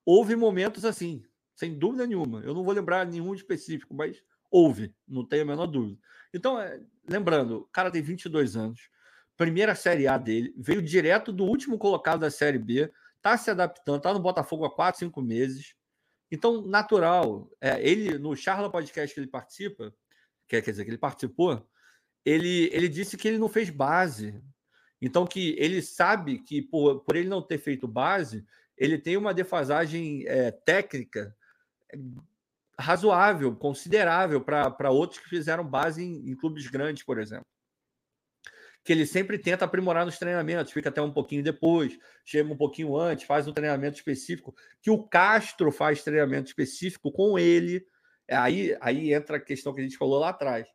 houve momentos assim, sem dúvida nenhuma. Eu não vou lembrar nenhum específico, mas houve, não tenho a menor dúvida. Então, é, lembrando, o cara tem 22 anos, primeira Série A dele, veio direto do último colocado da Série B, está se adaptando, está no Botafogo há 4, 5 meses. Então, natural. É, ele, no Charla Podcast que ele participa, quer, quer dizer, que ele participou, ele, ele disse que ele não fez base. Então, que ele sabe que por, por ele não ter feito base, ele tem uma defasagem é, técnica é, razoável, considerável para outros que fizeram base em, em, clubes grandes, por exemplo. Que ele sempre tenta aprimorar nos treinamentos, fica até um pouquinho depois, chega um pouquinho antes, faz um treinamento específico, que o Castro faz treinamento específico com ele. Aí, aí entra a questão que a gente falou lá atrás.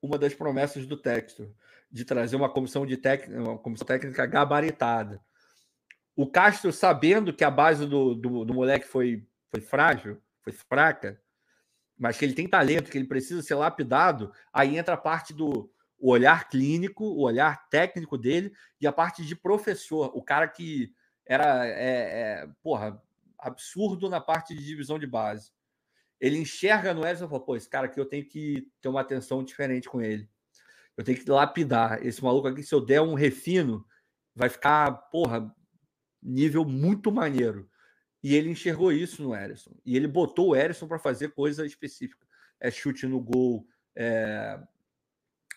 Uma das promessas do texto, de trazer uma comissão, de tec... uma comissão técnica gabaritada o Castro, sabendo que a base do, do, do moleque foi, foi frágil, foi fraca, mas que ele tem talento, que ele precisa ser lapidado, aí entra a parte do olhar clínico, o olhar técnico dele e a parte de professor, o cara que era é, é, porra, absurdo na parte de divisão de base. Ele enxerga no Edson e fala: pô, esse cara aqui eu tenho que ter uma atenção diferente com ele. Eu tenho que lapidar. Esse maluco aqui, se eu der um refino, vai ficar, porra, nível muito maneiro. E ele enxergou isso no Erisson. E ele botou o Erisson para fazer coisa específica. É chute no gol, é...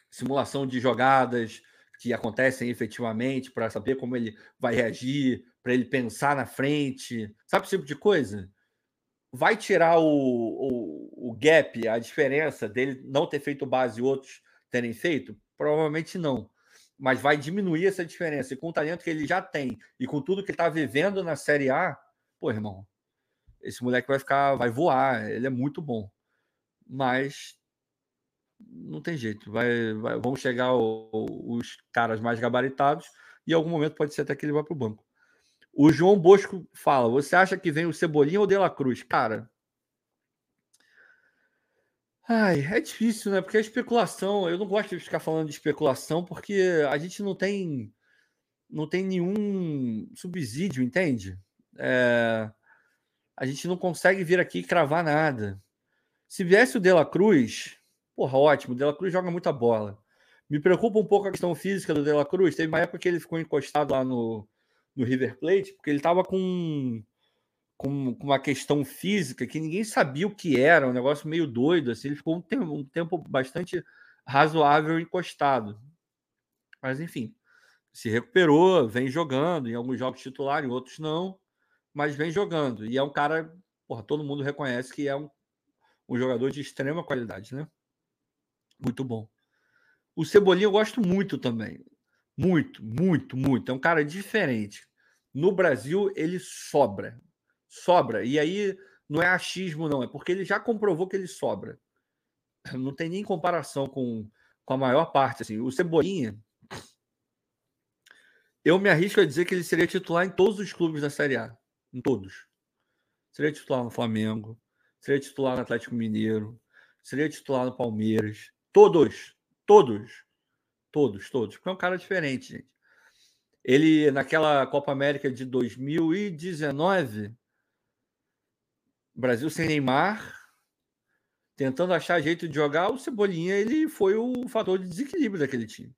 simulação de jogadas que acontecem efetivamente para saber como ele vai reagir, para ele pensar na frente. Sabe esse tipo de coisa? Vai tirar o, o, o gap, a diferença dele não ter feito base e outros terem feito? Provavelmente não mas vai diminuir essa diferença. E com o talento que ele já tem e com tudo que ele está vivendo na Série A, pô, irmão, esse moleque vai ficar, vai voar. Ele é muito bom, mas não tem jeito. Vai, vai vão chegar o, o, os caras mais gabaritados e em algum momento pode ser até que ele vá para o banco. O João Bosco fala: Você acha que vem o Cebolinha ou o De La Cruz? Cara, Ai, é difícil, né? Porque a especulação, eu não gosto de ficar falando de especulação porque a gente não tem não tem nenhum subsídio, entende? É, a gente não consegue vir aqui e cravar nada. Se viesse o De La Cruz, porra, ótimo, o De La Cruz joga muita bola. Me preocupa um pouco a questão física do De La Cruz. Teve uma época que ele ficou encostado lá no, no River Plate, porque ele estava com com, com, uma questão física que ninguém sabia o que era, um negócio meio doido. Assim, ele ficou um tempo, um tempo bastante razoável encostado. Mas, enfim, se recuperou, vem jogando, em alguns jogos titular, em outros não, mas vem jogando. E é um cara, porra, todo mundo reconhece que é um, um jogador de extrema qualidade, né? Muito bom. O Cebolinha eu gosto muito também. Muito, muito, muito. É um cara diferente. No Brasil, ele sobra sobra. E aí não é achismo, não, é porque ele já comprovou que ele sobra. Não tem nem comparação com, com a maior parte. Assim. O Cebolinha, eu me arrisco a dizer que ele seria titular em todos os clubes da Série A. Em todos. Seria titular no Flamengo, seria titular no Atlético Mineiro, seria titular no Palmeiras. Todos, todos, todos, todos. Porque é um cara diferente, gente. Ele, naquela Copa América de 2019, Brasil sem Neymar. tentando achar jeito de jogar, o Cebolinha ele foi o fator de desequilíbrio daquele time.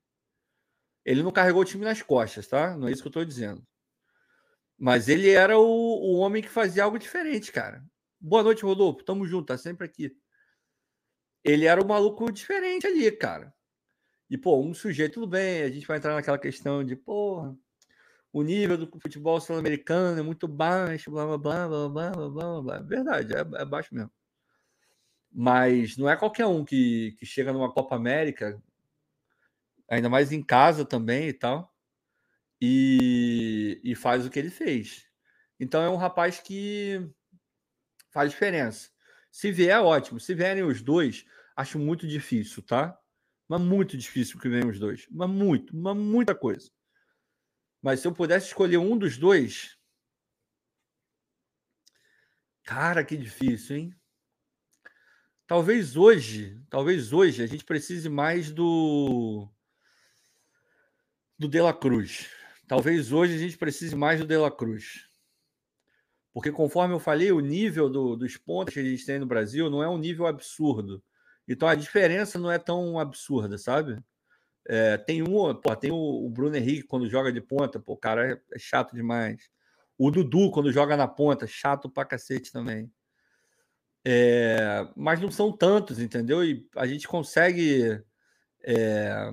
Ele não carregou o time nas costas, tá? Não é isso que eu estou dizendo. Mas ele era o, o homem que fazia algo diferente, cara. Boa noite, Rodolfo. Tamo junto, tá sempre aqui. Ele era um maluco diferente ali, cara. E, pô, um sujeito, tudo bem, a gente vai entrar naquela questão de, porra, o nível do futebol sul-americano é muito baixo, blá, blá, blá, blá, blá, blá, blá, blá. Verdade, é, é baixo mesmo. Mas não é qualquer um que, que chega numa Copa América, ainda mais em casa também e tal, e, e faz o que ele fez. Então é um rapaz que faz diferença. Se vier, ótimo. Se vierem os dois, acho muito difícil, tá? Mas muito difícil que venham os dois. Mas muito, mas muita coisa. Mas se eu pudesse escolher um dos dois. Cara, que difícil, hein? Talvez hoje, talvez hoje a gente precise mais do do De La Cruz. Talvez hoje a gente precise mais do De La Cruz. Porque conforme eu falei, o nível do, dos pontos que a gente tem no Brasil não é um nível absurdo. Então a diferença não é tão absurda, sabe? É, tem um, pô, tem o, o, Bruno Henrique quando joga de ponta, pô, o cara é, é, chato demais. O Dudu quando joga na ponta, chato pra cacete também. É, mas não são tantos, entendeu? E a gente consegue. É,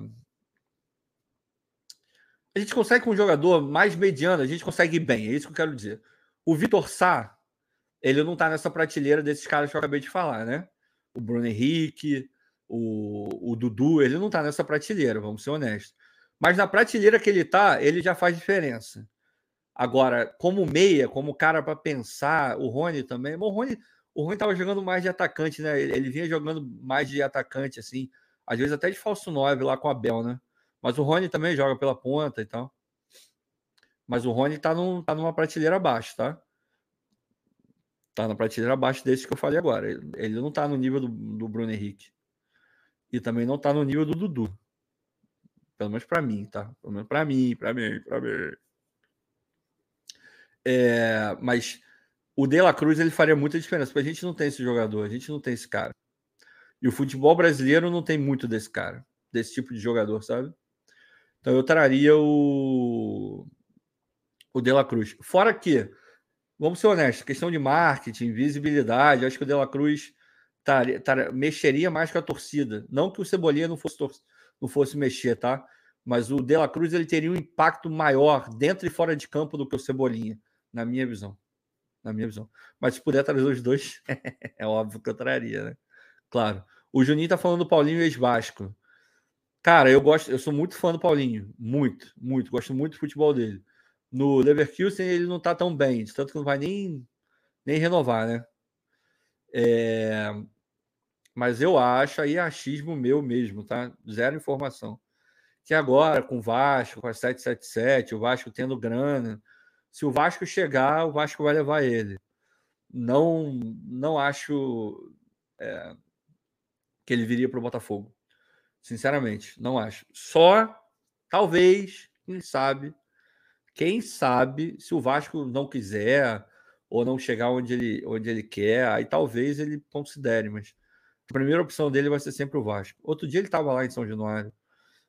a gente consegue com um jogador mais mediano, a gente consegue ir bem, é isso que eu quero dizer. O Vitor Sá, ele não tá nessa prateleira desses caras que eu acabei de falar, né? O Bruno Henrique, o, o Dudu, ele não tá nessa prateleira, vamos ser honestos. Mas na prateleira que ele tá, ele já faz diferença. Agora, como meia, como cara para pensar, o Rony também. O Rony, o Rony tava jogando mais de atacante, né? Ele, ele, vinha jogando mais de atacante, assim, às vezes até de falso 9 lá com a Bel, né? Mas o Rony também joga pela ponta e tal. Mas o Rony tá, num, tá numa prateleira abaixo, tá? Tá na prateleira abaixo desse que eu falei agora. Ele, ele não tá no nível do, do Bruno Henrique. E também não tá no nível do Dudu. Pelo menos para mim, tá? Pelo menos para mim, para mim, para mim. É, mas o De La Cruz ele faria muita diferença, porque a gente não tem esse jogador, a gente não tem esse cara. E o futebol brasileiro não tem muito desse cara, desse tipo de jogador, sabe? Então eu traria o o De La Cruz. Fora que, vamos ser honestos, questão de marketing, visibilidade, acho que o De La Cruz tar, tar, mexeria mais com a torcida. Não que o Cebolinha não fosse, não fosse mexer, tá? Mas o De La Cruz ele teria um impacto maior dentro e fora de campo do que o Cebolinha, na minha visão. Na minha visão. Mas se puder trazer os dois, é óbvio que eu traria, né? Claro. O Juninho tá falando do Paulinho ex-Vasco. Cara, eu gosto, eu sou muito fã do Paulinho. Muito, muito. Gosto muito do futebol dele. No Leverkusen ele não tá tão bem, tanto que não vai nem, nem renovar, né? É, mas eu acho aí achismo meu mesmo, tá? Zero informação. Que agora, com o Vasco, com a 777, o Vasco tendo grana, se o Vasco chegar, o Vasco vai levar ele. Não, não acho é, que ele viria para o Botafogo. Sinceramente, não acho. Só, talvez, quem sabe, quem sabe, se o Vasco não quiser ou não chegar onde ele, onde ele quer, aí talvez ele considere, mas a primeira opção dele vai ser sempre o Vasco. Outro dia ele estava lá em São Januário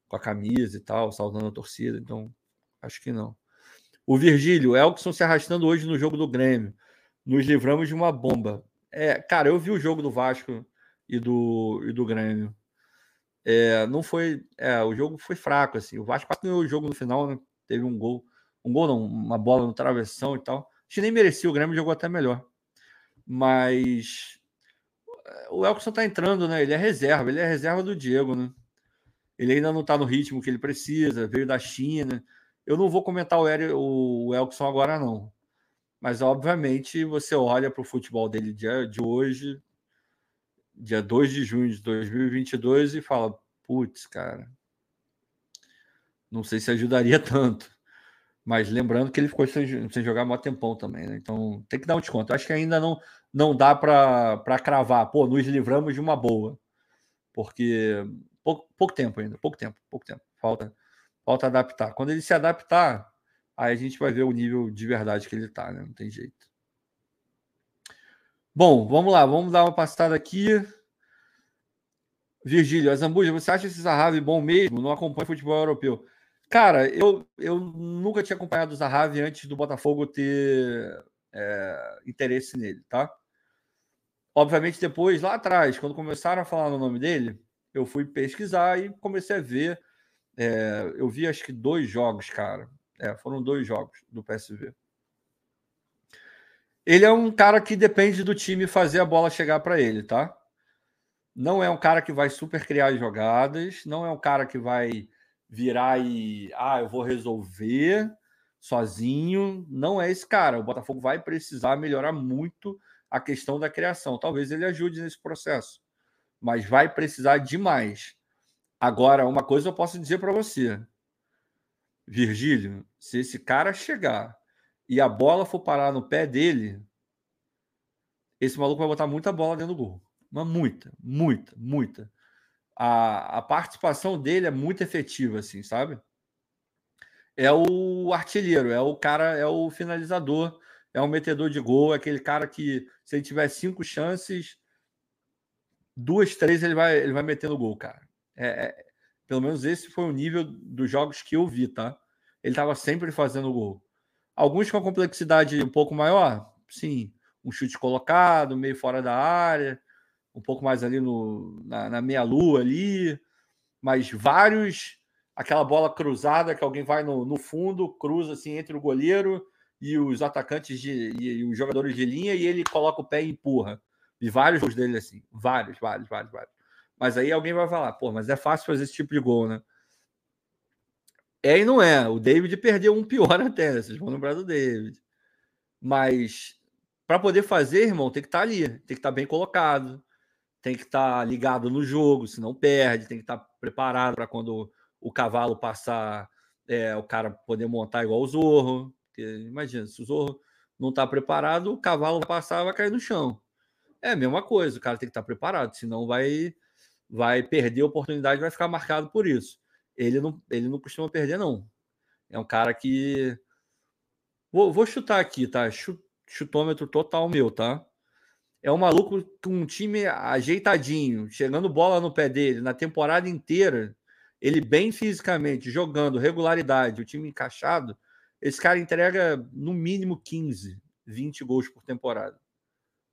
com a camisa e tal, saudando a torcida, então acho que não. O Virgílio, Elkson se arrastando hoje no jogo do Grêmio. Nos livramos de uma bomba. É, cara, eu vi o jogo do Vasco e do, e do Grêmio. É, não foi. É, o jogo foi fraco, assim. O Vasco ganhou o jogo no final, né? Teve um gol. Um gol, não, uma bola no travessão e tal. Acho que nem merecia, o Grêmio jogou até melhor. Mas o Elkson tá entrando, né? Ele é reserva, ele é reserva do Diego, né? Ele ainda não tá no ritmo que ele precisa, veio da China. Eu não vou comentar o, Elkson agora, não. Mas, obviamente, você olha para o futebol dele de, de hoje, dia 2 de junho de 2022, e fala: putz, cara, não sei se ajudaria tanto. Mas lembrando que ele ficou sem, sem jogar há tempão também, né? Então tem que dar um desconto. Acho que ainda não, não dá para cravar, pô, nos livramos de uma boa. Porque pouco, pouco tempo ainda, pouco tempo, pouco tempo. Falta, falta adaptar. Quando ele se adaptar, aí a gente vai ver o nível de verdade que ele tá, né? Não tem jeito. Bom, vamos lá, vamos dar uma passada aqui. Virgílio, Azambuja, você acha esse Zahavi bom mesmo? Não acompanha futebol europeu? Cara, eu, eu nunca tinha acompanhado o Zahavi antes do Botafogo ter é, interesse nele, tá? Obviamente, depois, lá atrás, quando começaram a falar no nome dele, eu fui pesquisar e comecei a ver. É, eu vi acho que dois jogos, cara. É, foram dois jogos do PSV. Ele é um cara que depende do time fazer a bola chegar para ele, tá? Não é um cara que vai super criar jogadas, não é um cara que vai virar e ah, eu vou resolver sozinho. Não é esse cara. O Botafogo vai precisar melhorar muito a questão da criação. Talvez ele ajude nesse processo, mas vai precisar demais. Agora, uma coisa eu posso dizer para você, Virgílio, se esse cara chegar e a bola for parar no pé dele, esse maluco vai botar muita bola dentro do gol. Mas muita, muita, muita. A, a participação dele é muito efetiva, assim, sabe? É o artilheiro, é o cara, é o finalizador, é o metedor de gol, é aquele cara que, se ele tiver cinco chances, duas, três, ele vai, ele vai metendo gol, cara. É, é, pelo menos esse foi o nível dos jogos que eu vi, tá? Ele estava sempre fazendo gol. Alguns com complexidade um pouco maior, sim. Um chute colocado, meio fora da área, um pouco mais ali no, na, na meia-lua ali, mas vários, aquela bola cruzada que alguém vai no, no fundo, cruza assim entre o goleiro e os atacantes de, e, e, os jogadores de linha e ele coloca o pé e empurra. E vários gols dele assim, vários, vários, vários, vários. Mas aí alguém vai falar, pô, mas é fácil fazer esse tipo de gol, né? É e não é. O David perdeu um pior até, vocês vão lembrar do David. Mas para poder fazer, irmão, tem que estar tá ali, tem que estar tá bem colocado, tem que estar tá ligado no jogo, se não perde, tem que estar preparado para quando o cavalo passar, é, o cara poder montar igual o Zorro. Porque, imagina, se o Zorro não está preparado, o cavalo vai passar vai cair no chão. É a mesma coisa, o cara tem que estar preparado, senão vai, vai perder a oportunidade, vai ficar marcado por isso ele não, ele não costuma perder, não. É um cara que. Vou, vou chutar aqui, tá? Chutômetro total meu, tá? É um maluco com um time ajeitadinho, chegando bola no pé dele na temporada inteira. Ele bem fisicamente, jogando, regularidade, o time encaixado. Esse cara entrega no mínimo 15, 20 gols por temporada.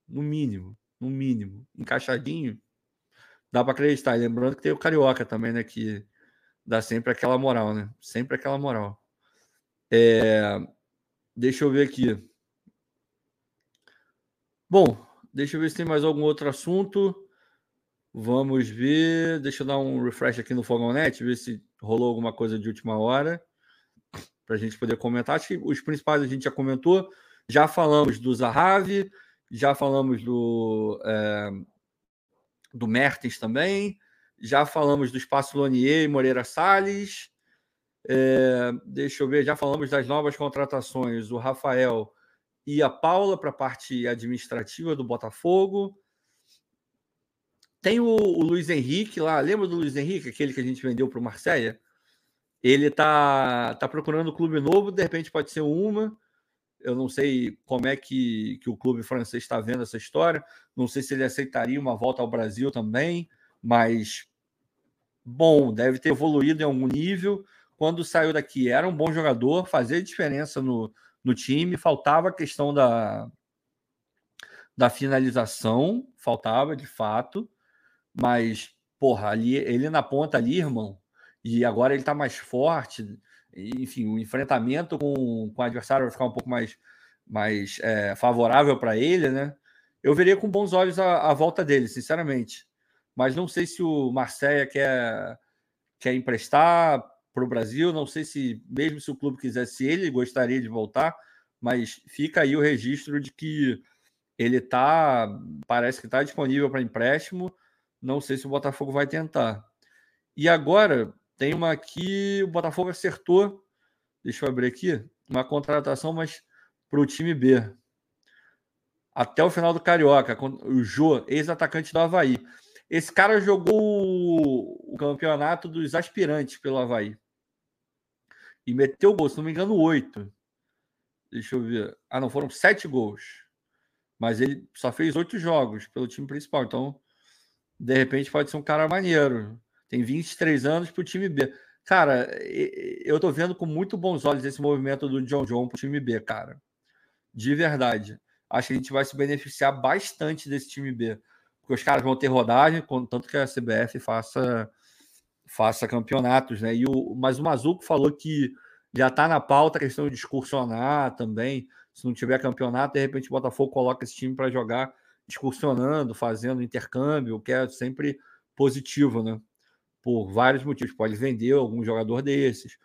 No mínimo, no mínimo. Encaixadinho, dá para acreditar. Lembrando que tem o Carioca também, né? Que dá sempre aquela moral, né? Sempre aquela moral. É... Deixa eu ver aqui. Bom, deixa eu ver se tem mais algum outro assunto. Vamos ver. Deixa eu dar um refresh aqui no Fogonet, ver se rolou alguma coisa de última hora para a gente poder comentar. Acho que os principais a gente já comentou. Já falamos do Zahavi, já falamos do, é, do Mertens também. Já falamos do Espaço Lonier e Moreira Salles. É, deixa eu ver, já falamos das novas contratações, o Rafael e a Paula para a parte administrativa do Botafogo. Tem o, o, Luiz Henrique lá, lembra do Luiz Henrique, aquele que a gente vendeu para o Marseille? Ele tá, tá procurando um clube novo, de repente pode ser uma. Eu não sei como é que, que o clube francês está vendo essa história. Não sei se ele aceitaria uma volta ao Brasil também mas bom, deve ter evoluído em algum nível. Quando saiu daqui, era um bom jogador, fazia diferença no, no time, faltava a questão da, da finalização, faltava de fato, mas, porra, ali, ele na ponta ali, irmão, e agora ele tá mais forte, enfim, o enfrentamento com, com o adversário vai ficar um pouco mais, mais é, favorável para ele, né? Eu veria com bons olhos a, a volta dele, sinceramente mas não sei se o Marseille quer, quer emprestar para o Brasil, não sei se, mesmo se o clube quisesse, ele gostaria de voltar, mas fica aí o registro de que ele tá, parece que está disponível para empréstimo, não sei se o Botafogo vai tentar. E agora, tem uma aqui, o Botafogo acertou, deixa eu abrir aqui, uma contratação, mas para o time B. Até o final do Carioca, o Jô, ex-atacante do Havaí. Esse cara jogou o campeonato dos aspirantes pelo Havaí. E meteu gol, se não me engano, oito. Deixa eu ver. Ah, não, foram sete gols. Mas ele só fez oito jogos pelo time principal. Então, de repente pode ser um cara maneiro. Tem 23 anos para o time B. Cara, eu tô vendo com muito bons olhos esse movimento do John John para o time B, cara. De verdade. Acho que a gente vai se beneficiar bastante desse time B. Porque os caras vão ter rodagem, tanto que a CBF faça, faça campeonatos, né? E o, mas o Mazuco falou que já está na pauta a questão de excursionar também. Se não tiver campeonato, de repente o Botafogo coloca esse time para jogar excursionando, fazendo intercâmbio, que é sempre positivo, né? Por vários motivos. Pode vender algum jogador desses,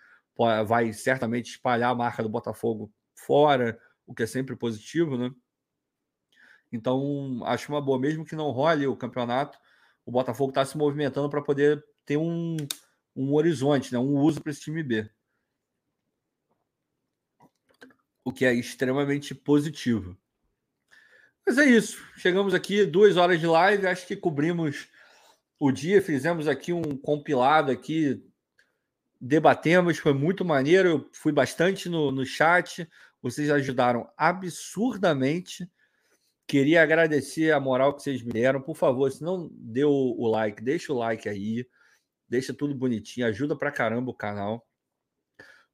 vai certamente espalhar a marca do Botafogo fora, o que é sempre positivo, né? Então, acho uma boa, mesmo que não role o campeonato, o Botafogo está se movimentando para poder ter um, um horizonte, né? um uso para esse time B. O que é extremamente positivo. Mas é isso. Chegamos aqui, duas horas de live. Acho que cobrimos o dia, fizemos aqui um compilado aqui, debatemos, foi muito maneiro. Eu fui bastante no, no chat. Vocês ajudaram absurdamente. Queria agradecer a moral que vocês me deram. Por favor, se não deu o like, deixa o like aí. Deixa tudo bonitinho, ajuda pra caramba o canal.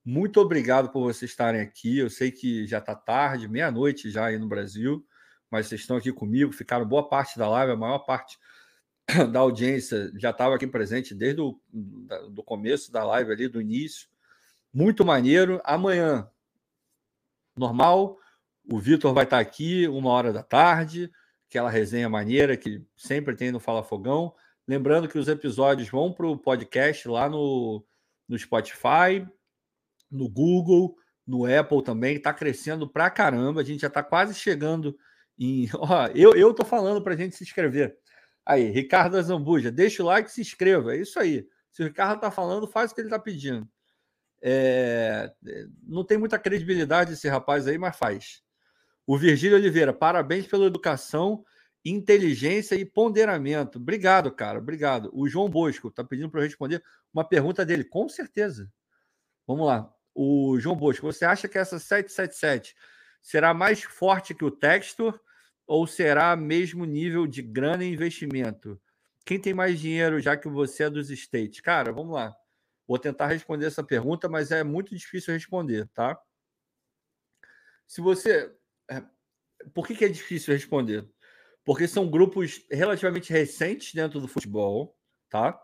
Muito obrigado por vocês estarem aqui. Eu sei que já está tarde, meia-noite já aí no Brasil mas vocês estão aqui comigo, ficaram boa parte da live, a maior parte da audiência já estava aqui presente desde o do começo da live ali, do início. Muito maneiro. Amanhã, normal, o Vitor vai estar aqui uma hora da tarde, aquela resenha maneira que sempre tem no Fala Fogão. Lembrando que os episódios vão para o podcast lá no, no Spotify, no Google, no Apple também. Está crescendo pra caramba. A gente já está quase chegando em, ó, eu, eu tô falando para a gente se inscrever. Aí, Ricardo Zambuja, deixa o like e se inscreva. É isso aí. Se o Ricardo tá falando, faz o que ele tá pedindo. É, não tem muita credibilidade esse rapaz aí, mas faz. O Virgílio Oliveira, parabéns pela educação, inteligência e ponderamento. Obrigado, cara. Obrigado. O João Bosco está pedindo para eu responder uma pergunta dele. Com certeza. Vamos lá. O João Bosco, você acha que essa 777 será mais forte que o Textor ou será mesmo nível de grana e investimento? Quem tem mais dinheiro, já que você é dos States? Cara, vamos lá. Vou tentar responder essa pergunta, mas é muito difícil responder, tá? Se você. É, por que, que é difícil responder? Porque são grupos relativamente recentes dentro do futebol, tá?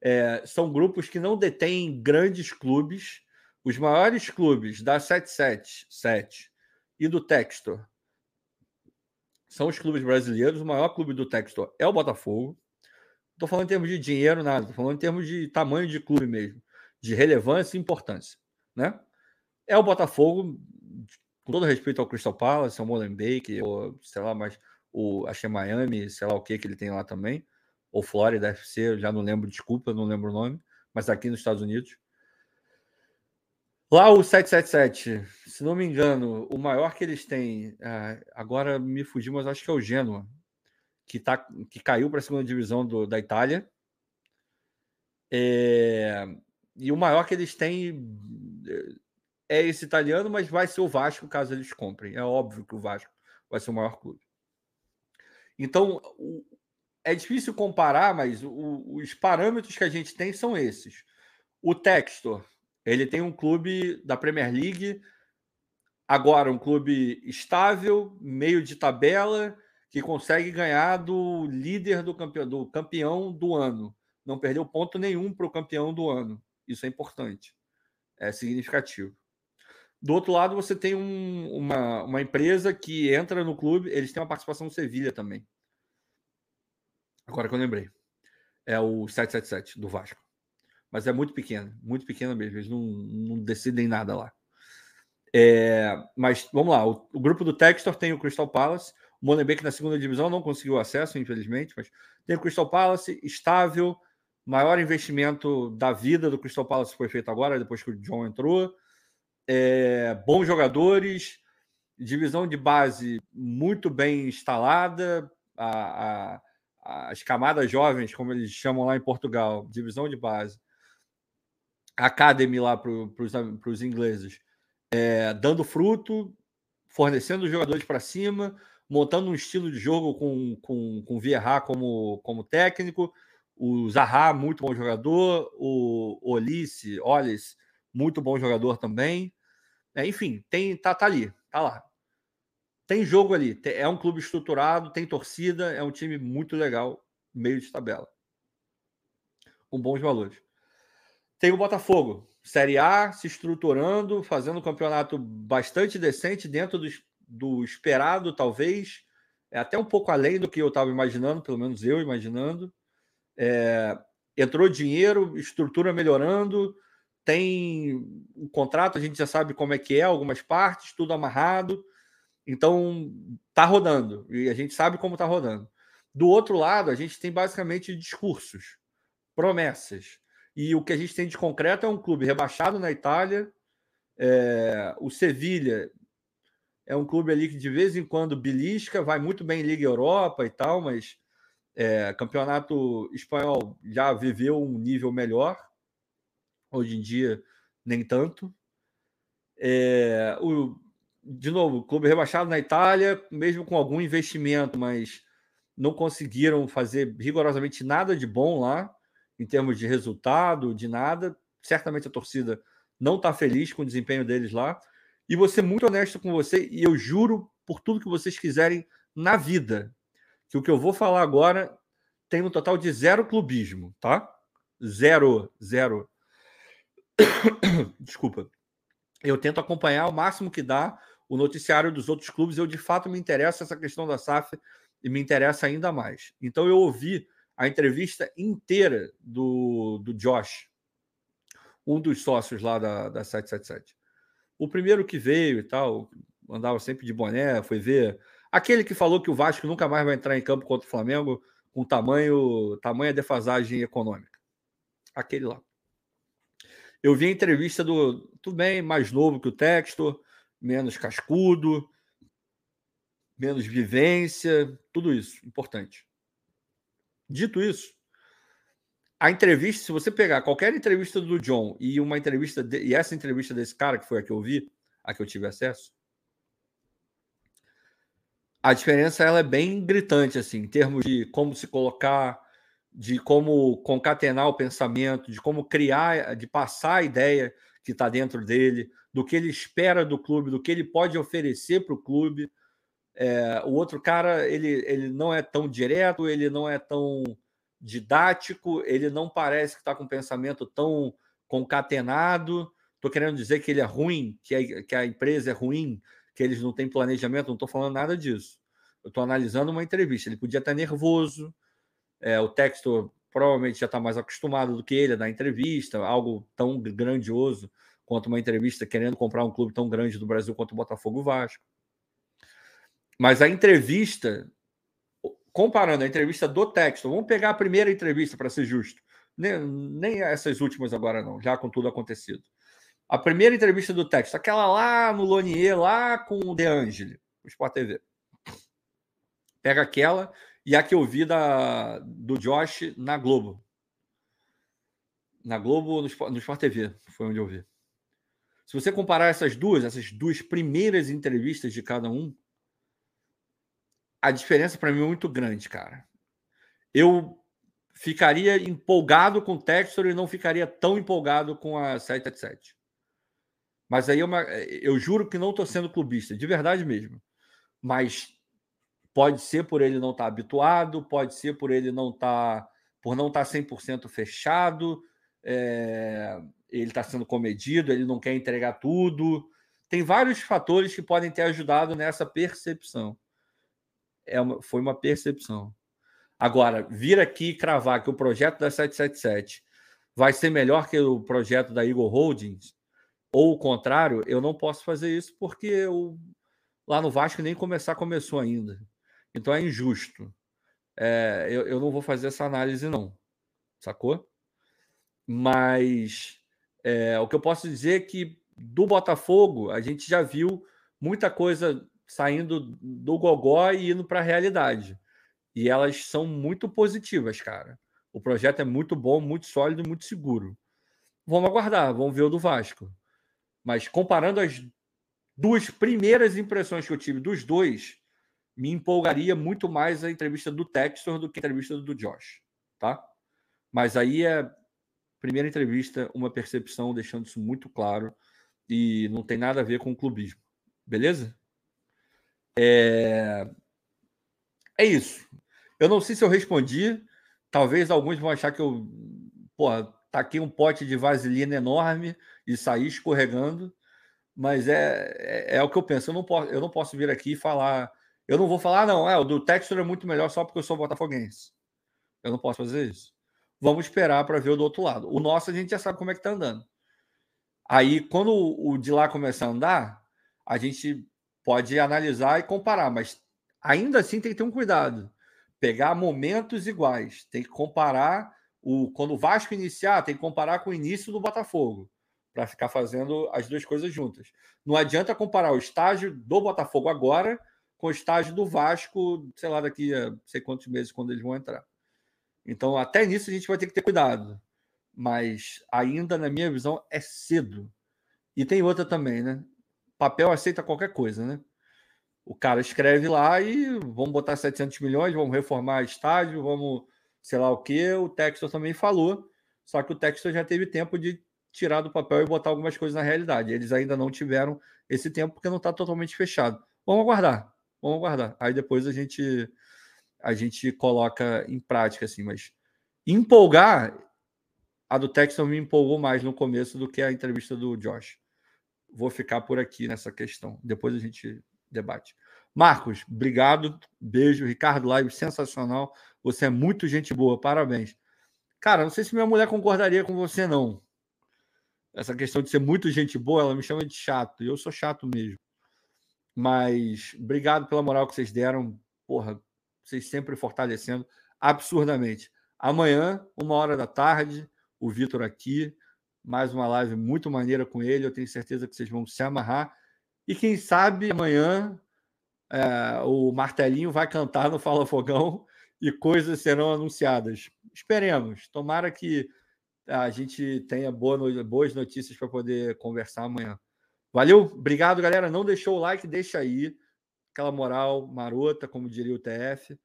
É, são grupos que não detêm grandes clubes. Os maiores clubes da 777 e do Textor são os clubes brasileiros. O maior clube do Textor é o Botafogo. Estou falando em termos de dinheiro, nada. Estou falando em termos de tamanho de clube mesmo, de relevância e importância. Né? É o Botafogo, com todo respeito ao Crystal Palace, ao Molenbeek, ou sei lá, mas o achei Miami, sei lá o que que ele tem lá também, ou Flórida FC, já não lembro, desculpa, não lembro o nome, mas aqui nos Estados Unidos. Lá o 777, se não me engano, o maior que eles têm, é, agora me fugiu, mas acho que é o Genoa, que, tá, que caiu para a segunda divisão do, da Itália. É, e o maior que eles têm é esse italiano, mas vai ser o Vasco caso eles comprem. É óbvio que o Vasco vai ser o maior clube. Então, é difícil comparar, mas o, os parâmetros que a gente tem são esses. O Textor ele tem um clube da Premier League, agora um clube estável, meio de tabela, que consegue ganhar do líder do campeão do, campeão do ano. Não perdeu ponto nenhum para o campeão do ano. Isso é importante. É significativo. Do outro lado, você tem um, uma, uma empresa que entra no clube, eles têm uma participação no Sevilha também. Agora que eu lembrei. É o 777 do Vasco mas é muito pequena, muito pequena mesmo. Eles não, não decidem nada lá. É, mas vamos lá, o, o, grupo do Textor tem o Crystal Palace, o Molenbeek na segunda divisão não conseguiu acesso, infelizmente, mas tem o Crystal Palace, estável, maior investimento da vida do Crystal Palace foi feito agora, depois que o John entrou. É, bons jogadores, divisão de base muito bem instalada, a, a, as camadas jovens, como eles chamam lá em Portugal, divisão de base, Academy lá para os ingleses, é, dando fruto, fornecendo jogadores para cima, montando um estilo de jogo com, com, com Vieira como, como técnico, o Zaha, muito bom jogador, o Olice, Olis, muito bom jogador também. É, enfim, tem, tá, tá ali, tá lá. Tem jogo ali, é um clube estruturado, tem torcida, é um time muito legal, meio de tabela. Com bons valores. Tem o Botafogo, Série A, se estruturando, fazendo um campeonato bastante decente, dentro do, do esperado, talvez. É até um pouco além do que eu estava imaginando, pelo menos eu imaginando. É, entrou dinheiro, estrutura melhorando, tem o contrato, a gente já sabe como é que é, algumas partes, tudo amarrado. Então, tá rodando. E a gente sabe como tá rodando. Do outro lado, a gente tem basicamente discursos, promessas. E o que a gente tem de concreto é um clube rebaixado na Itália. É, o Sevilha é um clube ali que de vez em quando belisca, vai muito bem em Liga Europa e tal, mas é, campeonato espanhol já viveu um nível melhor. Hoje em dia, nem tanto. É, o, de novo, clube rebaixado na Itália, mesmo com algum investimento, mas não conseguiram fazer rigorosamente nada de bom lá, em termos de resultado, de nada. Certamente a torcida não está feliz com o desempenho deles lá. E ser muito honesto com você, e eu juro por tudo que vocês quiserem na vida, que o que eu vou falar agora tem um total de zero clubismo, tá? Zero, zero. Desculpa. Eu tento acompanhar o máximo que dá o noticiário dos outros clubes. Eu, de fato, me interessa essa questão da SAF e me interessa ainda mais. Então, eu ouvi a entrevista inteira do, do Josh, um dos sócios lá da, da 777. O primeiro que veio e tal, andava sempre de boné, foi ver. Aquele que falou que o Vasco nunca mais vai entrar em campo contra o Flamengo com tamanho, tamanha defasagem econômica. Aquele lá. Eu vi a entrevista do. Tudo bem, mais novo que o Textor, menos cascudo, menos vivência, tudo isso, importante. Dito isso, a entrevista, se você pegar qualquer entrevista do John e uma entrevista de, e essa entrevista desse cara que foi a que eu vi, a que eu tive acesso, a diferença ela é bem gritante assim, em termos de como se colocar, de como concatenar o pensamento, de como criar, de passar a ideia que está dentro dele, do que ele espera do clube, do que ele pode oferecer para o clube. É, o outro cara ele, ele não é tão direto, ele não é tão didático, ele não parece que está com um pensamento tão concatenado. Estou querendo dizer que ele é ruim, que a, que a empresa é ruim, que eles não têm planejamento, não estou falando nada disso. Eu estou analisando uma entrevista. Ele podia estar nervoso, é, o texto provavelmente já está mais acostumado do que ele a dar entrevista, algo tão grandioso quanto uma entrevista querendo comprar um clube tão grande do Brasil quanto o Botafogo Vasco. Mas a entrevista comparando a entrevista do texto, vamos pegar a primeira entrevista para ser justo, nem, nem essas últimas agora não, já com tudo acontecido. A primeira entrevista do texto, aquela lá no Lonier, lá com o De Angeli, o Sport TV. Pega aquela e a que eu vi da, do Josh na Globo. Na Globo, no, no Sport TV, foi onde eu vi. Se você comparar essas duas, essas duas primeiras entrevistas de cada um, a diferença para mim é muito grande, cara. Eu ficaria empolgado com o Textor e não ficaria tão empolgado com a 777. Mas aí é uma, eu juro que não estou sendo clubista, de verdade mesmo. Mas pode ser por ele não estar tá habituado, pode ser por ele não estar tá, por não estar tá 100% fechado, é, ele está sendo comedido, ele não quer entregar tudo. Tem vários fatores que podem ter ajudado nessa percepção é uma, foi uma percepção. Agora, vir aqui e cravar que o projeto da 777 vai ser melhor que o projeto da Eagle Holdings, ou o contrário, eu não posso fazer isso porque eu, lá no Vasco nem começar começou ainda. Então é injusto. É, eu, eu não vou fazer essa análise, não. Sacou? Mas é, o que eu posso dizer é que do Botafogo a gente já viu muita coisa saindo do gogó e indo para a realidade. E elas são muito positivas, cara. O projeto é muito bom, muito sólido, muito seguro. Vamos aguardar, vamos ver o do Vasco. Mas comparando as duas primeiras impressões que eu tive dos dois, me empolgaria muito mais a entrevista do Textor do que a entrevista do Josh, tá? Mas aí é primeira entrevista, uma percepção, deixando isso muito claro e não tem nada a ver com o clubismo, beleza? É, é isso. Eu não sei se eu respondi. Talvez alguns vão achar que eu, porra, taquei um pote de vaselina enorme e saí escorregando, mas é, é, é, o que eu penso. Eu não, posso, eu não posso vir aqui falar. Eu não vou falar, não, é, o do Textor é muito melhor só porque eu sou botafoguense. Eu não posso fazer isso. Vamos esperar para ver o do outro lado. O nosso a gente já sabe como é que tá andando. Aí, quando o de lá começar a andar, a gente pode analisar e comparar, mas ainda assim tem que ter um cuidado. Pegar momentos iguais, tem que comparar o quando o Vasco iniciar, tem que comparar com o início do Botafogo, para ficar fazendo as duas coisas juntas. Não adianta comparar o estágio do Botafogo agora com o estágio do Vasco, sei lá, daqui a sei quantos meses quando eles vão entrar. Então, até nisso a gente vai ter que ter cuidado. Mas ainda, na minha visão, é cedo. E tem outra também, né? Papel aceita qualquer coisa, né? O cara escreve lá e vamos botar 700 milhões, vamos reformar estádio, vamos sei lá o que. O Textor também falou, só que o Textor já teve tempo de tirar do papel e botar algumas coisas na realidade. Eles ainda não tiveram esse tempo porque não está totalmente fechado. Vamos aguardar, vamos aguardar. Aí depois a gente a gente coloca em prática assim, mas empolgar a do Textor me empolgou mais no começo do que a entrevista do Josh. Vou ficar por aqui nessa questão. Depois a gente debate. Marcos, obrigado. Beijo. Ricardo Live, sensacional. Você é muito gente boa. Parabéns. Cara, não sei se minha mulher concordaria com você, não. Essa questão de ser muito gente boa, ela me chama de chato. E eu sou chato mesmo. Mas obrigado pela moral que vocês deram. Porra, vocês sempre fortalecendo absurdamente. Amanhã, uma hora da tarde, o Vitor aqui. Mais uma live muito maneira com ele. Eu tenho certeza que vocês vão se amarrar. E quem sabe amanhã é, o martelinho vai cantar no Fala Fogão e coisas serão anunciadas. Esperemos. Tomara que a gente tenha boa, boas notícias para poder conversar amanhã. Valeu, obrigado, galera. Não deixou o like, deixa aí. Aquela moral marota, como diria o TF.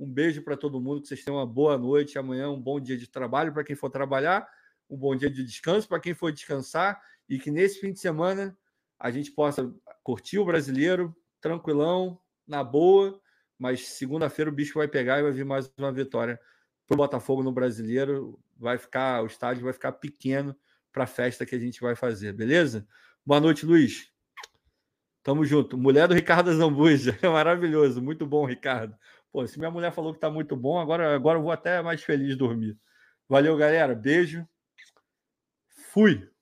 Um beijo para todo mundo, que vocês tenham uma boa noite. Amanhã um bom dia de trabalho para quem for trabalhar, um bom dia de descanso para quem for descansar e que nesse fim de semana a gente possa curtir o brasileiro, tranquilão, na boa, mas segunda-feira o bicho vai pegar e vai vir mais uma vitória para o Botafogo no brasileiro. Vai ficar, o estádio vai ficar pequeno para a festa que a gente vai fazer, beleza? Boa noite, Luiz. Tamo junto. Mulher do Ricardo Zambuja. É maravilhoso. Muito bom, Ricardo. Pô, se minha mulher falou que tá muito bom, agora, agora eu vou até mais feliz dormir. Valeu, galera. Beijo. Fui.